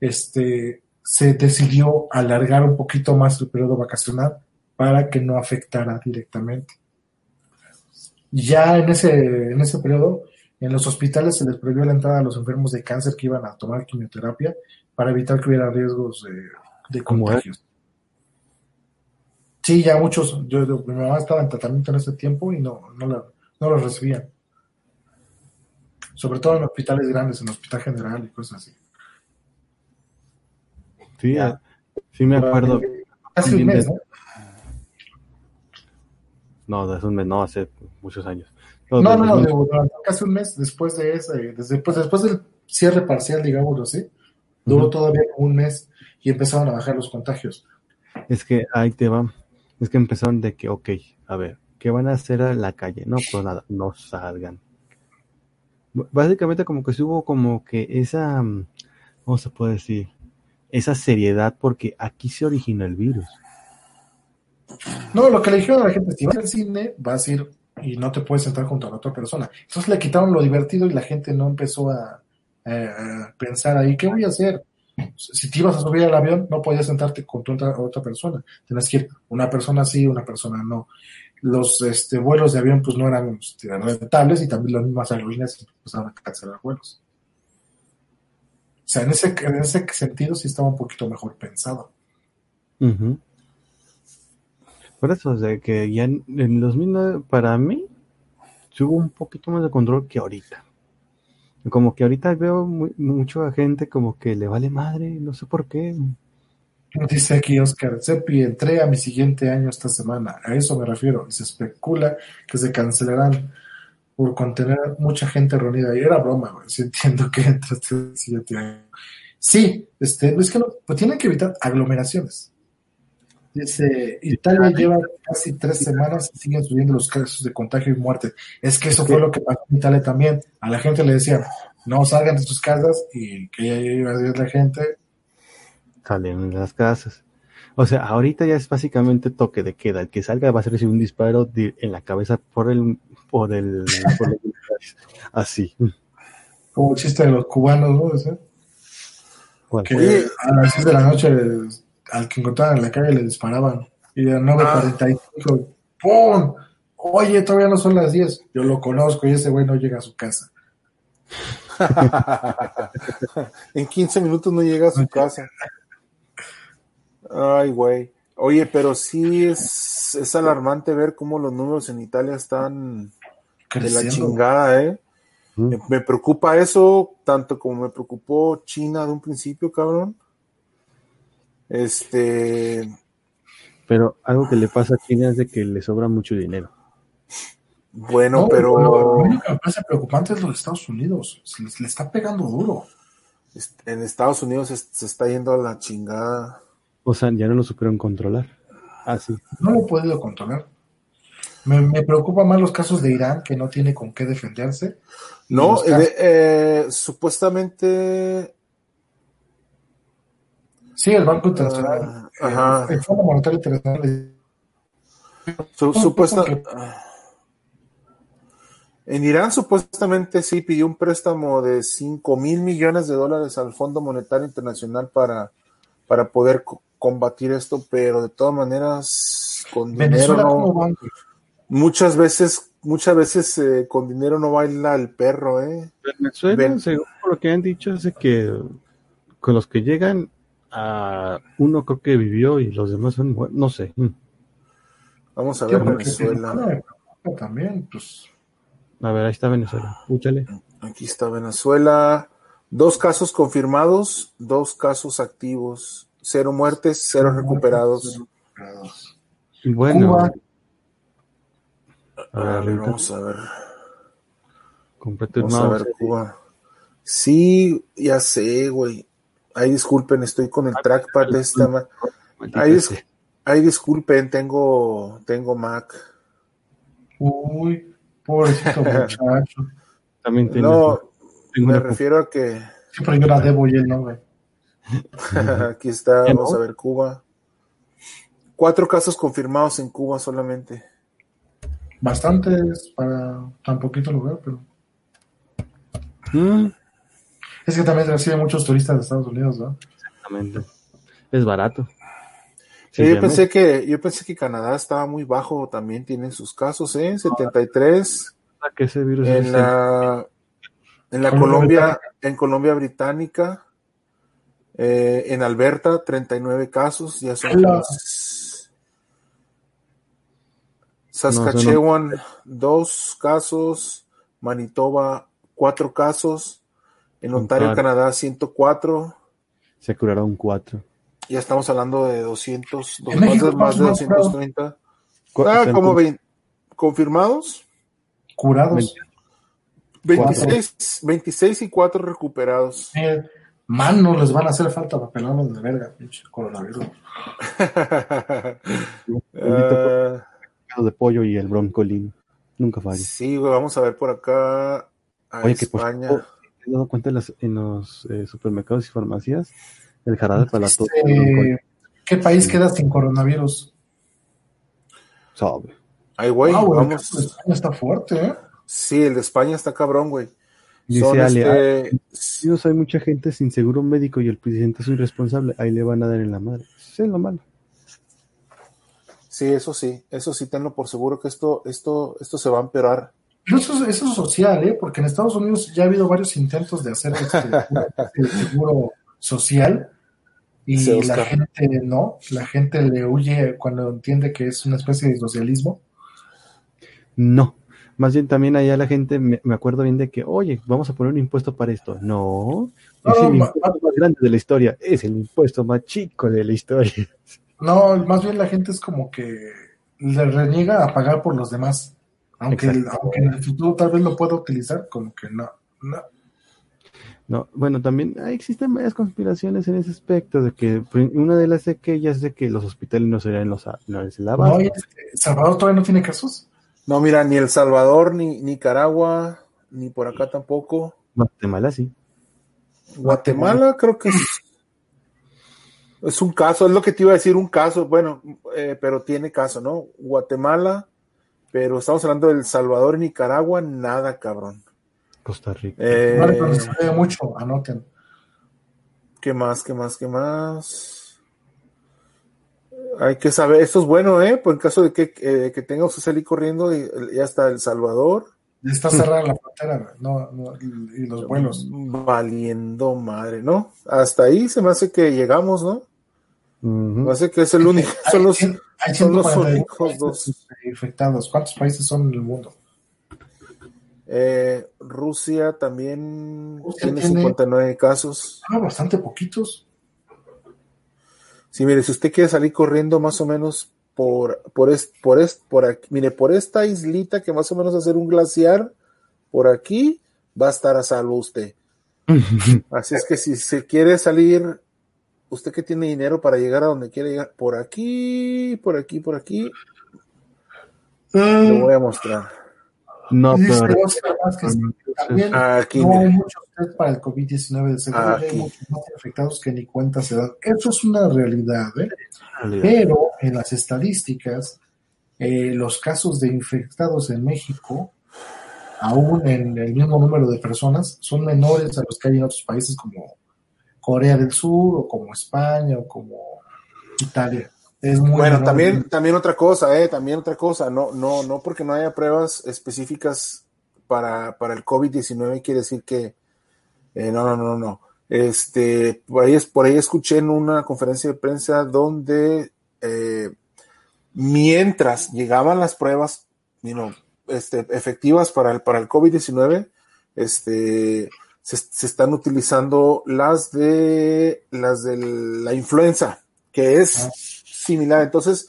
este, se decidió alargar un poquito más el periodo vacacional para que no afectara directamente. Ya en ese, en ese periodo, en los hospitales se les prohibió la entrada a los enfermos de cáncer que iban a tomar quimioterapia para evitar que hubiera riesgos de, de contagios. Sí, ya muchos, yo, yo- mi mamá estaba en tratamiento en ese tiempo y no, no, la- no lo recibían. Sobre todo en hospitales grandes, en el hospital general y cosas así. Sí, Ya. sí me acuerdo. Casi un mes, ¿no? No, de esos meses, no, hace muchos años. No, no, no, 2000. de- durante casi un mes después de ese, desde, pues, después del cierre parcial, digámoslo así, duró Ujú. todavía como un mes y empezaron a bajar los contagios. Es que ahí te va. Es que empezaron de que, ok, a ver, ¿qué van a hacer a la calle? No, pues nada, no salgan. Básicamente como que hubo como que esa, mm, ¿cómo se puede decir? Esa seriedad porque aquí se originó el virus. No, lo que le dijeron a la gente, si vas al cine, vas a ir y no te puedes sentar junto a la otra persona. Entonces le quitaron lo divertido y la gente no empezó a, pensar ahí, ¿qué voy a hacer? Si te ibas a subir al avión, no podías sentarte con otra, otra persona. Tenías que ir una persona sí, una persona no. Los este, vuelos de avión pues no eran rentables y también las mismas aerolíneas empezaron a cancelar vuelos. O sea, en ese, en ese sentido sí estaba un poquito mejor pensado. Por eso, o sea, que ya en, en 2009, para mí, hubo un poquito más de control que ahorita. Como que ahorita veo mu- mucha gente como que le vale madre, no sé por qué. Dice aquí Oscar Seppi, entré a mi siguiente año esta semana. A eso me refiero. Y se especula que se cancelarán por contener mucha gente reunida. Y era broma, güey. Sí entiendo que entraste el siguiente año. Sí, este, es que no, pues tienen que evitar aglomeraciones. Dice, Italia lleva casi tres semanas y siguen subiendo los casos de contagio y muerte. Es que eso fue lo que pasó en Italia también. A la gente le decían, no salgan de sus casas y que ya iba a la gente. Salen en las casas. O sea, ahorita ya es básicamente toque de queda. El que salga va a ser un disparo de- en la cabeza por el, por el, por militares. Así. Como el chiste de los cubanos, ¿no? Que a las 6 de la noche les- al que encontraban en la calle le disparaban. Y a 9.45, ¡pum! Oye, todavía no son las 10. Yo lo conozco y ese güey no llega a su casa. en 15 minutos no llega a su casa. Ay, güey. Oye, pero sí es, es alarmante ver cómo los números en Italia están de la Creciendo. chingada, ¿eh? Mm. Me, me preocupa eso, tanto como me preocupó China de un principio, cabrón. Este, Pero algo que le pasa a China es de que le sobra mucho dinero. bueno, No, pero Lo único que me parece preocupante es los Estados Unidos. Se les- le está pegando duro. en Estados Unidos se, se está yendo a la chingada. O sea, ya no lo supieron controlar. Así. No lo he podido controlar. Me, me preocupa más los casos de Irán, que no tiene con qué defenderse. No, casos- eh, eh, supuestamente sí, el Banco Internacional, Ah, ajá. el, Fondo Monetario Internacional. Su- supuesta- porque- en Irán supuestamente sí pidió un préstamo de 5 mil millones de dólares al Fondo Monetario Internacional para, para poder combatir esto, pero de todas maneras con dinero muchas veces, muchas veces eh, con dinero no baila el perro, eh. Venezuela, Ven- según lo que han dicho, es que con los que llegan, a uno creo que vivió y los demás son, no sé. Mm. Vamos a ver Venezuela. También, pues. A ver, ahí está Venezuela. Úchale. Aquí está Venezuela. Dos casos confirmados, dos casos activos, cero muertes, cero recuperados. Bueno, Cuba. a ver, vamos a ver. Vamos a ver Cuba. Sí, ya sé, güey. Ay, disculpen, estoy con el trackpad de esta. ma- Ay, dis- sea. ay, disculpen, tengo, tengo Mac. Uy, pobrecito muchacho. También tienes- No, tengo me refiero a que Siempre yo la debo y él no, güey. Aquí está, ¿Ya vamos a ver Cuba. Cuatro casos confirmados en Cuba solamente. Bastantes para tan poquito lugar, pero. Mm, Es que también recibe muchos turistas de Estados Unidos, ¿no? exactamente. Es barato. Sí, yo pensé que, yo pensé que Canadá estaba muy bajo, también tienen sus casos, ¿eh? 73. que ese virus es En la, en la Colombia Colombia, en Colombia Británica, eh, en Alberta, 39 casos, ya son más. Saskatchewan, dos casos, Manitoba, cuatro casos, en Ontario, Ontario. Canadá, 104, se curaron cuatro. ya estamos hablando de 200, dos- En más, México, de, más de ¿cuántos más, 230. Cu- Ah, como cu- 20, confirmados, Curados. 26, 26 y 4 recuperados. Eh, manos les van a hacer falta papelones de verga, pinche coronavirus. Ah, de pollo y el broncolín. Nunca falla. sí, güey, vamos a ver por acá a Oye, que por España. cierto, ¿te has dado cuenta en, las- en los eh, supermercados y farmacias? El jarabe para la tos. Este, ¿Qué país queda sin coronavirus? Sabe. Ay, güey, Ah, güey, vamos. España está fuerte, ¿eh? Sí, el de España está cabrón, güey. Dice Son Ale, "Ah, este, Sí, no, hay mucha gente sin seguro médico y el presidente es irresponsable. Ahí le van a dar en la madre. Eso es lo malo. sí, eso sí, eso sí, tenlo por seguro que esto, esto, esto se va a empeorar. Pero eso, es- eso es social, ¿eh? Porque en Estados Unidos ya ha habido varios intentos de hacer este, de seguro social y Sí, la gente no, la gente le huye cuando entiende que es una especie de socialismo. No. Más bien también allá la gente, me, me acuerdo bien de que, oye, vamos a poner un impuesto para esto. No. Es el impuesto más grande de la historia. Es el impuesto más chico de la historia. No, más bien la gente es como que le reniega a pagar por los demás. Aunque, aunque en el futuro tal vez lo pueda utilizar, como que no. no. No, bueno, también existen varias conspiraciones en ese aspecto, de que una de las de aquellas es de que los hospitales no serían los no es la no, ¿Salvador todavía no tiene casos? No, mira, ni El Salvador, ni Nicaragua, ni por acá tampoco. Guatemala sí. Guatemala creo que es, es un caso, es lo que te iba a decir, un caso, bueno, eh, pero tiene caso, ¿no? Guatemala, pero estamos hablando de El Salvador y Nicaragua, nada, cabrón. Costa Rica. Eh, Vale, pero se ve mucho, anoten. ¿Qué más? ¿Qué más? ¿Qué más? Hay que saber, esto es bueno, ¿eh? Por en caso de que, eh, que tenga usted salir corriendo y ya está El Salvador. Está cerrada la frontera, no, no, y, y los vuelos. Valiendo madre, ¿no? Hasta ahí se me hace que llegamos, ¿no? Me hace que es el único, son los, Hay, hay son los 142 únicos dos. infectados. ¿Cuántos países son en el mundo? Eh, Rusia también Rusia tiene tiene- 59 casos. Ah, bastante poquitos. Sí, mire, si usted quiere salir corriendo más o menos por, por, es- por, es- por aquí, mire, por esta islita que más o menos hacer un glaciar, por aquí va a estar a salvo usted. Así es que si se quiere salir, usted que tiene dinero para llegar a donde quiere llegar, por aquí, por aquí, por aquí, lo voy a mostrar. No, Dice pero Oscar Vázquez, también Aquí, no hay muchos test para el COVID-19, de seguro ya hay muchos más infectados que ni cuenta se dan. Eso es una realidad, ¿eh? realidad. Pero en las estadísticas, eh, los casos de infectados en México, aún en el mismo número de personas, son menores a los que hay en otros países como Corea del Sur o como España o como Italia. Es muy Bueno, también, también otra cosa, eh, también otra cosa, no, no, no porque no haya pruebas específicas para, para el COVID-19 quiere decir que, eh, no, no, no, no. Este, por ahí, es- por ahí escuché en una conferencia de prensa donde eh, mientras llegaban las pruebas, you know, este, efectivas para el, para el COVID-19, este, se, se están utilizando las de, las de la influenza, que es Ah. Similar. Entonces,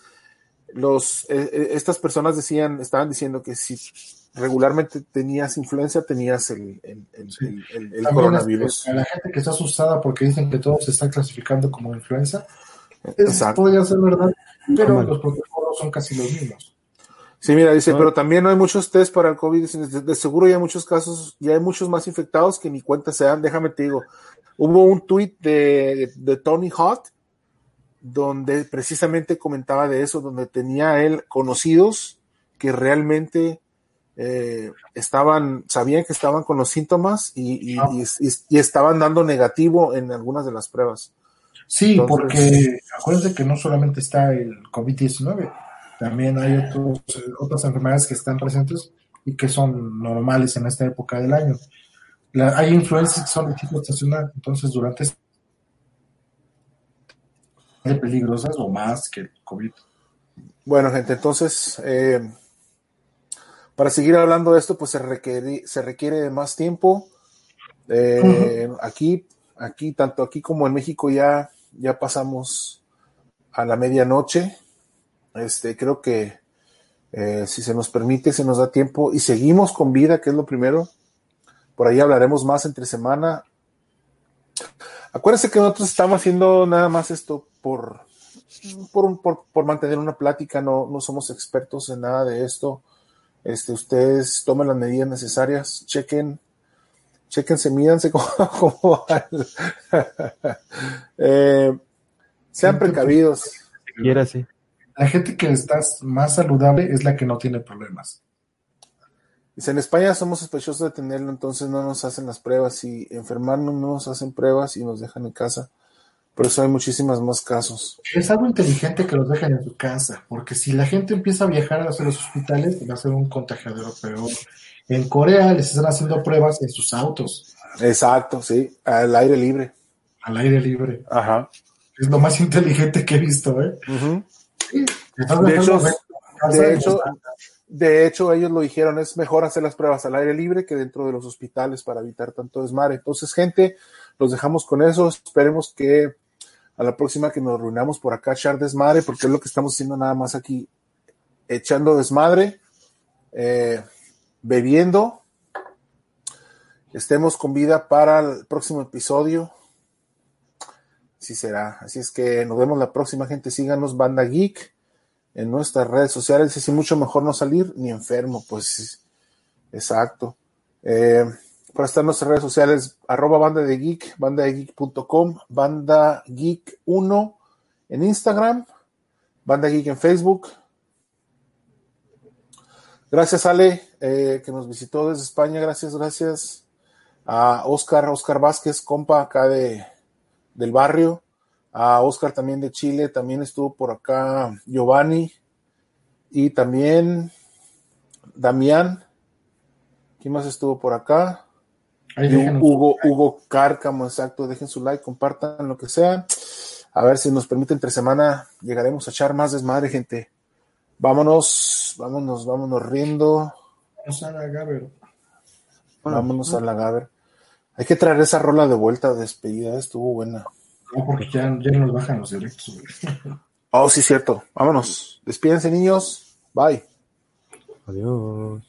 los, eh, eh, estas personas decían, estaban diciendo que si regularmente tenías influenza, tenías el, el, el- Sí. el- el- el También, coronavirus. a la gente que está asustada porque dicen que todo se está clasificando como influenza, es- Exacto. podría ser verdad, pero los protocolos son casi los mismos. Sí, mira, dice, No. pero también no hay muchos test para el COVID. De, de seguro ya hay muchos casos, ya hay muchos más infectados que ni cuenta se dan. Déjame te digo, hubo un tweet de, de Tony Hawk donde precisamente comentaba de eso, donde tenía él conocidos que realmente eh, estaban, sabían que estaban con los síntomas y, y- Ah. y- estaban dando negativo en algunas de las pruebas. Sí, Entonces- porque acuérdense que no solamente está el COVID-19, también hay otros, otras enfermedades que están presentes y que son normales en esta época del año. La- hay influencias que son de tipo estacional, entonces durante este de peligrosas o más que el COVID. Bueno, gente, entonces, eh, para seguir hablando de esto, pues se requiere, se requiere de más tiempo. Eh, Aquí, aquí, tanto aquí como en México ya, ya pasamos a la medianoche. Este, creo que eh, si se nos permite, se nos da tiempo y seguimos con vida, que es lo primero. Por ahí hablaremos más entre semana. Acuérdense que nosotros estamos haciendo nada más esto por, por, un- por, por mantener una plática, no, no somos expertos en nada de esto. Este, ustedes tomen las medidas necesarias, chequen, chequense, mídanse cómo, cómo van. Eh, sean precavidos. Quiera sí. La gente que está más saludable es la que no tiene problemas. Dice, en España somos sospechosos de tenerlo, entonces no nos hacen las pruebas y enfermarnos no nos hacen pruebas y nos dejan en casa. Por eso hay muchísimas más casos. Es algo inteligente que los dejen en su casa, porque si la gente empieza a viajar hacia los hospitales, va a ser un contagiadero peor. En Corea les están haciendo pruebas en sus autos, Exacto, sí, al aire libre. al aire libre. Ajá. Es lo más inteligente que he visto, ¿eh? Sí, De hecho, de hecho, de hecho, ellos lo dijeron, es mejor hacer las pruebas al aire libre que dentro de los hospitales para evitar tanto desmadre. Entonces, gente, los dejamos con eso. Esperemos que a la próxima que nos reunamos por acá echar desmadre, porque es lo que estamos haciendo nada más aquí, echando desmadre, eh, bebiendo estemos con vida para el próximo episodio. Sí será. Así es que nos vemos la próxima, gente. Síganos, Banda Geek, en nuestras redes sociales. Es mucho mejor no salir ni enfermo, pues exacto. Eh, para estar en nuestras redes sociales, arroba banda de geek, banda de geek.com, banda geek 1 en Instagram, banda geek en Facebook. Gracias, Ale, eh, que nos visitó desde España. Gracias, gracias a Oscar, Oscar Vázquez, compa acá de, del barrio. A Oscar también de Chile, también estuvo por acá Giovanni y también Damián. ¿Quién más estuvo por acá? Hugo, Hugo Cárcamo, exacto. Dejen su like, compartan lo que sea. A ver si nos permite entre semana llegaremos a echar más desmadre, gente. Vámonos, vámonos, vámonos riendo. Vámonos a la Gaber. Vámonos a la Gaber. Hay que traer esa rola de vuelta de despedida, estuvo buena. No, porque ya, ya nos bajan los derechos. Oh, sí, cierto. Vámonos. Despídense, niños. Bye. Adiós.